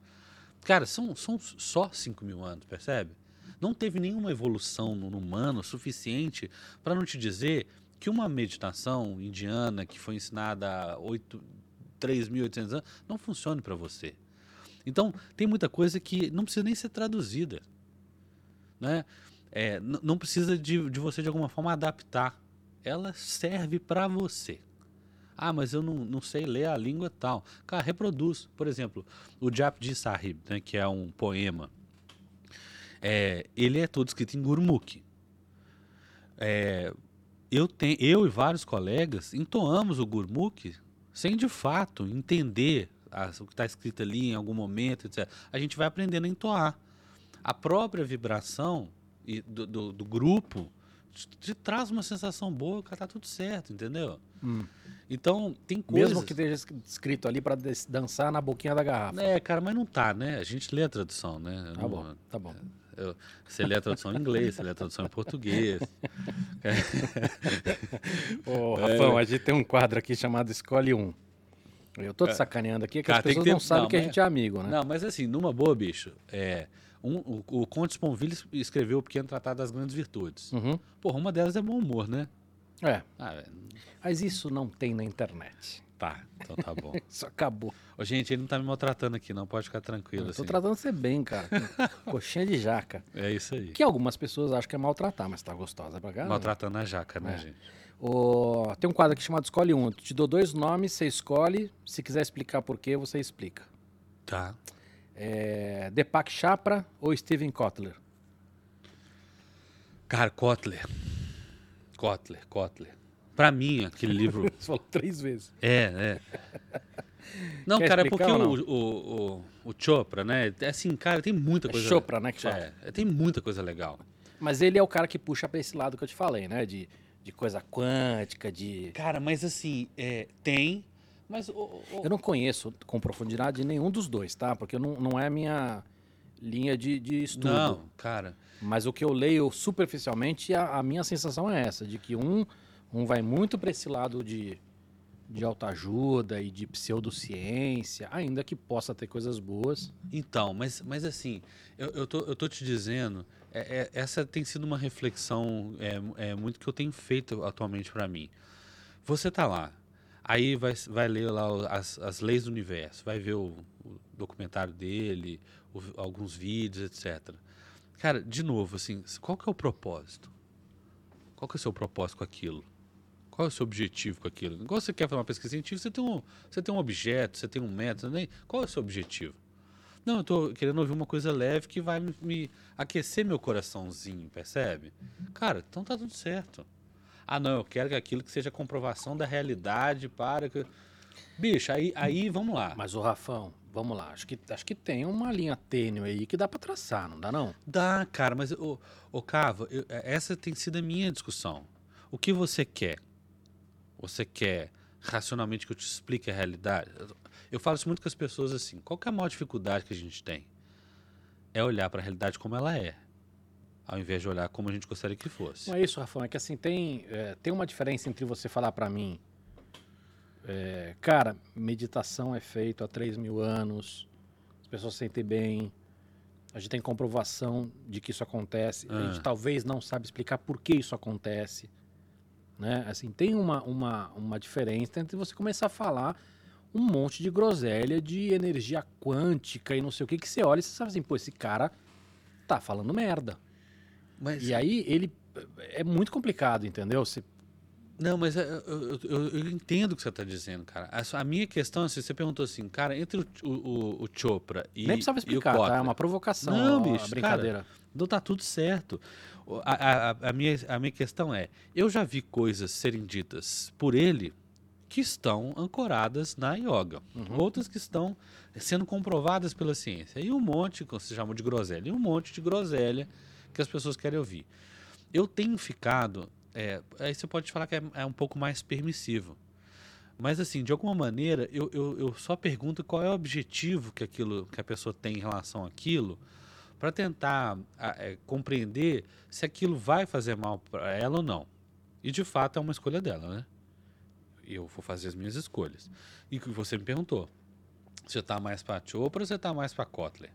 Cara, são, são só 5 mil anos, percebe? Não teve nenhuma evolução no humano suficiente para não te dizer que uma meditação indiana que foi ensinada há 8, 3.800 anos não funcione para você. Então, tem muita coisa que não precisa nem ser traduzida. Né? É, não precisa de, de você, de alguma forma, adaptar. Ela serve para você. Ah, mas eu não, não sei ler a língua tal. Cara, reproduz. Por exemplo, o Japji Sahib, né, que é um poema. É, ele é todo escrito em Gurmukhi. É, eu, tenho, eu e vários colegas entoamos o Gurmukhi sem de fato entender as- o que está escrito ali em algum momento, etc. A gente vai aprendendo a entoar. A própria vibração e do, do, do grupo te, te traz uma sensação boa, que tá tudo certo, entendeu? Hum. Então, tem coisas... Mesmo que esteja escrito ali para dançar na boquinha da garrafa. É, cara, mas não tá, né? A gente lê a tradução, né? Eu Tá não- bom, tá bom. eu- você lê a tradução em inglês, você lê a tradução em português. Ô, Rafão, a gente tem um quadro aqui chamado Escolhe Um. Eu tô te sacaneando aqui, é que as Cara, que pessoas ter- não sabem não, que a mas- gente é amigo, né? Não, mas assim, numa boa, bicho, é, um- o, o Conte Sponville es- escreveu o Pequeno Tratado das Grandes Virtudes. Uhum. Porra, uma delas é bom humor, né? É, Ah, é, mas isso não tem na internet. tá, então tá bom. Isso acabou. Ô, gente, ele não tá me maltratando aqui, não, pode ficar tranquilo. Eu tô assim. tratando você bem, cara. Coxinha de jaca. É isso aí. Que algumas pessoas acham que é maltratar, mas tá gostosa pra cá. Maltratando a jaca, né, É. gente? O... Tem um quadro aqui chamado Escolhe Um. Te dou dois nomes, você escolhe. Se quiser explicar por quê, você explica. Tá. É... Deepak Chopra ou Steven Kotler? Cara, Kotler. Kotler, Kotler. Pra mim, aquele livro. Você falou três vezes. É, é. Não, Quer cara, é porque o, o, o, o Chopra, né? É assim, cara, tem muita É coisa. Chopra, né, que fala. É, tem muita coisa legal. Mas ele é o cara que puxa pra esse lado que eu te falei, né? De, de coisa quântica, de... Cara, mas assim, é, tem. Mas o, o- Eu não conheço com profundidade nenhum dos dois, tá? Porque não, não é a minha linha de, de estudo. Não, cara. Mas o que eu leio superficialmente, a, a minha sensação é essa, de que um, um vai muito para esse lado de, de autoajuda e de pseudociência, ainda que possa ter coisas boas. Então, mas, mas assim, eu, eu, tô, eu tô te dizendo, é- é- essa tem sido uma reflexão é, é, muito que eu tenho feito atualmente pra mim. Você tá lá, aí vai, vai ler lá as, as leis do universo, vai ver o, o documentário dele, o- alguns vídeos, etc. Cara, de novo, assim, qual que é o propósito? Qual que é o seu propósito com aquilo? Qual é o seu objetivo com aquilo? Igual você quer fazer uma pesquisa científica, você tem um, você tem um objeto, você tem um método, né? qual é o seu objetivo? Não, eu tô querendo ouvir uma coisa leve que vai me, me aquecer meu coraçãozinho, percebe? Cara, então tá tudo certo. Ah, não, eu quero que aquilo que seja comprovação da realidade para que. Bicho, aí, aí vamos lá. Mas o Rafão, vamos lá, acho que, acho que tem uma linha tênue aí que dá para traçar, não dá não? Dá, cara, mas, ô, ô Cava, eu- essa tem sido a minha discussão. O que você quer? Você quer racionalmente que eu te explique a realidade? Eu- Eu falo isso muito com as pessoas assim: qual que é a maior dificuldade que a gente tem? É olhar para a realidade como ela é, ao invés de olhar como a gente gostaria que fosse. Não é isso, Rafão, é que assim, tem, é, tem uma diferença entre você falar para mim, é, cara, meditação é feito há 3 mil anos, as pessoas se sentem bem, a gente tem comprovação de que isso acontece, a gente Ah. talvez não sabe explicar por que isso acontece, né? Assim, tem uma, uma, uma diferença entre você começar a falar um monte de groselha de energia quântica e não sei o que, que você olha e você sabe assim, pô, esse cara tá falando merda. Mas, E aí ele é muito complicado, entendeu? Você, Não, mas é, eu, eu- eu- eu entendo o que você está dizendo, cara. A, a minha questão, assim, você perguntou assim, cara, entre o, o, o- Chopra e, nem precisava explicar, tá? É uma provocação. Não, bicho, brincadeira. Não tá tudo certo. A, a- a- minha, a minha questão é: eu já vi coisas serem ditas por ele que estão ancoradas na yoga, Uhum. outras que estão sendo comprovadas pela ciência. E um monte, que se chama de groselha, e um monte de groselha que as pessoas querem ouvir. Eu tenho ficado. é, aí você pode falar que é, é um pouco mais permissivo. Mas assim, de alguma maneira, eu, eu, eu só pergunto qual é o objetivo que aquilo que a pessoa tem em relação àquilo, para tentar é, compreender se aquilo vai fazer mal para ela ou não. E de fato é uma escolha dela, né? Eu vou fazer as minhas escolhas. E que você me perguntou, você está mais para Chopra ou você está mais para Kotler?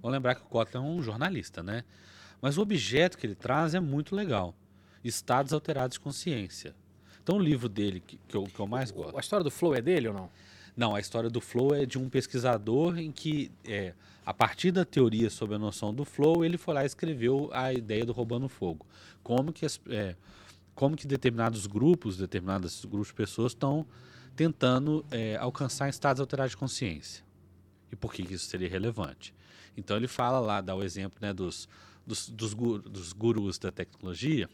Vamos lembrar que o Kotler é um jornalista, né? Mas o objeto que ele traz é muito legal. Estados alterados de consciência. Então o livro dele, que, que, eu, que eu mais gosto. A história do Flow é dele ou não? Não, a história do flow é de um pesquisador em que, é, a partir da teoria sobre a noção do flow, ele foi lá e escreveu a ideia do roubando fogo. Como que, é, como que determinados grupos, determinados grupos de pessoas estão tentando é, alcançar estados alterados de consciência. E por que isso seria relevante. Então ele fala lá, dá o exemplo né, dos, dos, dos, dos gurus da tecnologia,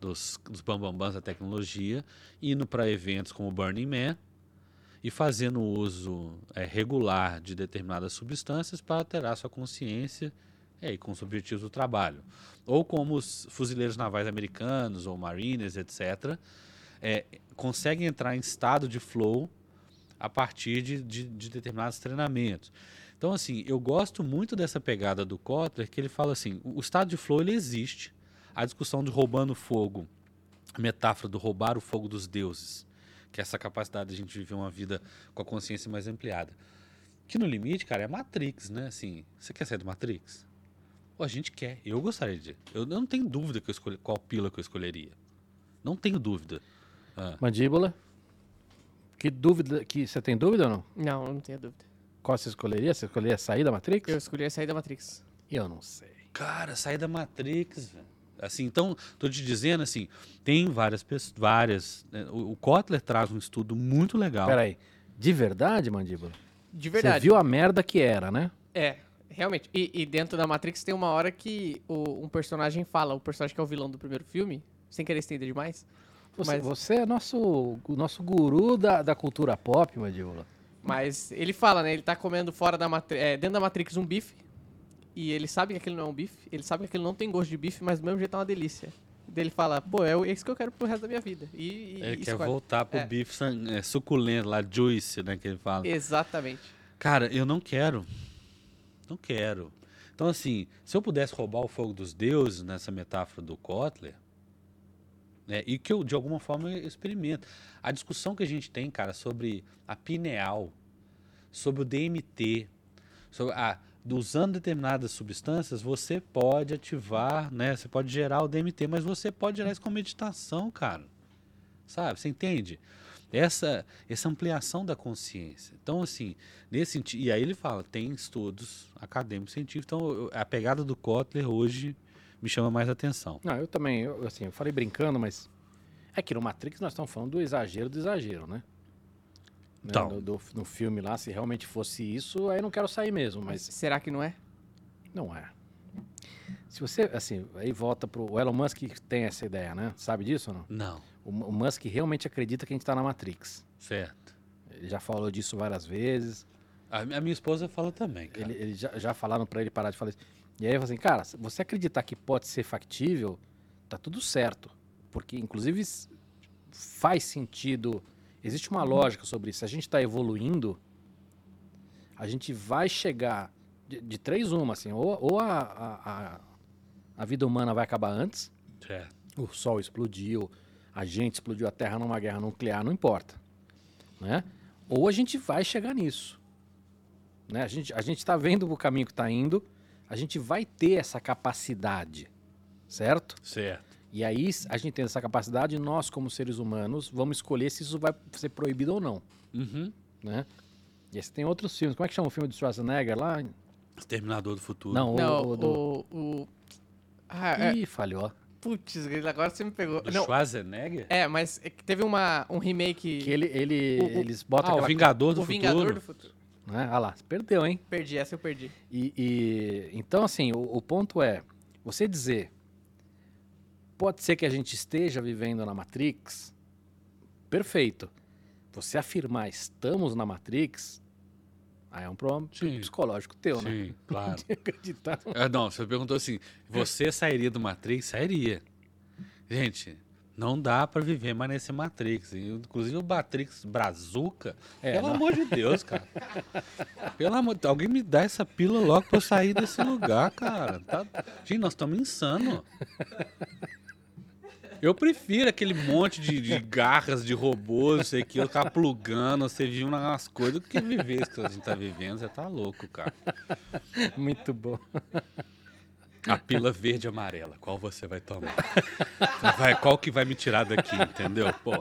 dos, dos bambambãs da tecnologia, indo para eventos como o Burning Man, e fazendo uso é, regular de determinadas substâncias para alterar sua consciência é, e com os objetivos do trabalho. Ou como os fuzileiros navais americanos ou marines, etc., é, conseguem entrar em estado de flow a partir de, de, de, determinados treinamentos. Então, assim, eu gosto muito dessa pegada do Kotler, que ele fala assim, o estado de flow ele existe. A discussão de roubando fogo, a metáfora do roubar o fogo dos deuses, que é essa capacidade de a gente viver uma vida com a consciência mais ampliada. Que no limite, cara, é Matrix, né? Assim, você quer sair do Matrix? Pô, a gente quer. Eu gostaria de. Eu não tenho dúvida que eu escolhi, qual pílula que eu escolheria. Não tenho dúvida. Ah. Mandíbula. Que dúvida. Que, você tem dúvida ou não? Não, eu não tenho dúvida. Qual você escolheria? Você escolheria sair da Matrix? Eu escolhi sair da Matrix. Eu não sei. Cara, sair da Matrix, velho. Assim, então, tô te dizendo assim, tem várias pessoas, várias. Né, o, o Kotler traz um estudo muito legal. Peraí, de verdade, Mandíbula? De verdade. Você viu a merda que era, né? É, realmente. E, e dentro da Matrix tem uma hora que o, um personagem fala, o personagem que é o vilão do primeiro filme, sem querer estender demais. Você, mas... você é nosso, o nosso guru da, da cultura pop, Mandíbula. Mas ele fala, né? Ele tá comendo fora da é, dentro da Matrix um bife e ele sabe que aquele não é um bife, ele sabe que aquele não tem gosto de bife, mas do mesmo jeito é uma delícia. Daí ele fala, pô, é isso que eu quero pro resto da minha vida. E, e ele quer voltar pro é. bife é, suculento, lá, juice, né, que ele fala. Exatamente. Cara, eu não quero. Não quero. Então, assim, se eu pudesse roubar o fogo dos deuses nessa metáfora do Kotler, né, e que eu, de alguma forma, eu experimento. A discussão que a gente tem, cara, sobre a pineal, sobre o DMT, sobre a usando determinadas substâncias, você pode ativar, né? Você pode gerar o DMT, mas você pode gerar isso com meditação, cara. Sabe? Você entende? Essa, essa ampliação da consciência. Então, assim, nesse. E aí ele fala: tem estudos acadêmicos científicos. Então, a pegada do Kotler hoje me chama mais atenção. Não, eu também, eu, assim, eu falei brincando, mas é que no Matrix nós estamos falando do exagero do exagero, né? Né, então. Do, do, no filme lá, se realmente fosse isso, aí eu não quero sair mesmo, mas... Será que não é? Não é. Se você, assim, aí volta pro... O Elon Musk tem essa ideia, né? Sabe disso ou não? Não. O, o Musk realmente acredita que a gente está na Matrix. Certo. Ele já falou disso várias vezes. A, a minha esposa fala também, cara. Ele, ele já, já falaram para ele parar de falar isso. E aí eu falei assim, cara, você acreditar que pode ser factível, tá tudo certo. Porque, inclusive, faz sentido Existe uma lógica sobre isso. Se a gente está evoluindo, a gente vai chegar de, de três uma, assim, ou, ou a, a, a, vida humana vai acabar antes, é. o Sol explodiu, a gente explodiu a Terra numa guerra nuclear, não importa, né? Ou a gente vai chegar nisso, né? A gente a gente está vendo o caminho que está indo, a gente vai ter essa capacidade, certo? Certo. E aí, a gente tem essa capacidade, nós, como seres humanos, vamos escolher se isso vai ser proibido ou não. Uhum. Né? E aí você tem outros filmes. Como é que chama o filme do Schwarzenegger lá? Exterminador do Futuro. Não, o, não, o, do... o, o... Ah, Ih, é... falhou. Putz, agora você me pegou. Do não. Schwarzenegger? É, mas é teve uma, um remake... Que ele, ele, o, eles botam ah, aquela... o Vingador do o Futuro. Vingador do Futuro. Né? Ah lá, perdeu, hein? Perdi, essa eu perdi. E, e então, assim, o, o ponto é, você dizer Pode ser que a gente esteja vivendo na Matrix. Perfeito. Você afirmar estamos na Matrix, aí é um problema Sim. psicológico teu, Sim, né? Sim, claro. acreditar. É, não, você perguntou assim: você sairia do Matrix? Sairia. Gente, Não dá pra viver mais nesse Matrix. Inclusive o Matrix Brazuca. É, pelo não. amor de Deus, cara. Pelo amor de Alguém me dá essa pílula logo pra eu sair desse lugar, cara. Tá- Gente, nós estamos insano. Eu prefiro aquele monte de, de garras de robôs, sei que eu ficar plugando, você viu nas coisas, do que viver isso que a gente tá vivendo. Você tá louco, cara. Muito bom. A pílula verde e amarela, qual você vai tomar? Vai, qual que vai me tirar daqui, entendeu? Pô.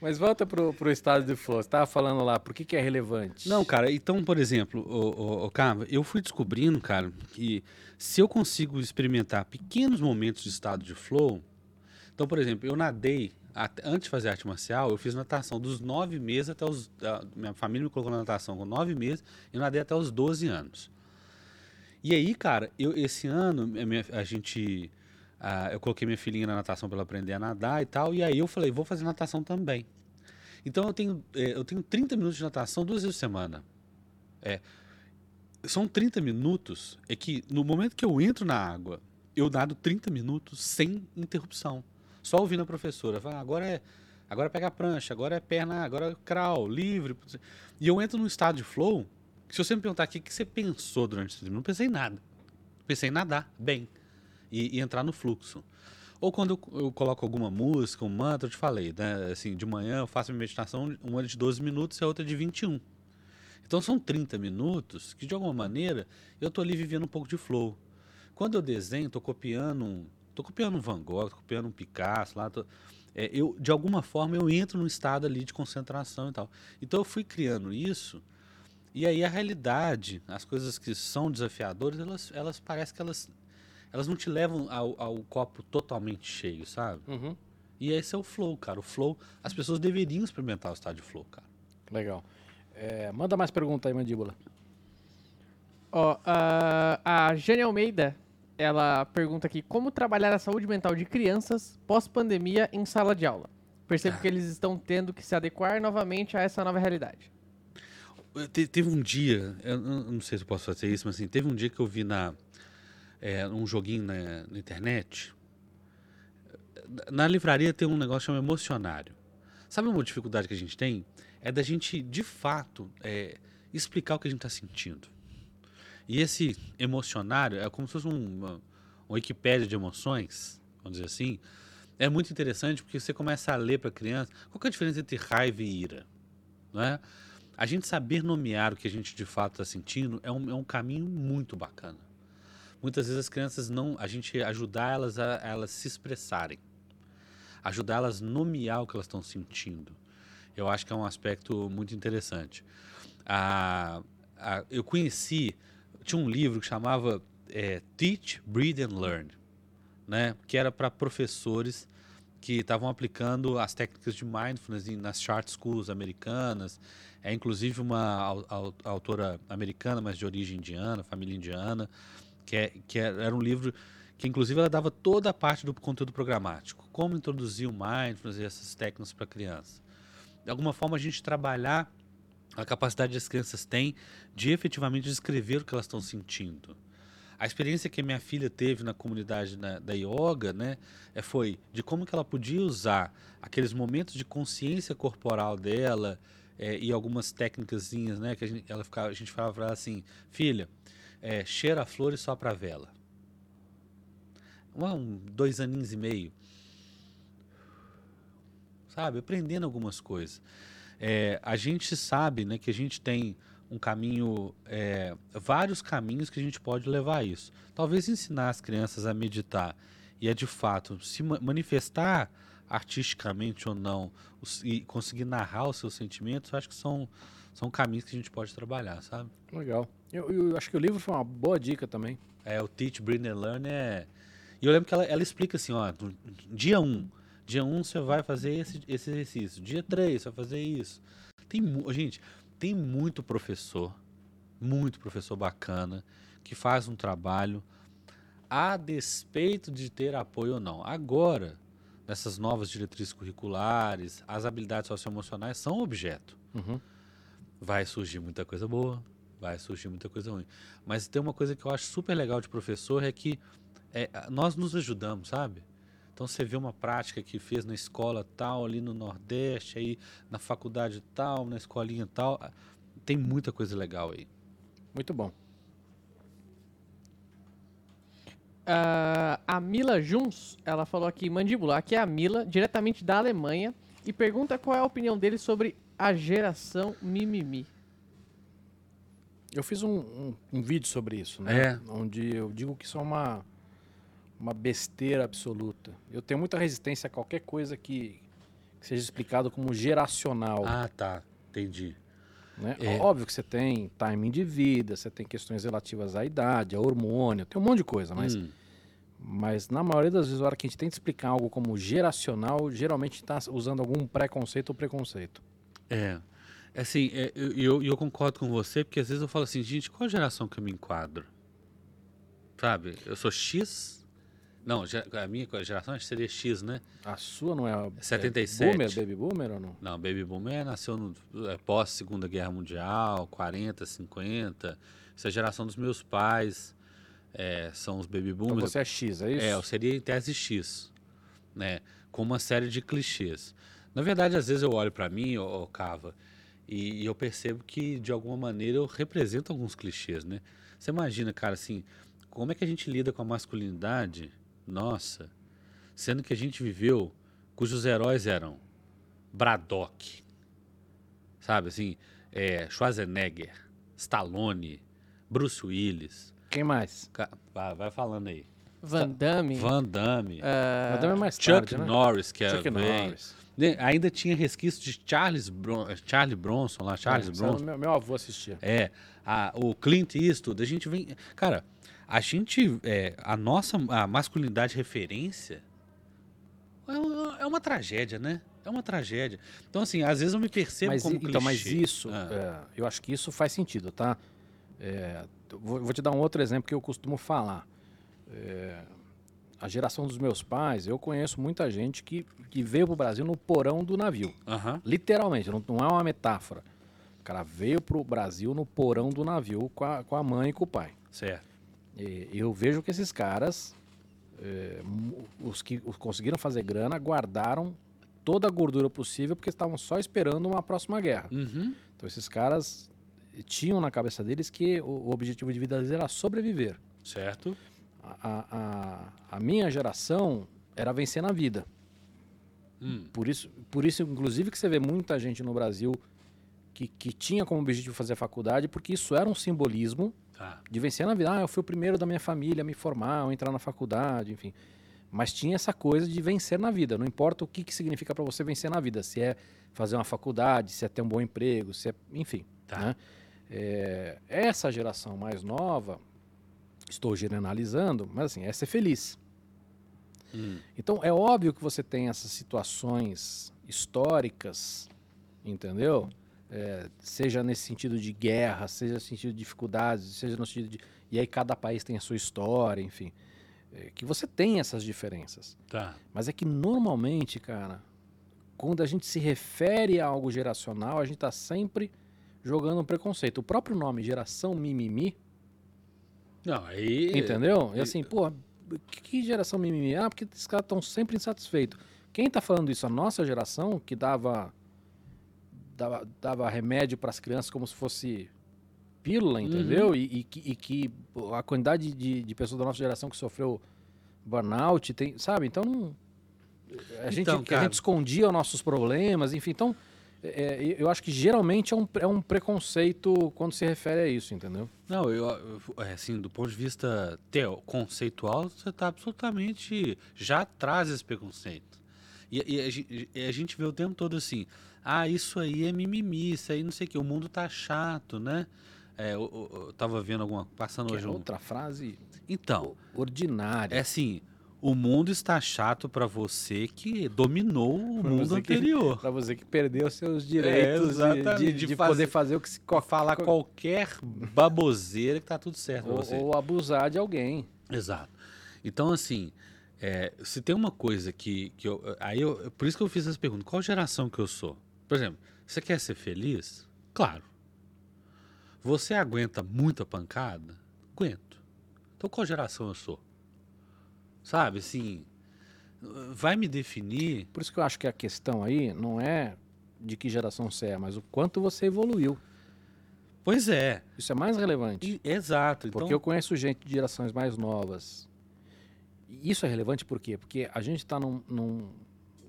Mas volta pro, pro estado de flow. Você tava falando lá, por que, que é relevante? Não, cara, então, por exemplo, o, o, o Cava, eu fui descobrindo, cara, que se eu consigo experimentar pequenos momentos de estado de flow. Então, por exemplo, eu nadei, antes de fazer arte marcial, eu fiz natação dos nove meses até os. a- minha família me colocou na natação com nove meses, eu nadei até os 12 anos. E aí, cara, eu, esse ano, a, gente. eu coloquei minha filhinha na natação para ela aprender a nadar e tal, e aí eu falei, vou fazer natação também. Então eu tenho, eh, eu tenho 30 minutos de natação duas vezes por semana. É, são 30 minutos, é que no momento que eu entro na água, eu nado 30 minutos sem interrupção. Só ouvindo a professora. Fala, "Ah, agora é. Agora pega a prancha, agora é perna, agora é crawl, livre. E eu entro num estado de flow. Se você me perguntar aqui o que você pensou durante esse tempo, não pensei em nada. Pensei em nadar bem e, e entrar no fluxo. Ou quando eu, eu coloco alguma música, um mantra, eu te falei, né? Assim, de manhã eu faço minha meditação, uma de 12 minutos e a outra de 21. Então são 30 minutos que, de alguma maneira, eu tô ali vivendo um pouco de flow. Quando eu desenho, tô copiando um, tô copiando um Van Gogh, tô copiando um Picasso lá, tô- é, eu, de alguma forma eu entro num estado ali de concentração e tal. Então eu fui criando isso e aí a realidade, as coisas que são desafiadoras, elas, elas parecem que elas, elas não te levam ao, ao copo totalmente cheio, sabe? Uhum. E esse é o flow, cara. O flow, as pessoas deveriam experimentar o estado de flow, cara. Legal. É, manda mais pergunta aí, mandíbula. Ó, a, a Jane Almeida, ela pergunta aqui, como trabalhar a saúde mental de crianças pós-pandemia em sala de aula? Percebo que eles estão tendo que se adequar novamente a essa nova realidade. Te- teve um dia, eu não sei se eu posso fazer isso, mas assim, teve um dia que eu vi na é, um joguinho na, na internet. Na livraria tem um negócio chamado emocionário. Sabe uma dificuldade que a gente tem? É da gente, de fato, é, explicar o que a gente está sentindo. E esse emocionário é como se fosse um, uma, uma Wikipédia de emoções, vamos dizer assim. É muito interessante porque você começa a ler para a criança qual é a diferença entre raiva e ira. Não é? A gente saber nomear o que a gente de fato está sentindo é um, é um caminho muito bacana. Muitas vezes as crianças não. A gente ajudar elas a, a elas se expressarem. Ajudar elas a nomear o que elas estão sentindo. Eu acho que é um aspecto muito interessante. A, a- eu conheci. Tinha um livro que chamava é, Teach, Breathe and Learn, né? que era para professores que estavam aplicando as técnicas de mindfulness nas chart schools americanas. É inclusive uma au- au- autora americana, mas de origem indiana, família indiana, que, é, que é- era um livro que inclusive ela dava toda a parte do conteúdo programático, como introduzir o mindfulness e essas técnicas para criança. De alguma forma a gente trabalhar a capacidade que as crianças têm de efetivamente descrever o que elas estão sentindo. A experiência que minha filha teve na comunidade na- da yoga, né, é, foi de como que ela podia usar aqueles momentos de consciência corporal dela é, e algumas técnicas, né, que a gente, ela ficava, a gente falava para ela assim, filha, é, cheira a flor e sopra a vela. Um, dois aninhos e meio. Sabe, aprendendo algumas coisas. É, a gente sabe né, que a gente tem um caminho, é, vários caminhos que a gente pode levar a isso. Talvez ensinar as crianças a meditar e a de fato se ma- manifestar artisticamente ou não e conseguir narrar os seus sentimentos, acho que são, são caminhos que a gente pode trabalhar, sabe? Legal. Eu, eu acho que o livro foi uma boa dica também. É, o Teach, Bring and Learn é... E eu lembro que ela, ela explica assim, ó, dia 1, um, dia 1 um você vai fazer esse, esse exercício, dia 3 você vai fazer isso. Tem, gente, tem muito professor, muito professor bacana, que faz um trabalho a despeito de ter apoio ou não. Agora, nessas novas diretrizes curriculares, as habilidades socioemocionais são objeto. Uhum. Vai surgir muita coisa boa, vai surgir muita coisa ruim. Mas tem uma coisa que eu acho super legal de professor é que é, nós nos ajudamos, sabe? Então você vê uma prática que fez na escola tal, ali no Nordeste, aí na faculdade tal, na escolinha tal. Tem muita coisa legal aí. Muito bom. Ah, a Mila Juns, ela falou aqui, mandíbula, aqui é a Mila, diretamente da Alemanha, e pergunta qual é a opinião dele sobre a geração mimimi. Eu fiz um, um, um vídeo sobre isso, né? É. Onde eu digo que isso é uma, uma besteira absoluta. Eu tenho muita resistência a qualquer coisa que, que seja explicado como geracional. Ah, tá. Entendi. né? é. Óbvio que você tem timing de vida, você tem questões relativas à idade, a hormônio, tem um monte de coisa, mas, Hum, mas na maioria das vezes, a hora que a gente tenta explicar algo como geracional, geralmente está usando algum preconceito ou preconceito. é. Assim, é, eu, eu, eu concordo com você, porque às vezes eu falo assim, gente, qual geração que eu me enquadro? Sabe? Eu sou X? Não, a minha geração acho que seria X, né? A sua não é, a- 77. é boomer, baby boomer ou não? Não, Baby Boomer nasceu no, é, pós Segunda Guerra Mundial, 40, 50. Essa é a geração dos meus pais. é, são os Baby Então Boomers. você é X, é isso? É, eu seria em tese X, né? Com uma série de clichês. Na verdade, às vezes eu olho pra mim, ô, ô, Cava, e, e eu percebo que, de alguma maneira, eu represento alguns clichês, né? Você imagina, cara, assim, como é que a gente lida com a masculinidade, nossa, sendo que a gente viveu, cujos heróis eram Braddock, sabe, assim, é, Schwarzenegger, Stallone, Bruce Willis, Quem mais? Vai, vai falando aí. Van Damme, Van Damme, ah, Mas também é mais Chuck tarde, né? Norris, que é Chuck bem- Norris. né, Ainda tinha resquício de Charles Bron Charlie Bronson lá, Charles É, Bronson. Meu, meu avô assistia. É, a- o Clint Eastwood, a gente vem. Cara, a gente. é, a nossa a masculinidade referência é uma, é uma tragédia, né? É uma tragédia. Então, assim, às vezes eu me percebo Mas, como então, mas clichê. isso, Ah. é, eu acho que isso faz sentido, tá? É, vou, vou te dar um outro exemplo que eu costumo falar. É, a geração dos meus pais, eu conheço muita gente que, que veio para o Brasil no porão do navio. Literalmente, não, não é uma metáfora. O cara veio para o Brasil no porão do navio com a, com a mãe e com o pai. Certo. Eu vejo que esses caras, é, os que conseguiram fazer grana, guardaram toda a gordura possível porque estavam só esperando uma próxima guerra. Uhum. Então esses caras tinham na cabeça deles que o, objetivo de vida deles era sobreviver. Certo. A, a- a- a minha geração era vencer na vida. Hum. Por isso, por isso, inclusive, que você vê muita gente no Brasil que, que tinha como objetivo fazer faculdade, porque isso era um simbolismo Tá. de vencer na vida. Ah, eu fui o primeiro da minha família a me formar, ou entrar na faculdade, enfim. Mas tinha essa coisa de vencer na vida. Não importa o que, que significa para você vencer na vida. Se é fazer uma faculdade, se é ter um bom emprego, se é. Enfim. Tá. né? É, essa geração mais nova, estou generalizando, mas assim, é ser feliz. Hum. Então é óbvio que você tem essas situações históricas, entendeu? É, seja nesse sentido de guerra, seja no sentido de dificuldades, seja no sentido de. E aí cada país tem a sua história, enfim. É, que você tem essas diferenças. Tá. Mas é que normalmente, cara, quando a gente se refere a algo geracional, a gente tá sempre jogando um preconceito. O próprio nome, geração mimimi, Não, aí. Entendeu? E assim, pô, que, geração mimimi? Ah, porque esses caras estão sempre insatisfeitos. Quem tá falando isso? A nossa geração, que dava, dava, dava remédio para as crianças como se fosse pílula, entendeu? E, e que, e que a quantidade de, de pessoas da nossa geração que sofreu burnout, tem, sabe? Então, não, a, gente, Então, que a cara- gente escondia os nossos problemas, enfim. Então, é, é, eu acho que geralmente é um, é um preconceito quando se refere a isso, entendeu? Não, eu, eu- é, assim, do ponto de vista teo, conceitual, você está absolutamente. já traz esse preconceito. E, e a, e a gente vê o tempo todo assim: ah, isso aí é mimimi, isso aí não sei o que, o mundo tá chato, né? É, eu, eu- eu tava vendo alguma. passando Que é hoje um. outra frase Então, ordinária. é assim: o mundo está chato para você que dominou o Pra mundo anterior. Pra você que perdeu seus direitos de- É, de, de de fazer- poder fazer o que se Falar co- qualquer baboseira que tá tudo certo ou, você. ou abusar de alguém. Exato. Então, assim, é, se tem uma coisa que, que eu. Aí eu. Por isso que eu fiz essa pergunta: qual geração que eu sou? Por exemplo, você quer ser feliz? Claro. Você aguenta muita pancada? Aguento. Então, qual geração eu sou? Sabe, assim. vai me definir. Por isso que eu acho que a questão aí não é de que geração você é, mas o quanto você evoluiu. Pois é. Isso é mais relevante. E- exato. Então, Porque eu conheço gente de gerações mais novas. E isso é relevante por quê? Porque a gente está num, num-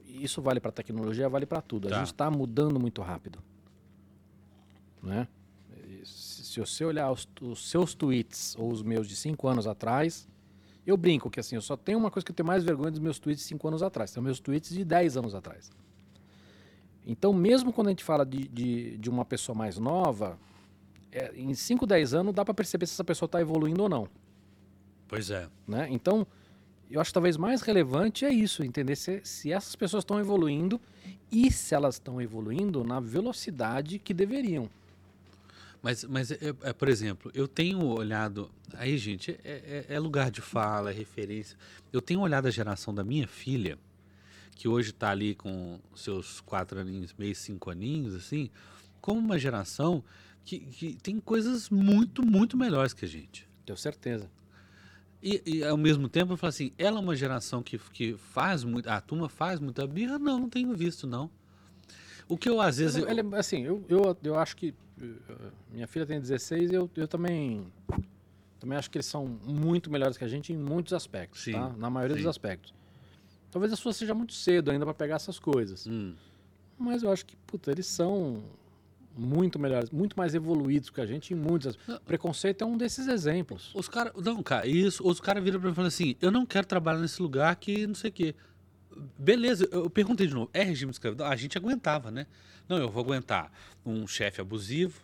Isso vale para tecnologia, vale para tudo. A Tá. gente está mudando muito rápido. Né? Se se você olhar os, os seus tweets ou os meus de cinco anos atrás, eu brinco que assim, eu só tenho uma coisa que eu tenho mais vergonha dos meus tweets de cinco anos atrás. São meus tweets de 10 anos atrás. Então, mesmo quando a gente fala de, de, de uma pessoa mais nova, é, em 5, 10 anos dá para perceber se essa pessoa está evoluindo ou não. Pois é. Né? Então, eu acho talvez mais relevante é isso, entender se, se essas pessoas estão evoluindo e se elas estão evoluindo na velocidade que deveriam. Mas, mas é, é, por exemplo, eu tenho olhado. Aí, gente, é, é- é lugar de fala, é referência. Eu tenho olhado a geração da minha filha, que hoje está ali com seus quatro aninhos, meio cinco aninhos, assim, como uma geração que, que tem coisas muito, muito melhores que a gente. Tenho certeza. E, e, ao mesmo tempo eu falo assim, ela é uma geração que, que faz muito. A turma faz muita birra? Não, não tenho visto, não. O que eu às vezes. Ele- ele- assim, eu, eu, eu acho que. eh, Minha filha tem 16 e eu, eu também. Também acho que eles são muito melhores que a gente em muitos aspectos, Sim, tá? Na maioria sim. dos aspectos. Talvez a sua seja muito cedo ainda para pegar essas coisas. Hum, Mas eu acho que, puta, eles são muito melhores, muito mais evoluídos que a gente em muitos. Não. Preconceito é um desses exemplos. Os caras. Não, cara, isso. Os caras viram pra mim e falam assim: eu não quero trabalhar nesse lugar que não sei o quê. Beleza, eu eu perguntei de novo: é regime de escravidão? A gente aguentava, né? Não, eu vou aguentar um chefe abusivo.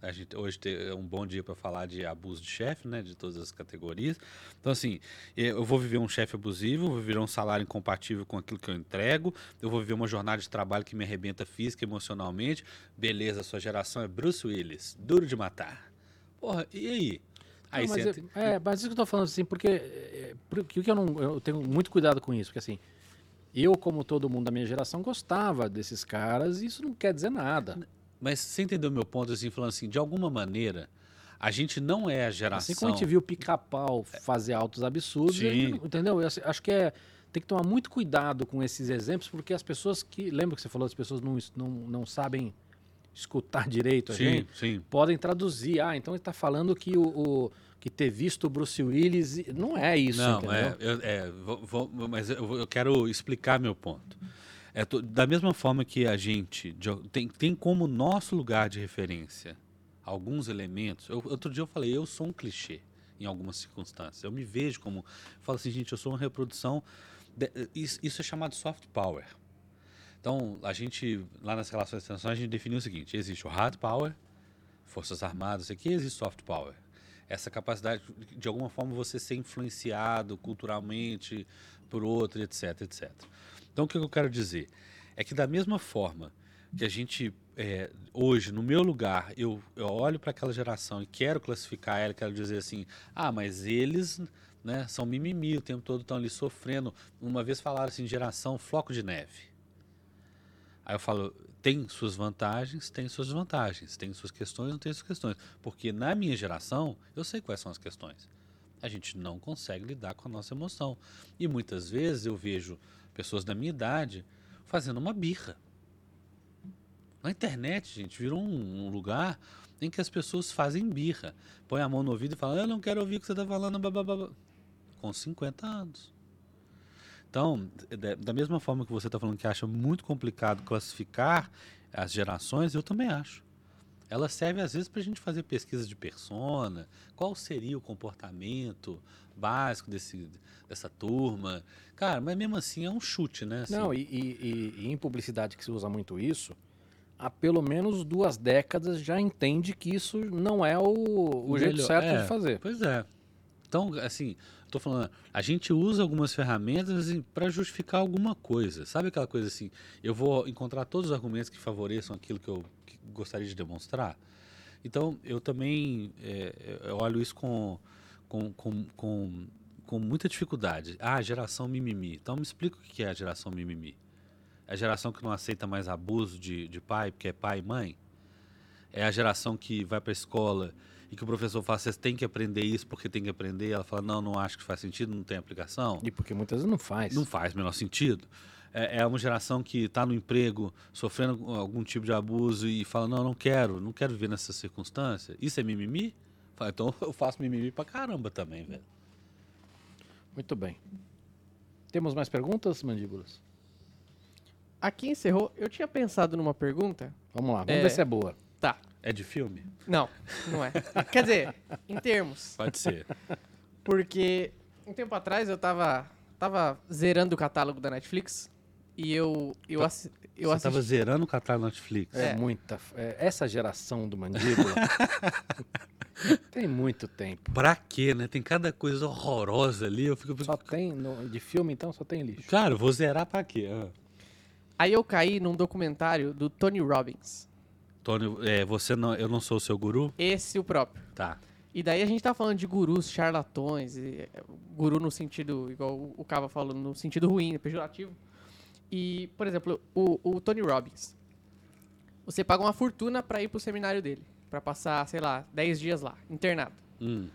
A gente, hoje é um bom dia para falar de abuso de chefe, né? De todas as categorias. Então, assim, eu vou viver um chefe abusivo, vou viver um salário incompatível com aquilo que eu entrego, eu vou viver uma jornada de trabalho que me arrebenta física e emocionalmente. Beleza, sua geração é Bruce Willis, duro de matar. Porra, e aí? Aí Não, mas, é, é, mas isso que eu tô falando assim, porque, é, porque que eu, não, eu tenho muito cuidado com isso, porque assim, eu, como todo mundo da minha geração, gostava desses caras e isso não quer dizer nada. Mas você entendeu meu ponto, assim, falando assim, de alguma maneira, a gente não é a geração. Assim como a gente viu o pica-pau fazer altos absurdos, ele entendeu? Eu acho- que é, tem que tomar muito cuidado com esses exemplos, porque as pessoas que. Lembra que você falou, as pessoas não, não, não sabem escutar direito a Sim, gente? sim. Podem traduzir. Ah, então ele está falando que o, o- que ter visto o Bruce Willis. Não é isso, não, entendeu? é, eu, é, vou- vou- mas eu, eu quero explicar meu ponto. É, to- da mesma forma que a gente tem, tem como nosso lugar de referência alguns elementos. Eu, outro dia eu falei, eu sou um clichê em algumas circunstâncias. Eu me vejo como. Eu falo assim, gente, eu sou uma reprodução. de- isso, isso é chamado soft power. Então, a gente, lá nas relações internacionais, a gente definiu o seguinte: existe o hard power, forças armadas, aqui existe soft power. Essa capacidade, de alguma forma, você ser influenciado culturalmente por outro, etc, etc. Então, o que eu quero dizer? É que, da mesma forma que a gente, é, hoje, no meu lugar, eu, eu olho para aquela geração e quero classificar ela, quero dizer assim: ah, mas eles né, são mimimi, o tempo todo estão ali sofrendo. Uma vez falaram assim: geração floco de neve. Aí eu falo, tem suas vantagens, tem suas desvantagens, tem suas questões, não tem suas questões. Porque na minha geração, eu sei quais são as questões. A gente não consegue lidar com a nossa emoção. E muitas vezes eu vejo pessoas da minha idade fazendo uma birra. Na internet, gente, virou um, um lugar em que as pessoas fazem birra. Põe a mão no ouvido e fala, eu não quero ouvir o que você está falando, blá, blá, blá, blá." com 50 anos. Então, da mesma forma que você está falando que acha muito complicado classificar as gerações, eu também acho. Ela serve às vezes para a gente fazer pesquisa de persona, qual seria o comportamento básico desse, dessa turma. Cara, mas mesmo assim é um chute, né? Assim, Não, e, e- e- em publicidade que se usa muito isso, há pelo menos duas décadas já entende que isso não é o, o jeito melhor- certo é, de fazer. Pois é. Então, assim, tô falando, a gente usa algumas ferramentas para justificar alguma coisa. Sabe aquela coisa assim, eu vou encontrar todos os argumentos que favoreçam aquilo que eu que gostaria de demonstrar? Então, eu também é, eu olho isso com, com, com, com, com muita dificuldade. Ah, geração mimimi. Então, me explica o que é a geração mimimi. É a geração que não aceita mais abuso de, de pai, porque é pai e mãe? É a geração que vai para a escola e que o professor fala, vocês têm que aprender isso porque tem que aprender, ela fala, não, não acho que faz sentido, não tem aplicação. E porque muitas vezes não faz. Não faz o menor sentido. É, é uma geração que está no emprego, sofrendo algum tipo de abuso e fala, não, não quero, não quero viver nessa circunstância. Isso é mimimi? Fala, então eu faço mimimi pra caramba também, velho. Muito bem. Temos mais perguntas, mandíbulas? Aqui encerrou. Eu tinha pensado numa pergunta. Vamos lá, vamos É. ver se é boa. Tá. É de filme? Não, não é. Quer dizer, em termos. Pode ser. Porque um tempo atrás eu tava, tava zerando o catálogo da Netflix e eu, eu, assi eu Você assisti. tava zerando o catálogo Netflix. É, É. muita. é, essa geração do mandíbula tem muito tempo. Pra quê, né? Tem cada coisa horrorosa ali. Eu fico. Só tem. no- de filme, então, só tem lixo. Cara, eu vou zerar pra quê? Ah. Aí eu caí num documentário do Tony Robbins. Tony, é, você não, eu não sou o seu guru? Esse o próprio. Tá. E daí a gente tá falando de gurus, charlatões, e, é, guru no sentido, igual o- Cava falou, no sentido ruim, pejorativo. E, por exemplo, o, o Tony Robbins. Você paga uma fortuna pra ir pro seminário dele. Pra passar, sei lá, 10 dias lá, internado. Hum.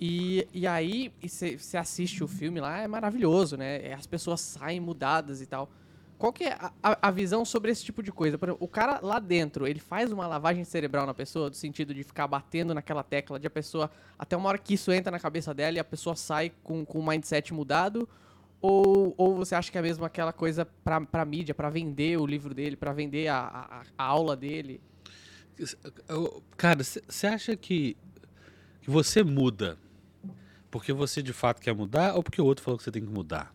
E, e aí, você assiste o filme lá, é maravilhoso, né? É, As pessoas saem mudadas e tal. Qual que é a, a- visão sobre esse tipo de coisa? Por exemplo, o cara lá dentro, ele faz uma lavagem cerebral na pessoa, do sentido de ficar batendo naquela tecla, de a pessoa, até uma hora que isso entra na cabeça dela e a pessoa sai com, com o mindset mudado? Ou, ou você acha que é mesmo aquela coisa pra, mídia, pra vender o livro dele, pra vender a, a, a aula dele? Cara, você acha que, que você muda porque você de fato quer mudar ou porque o outro falou que você tem que mudar?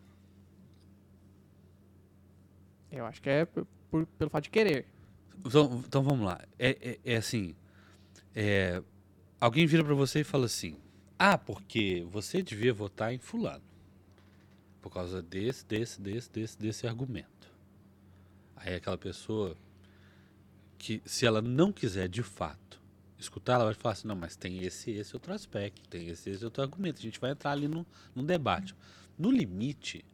Eu acho que é por- por- pelo fato de querer. Então, então vamos lá. É, é- é assim: é, alguém vira pra você e fala assim: Ah, porque você devia votar em Fulano. Por causa desse, desse, desse, desse, desse argumento. Aí aquela pessoa que, se ela não quiser de fato escutar, ela vai falar assim: Não, mas tem esse esse outro aspecto, tem esse esse outro argumento. A gente vai entrar ali num, num debate. No limite,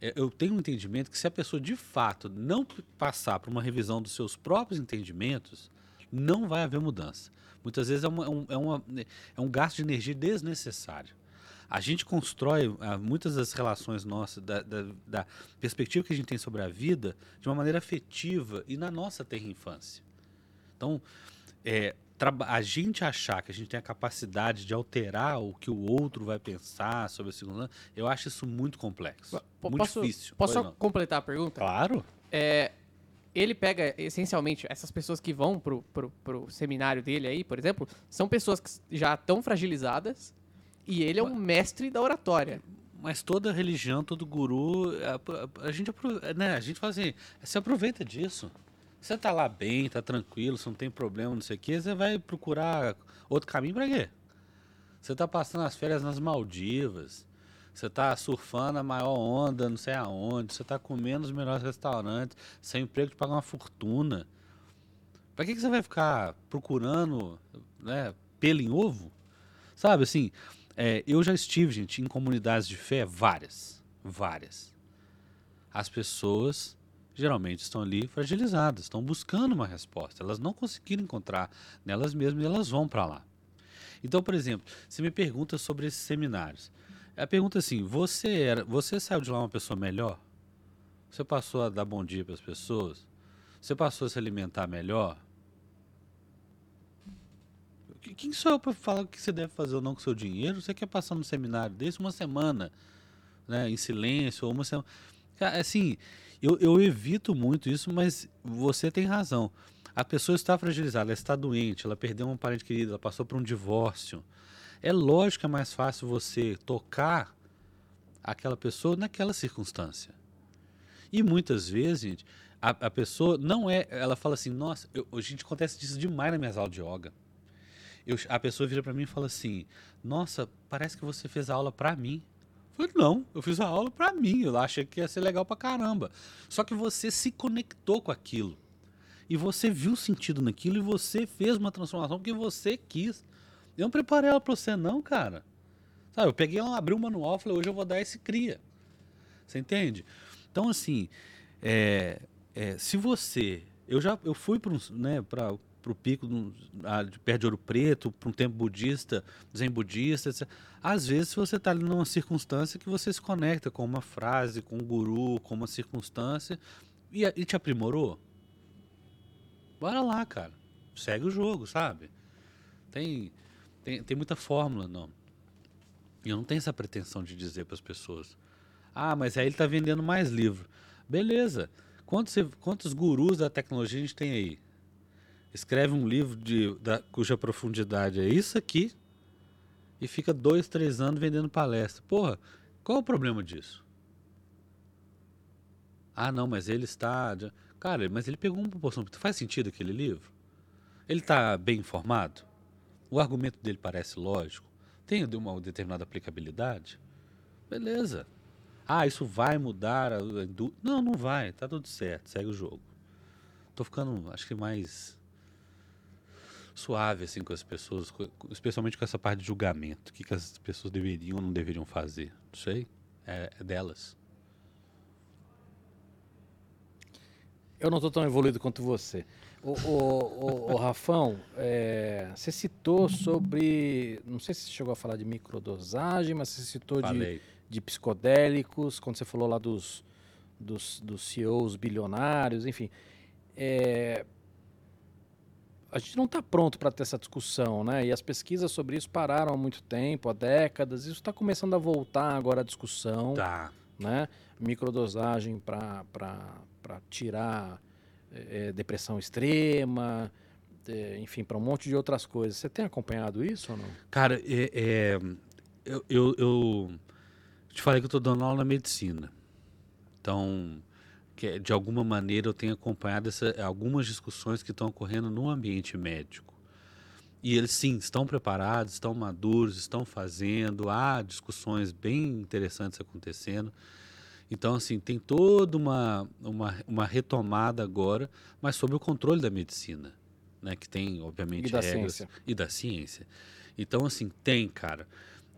eu tenho um entendimento que se a pessoa de fato não passar por uma revisão dos seus próprios entendimentos, não vai haver mudança. Muitas vezes é, uma- é um, é uma- é um gasto de energia desnecessário. A gente constrói ah, muitas das relações nossas, da, da- da perspectiva que a gente tem sobre a vida, de uma maneira afetiva e na nossa terra infância. Então, é, a gente achar que a gente tem a capacidade de alterar o que o outro vai pensar sobre a segunda, eu acho isso muito complexo. Po- muito posso, difícil. Posso só não. completar a pergunta? Claro. É, ele pega, essencialmente, essas pessoas que vão pro, pro, pro seminário dele aí, por exemplo, são pessoas que já estão fragilizadas e ele é um mestre da oratória. Mas toda religião, todo guru, a, a- a gente, né, a gente fala assim, você aproveita disso. Você tá lá bem, tá tranquilo, você não tem problema, não sei o quê, você vai procurar outro caminho pra quê? Você tá passando as férias nas Maldivas, você tá surfando a maior onda, não sei aonde, você tá comendo os melhores restaurantes, sem emprego de pagar uma fortuna. Pra que, que você vai ficar procurando né, pelo em ovo? Sabe, assim, é, eu já estive, gente, em comunidades de fé, várias, várias. As pessoas geralmente estão ali fragilizadas, estão buscando uma resposta. Elas não conseguiram encontrar nelas mesmas e elas vão para lá. Então, por exemplo, você me pergunta sobre esses seminários. A pergunta é assim: você era, você saiu de lá uma pessoa melhor? Você passou a dar bom dia para as pessoas? Você passou a se alimentar melhor? Que- Quem sou eu para falar o que você deve fazer ou não com o seu dinheiro? Você quer passar num seminário desse uma semana, né, em silêncio, ou uma semana. Assim, eu, eu evito muito isso, mas você tem razão. A pessoa está fragilizada, ela está doente, ela perdeu um parente querido, ela passou por um divórcio. É lógico que é mais fácil você tocar aquela pessoa naquela circunstância. E muitas vezes, gente, a, a pessoa não é. Ela fala assim: nossa, eu, a gente acontece disso demais nas minhas aulas de yoga. Eu- a pessoa vira para mim e fala assim: Nossa, parece que você fez a aula para mim. Falei, não, eu fiz a aula para mim. Eu achei que ia ser legal pra caramba. Só que você se conectou com aquilo. E você viu sentido naquilo e você fez uma transformação porque você quis. Eu não preparei ela pra você, não, cara. Sabe, eu peguei ela, abri o manual e falei, hoje eu vou dar esse cria. Você entende? Então, assim, é, é, se você. Eu já eu fui para né, para o pico do, a, de perto de Ouro Preto, para um templo budista, zen budista, etc. Às vezes você está ali numa circunstância que você se conecta com uma frase, com um guru, com uma circunstância e, e te aprimorou. Bora lá, cara. Segue o jogo, sabe? Tem, tem, tem muita fórmula, não. E eu não tenho essa pretensão de dizer para as pessoas: ah, mas aí ele está vendendo mais livro. Beleza. Quantos, quantos gurus da tecnologia a gente tem aí? Escreve um livro de, da, cuja profundidade é isso aqui e fica dois, três anos vendendo palestra. Porra, qual o problema disso? Ah, não, mas ele está. Cara, mas ele pegou uma proporção. Faz sentido aquele livro? Ele está bem informado? O argumento dele parece lógico? Tem uma determinada aplicabilidade? Beleza. Ah, isso vai mudar a. Não, não vai. Tá tudo certo. Segue o jogo. Tô ficando, acho que mais suave assim com as pessoas, especialmente com essa parte de julgamento. O que, que as pessoas deveriam ou não deveriam fazer. Não sei. É, é delas. Eu não estou tão evoluído quanto você. O, o, o, o Rafão, é, você citou sobre. Não sei se você chegou a falar de microdosagem, mas você citou de, de psicodélicos, quando você falou lá dos, dos, dos CEOs bilionários, enfim. É, a gente não está pronto para ter essa discussão, né? E as pesquisas sobre isso pararam há muito tempo, há décadas. Isso está começando a voltar agora à discussão. Tá. Né? Microdosagem para tirar é, depressão extrema, é, enfim, para um monte de outras coisas. Você tem acompanhado isso ou não? Cara, é, é eu, eu, eu, te falei que eu estou dando aula na medicina. Então, que de alguma maneira eu tenho acompanhado essa, algumas discussões que estão ocorrendo no ambiente médico. E eles sim estão preparados, estão maduros, estão fazendo, há discussões bem interessantes acontecendo. Então, assim, tem toda uma, uma, uma retomada agora, mas sob o controle da medicina, né? Que tem, obviamente, e da regras. Ciência. E da ciência. Então, assim, tem, cara.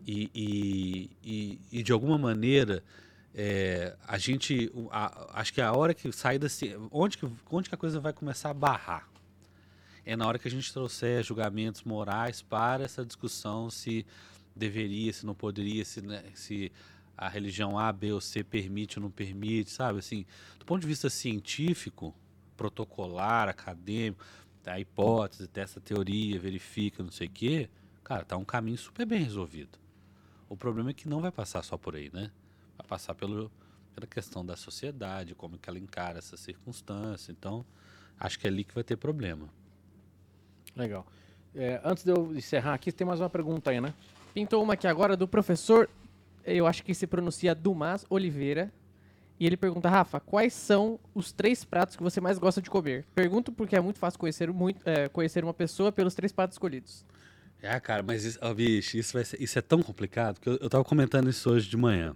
E, e, e, e de alguma maneira, é, a gente, a, acho que a hora que sai da onde que, onde que a coisa vai começar a barrar? É na hora que a gente trouxer julgamentos morais para essa discussão se deveria, se não poderia, se, né, se a religião A, B ou C permite ou não permite, sabe? Assim, do ponto de vista científico, protocolar, acadêmico, a hipótese, testa teoria, verifica, não sei o quê, cara, tá um caminho super bem resolvido. O problema é que não vai passar só por aí, né? Vai passar pelo, pela questão da sociedade, como que ela encara essa circunstância. Então, acho que é ali que vai ter problema. Legal. É, antes de eu encerrar aqui, tem mais uma pergunta aí, né? Pintou uma aqui agora do professor eu acho que se pronuncia Dumas Oliveira. E ele pergunta, Rafa, quais são os três pratos que você mais gosta de comer? Pergunto porque é muito fácil conhecer, muito, é, conhecer uma pessoa pelos três pratos escolhidos. É, cara, mas isso, oh, bicho, isso, ser, isso é tão complicado que eu, eu tava comentando isso hoje de manhã.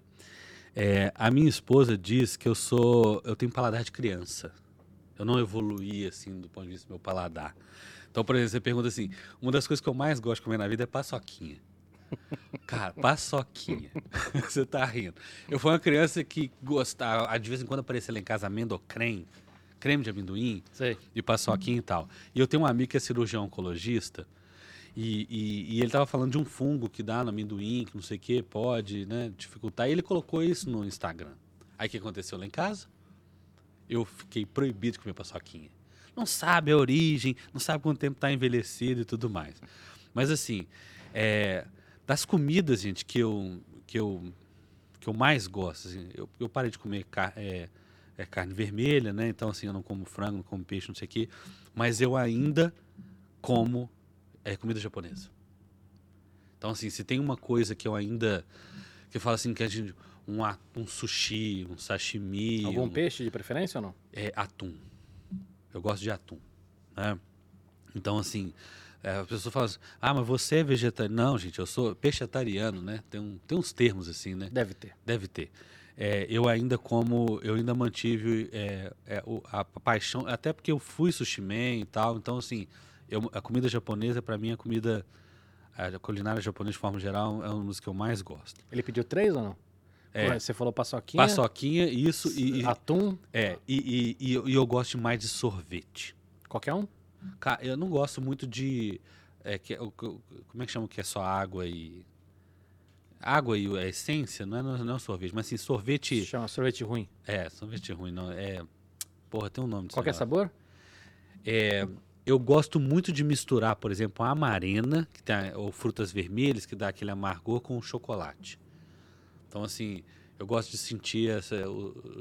É, a minha esposa diz que eu sou. Eu tenho paladar de criança. Eu não evoluí assim do ponto de vista do meu paladar. Então, por exemplo, você pergunta assim: uma das coisas que eu mais gosto de comer na vida é paçoquinha. Cara, paçoquinha. Você tá rindo. Eu fui uma criança que gostava, de vez em quando aparecia lá em casa amendocrem, creme de amendoim Sei. e paçoquinha e tal. E eu tenho um amigo que é cirurgião oncologista e, e, e, ele tava falando de um fungo que dá no amendoim, que não sei o que, pode né, dificultar. E ele colocou isso no Instagram. Aí o que aconteceu lá em casa? Eu fiquei proibido de comer paçoquinha. Não sabe a origem, não sabe quanto tempo está envelhecido e tudo mais. Mas assim, é, das comidas, gente, que eu, que eu, que eu mais gosto, assim, eu, eu parei de comer car é, é, carne vermelha, né? Então, assim, eu não como frango, não como peixe, não sei o quê. Mas eu ainda como é, comida japonesa. Então, assim, se tem uma coisa que eu ainda... Que eu falo assim, que a gente... Um, um sushi, um sashimi... Algum um, peixe de preferência ou não? É atum. Eu gosto de atum, né? Então, assim, é, a pessoa fala assim, ah, mas você é vegetariano. Não, gente, eu sou peixetariano, né? Tem, um, tem uns termos assim, né? Deve ter. Deve ter. É, eu ainda como, eu ainda mantive é, é, a, a, paixão, até porque eu fui sushi man e tal, então assim, eu, a comida japonesa para mim a comida, a culinária japonesa de forma geral é uma das que eu mais gosto. Ele pediu três ou não? É, Você falou paçoquinha? Paçoquinha, isso e... Atum? É, e, e, e, eu, gosto mais de sorvete. Qualquer um? Ca- Eu não gosto muito de. é, que, o- como é que chama que é só água e. Água e a essência, não é, não é sorvete, mas assim, sorvete. Chama sorvete ruim. É, sorvete ruim, não. É. Porra, tem um nome disso Qual que é aí, ó. sabor? É, eu gosto muito de misturar, por exemplo, a amarena, que tem, ou frutas vermelhas, que dá aquele amargor com o chocolate. Então, assim, eu gosto de sentir essa.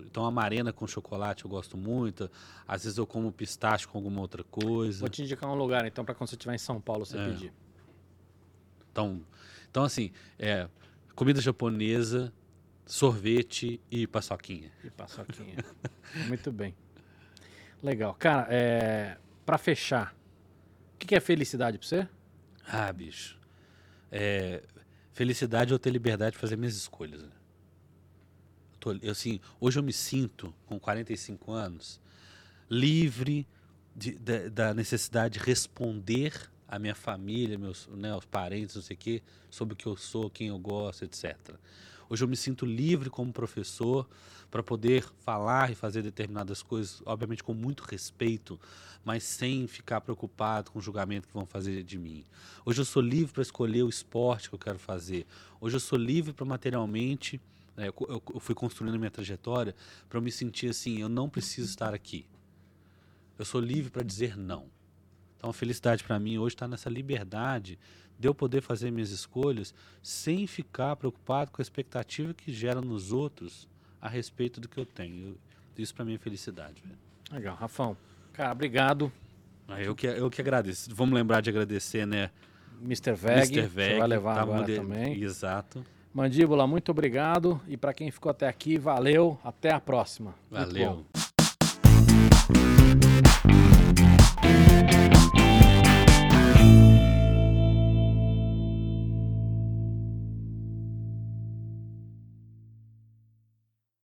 então, a amarena com chocolate eu gosto muito. Às vezes eu como pistache com alguma outra coisa. Vou te indicar um lugar, então, pra quando você estiver em São Paulo, você É. pedir. Então, então assim, é, comida japonesa, sorvete e paçoquinha. E paçoquinha. Muito bem. Legal. Cara, é... pra fechar, o que que é felicidade pra você? Ah, bicho. É, felicidade é eu ter liberdade de fazer minhas escolhas. Né? Eu tô- eu, assim, hoje eu me sinto, com 45 anos, livre de- da, da necessidade de responder à minha família, meus, né, aos parentes, não sei o quê, sobre o que eu sou, quem eu gosto, etc. Hoje eu me sinto livre como professor para poder falar e fazer determinadas coisas, obviamente com muito respeito, mas sem ficar preocupado com o julgamento que vão fazer de mim. Hoje eu sou livre para escolher o esporte que eu quero fazer. Hoje eu sou livre para materialmente. né, eu, fui construindo a minha trajetória para me sentir assim: eu não preciso estar aqui. Eu sou livre para dizer não. Então a felicidade para mim hoje está nessa liberdade de eu poder fazer minhas escolhas sem ficar preocupado com a expectativa que gera nos outros a respeito do que eu tenho. Isso para mim é felicidade. velho. Legal. Rafão, cara, obrigado. Ah, Eu que, eu que agradeço. Vamos lembrar de agradecer, né? Mr. Veg, Mr. Veg, vai levar tá agora mode- também. Exato. Mandíbula, muito obrigado. E pra quem ficou até aqui, valeu. Até a próxima. Valeu.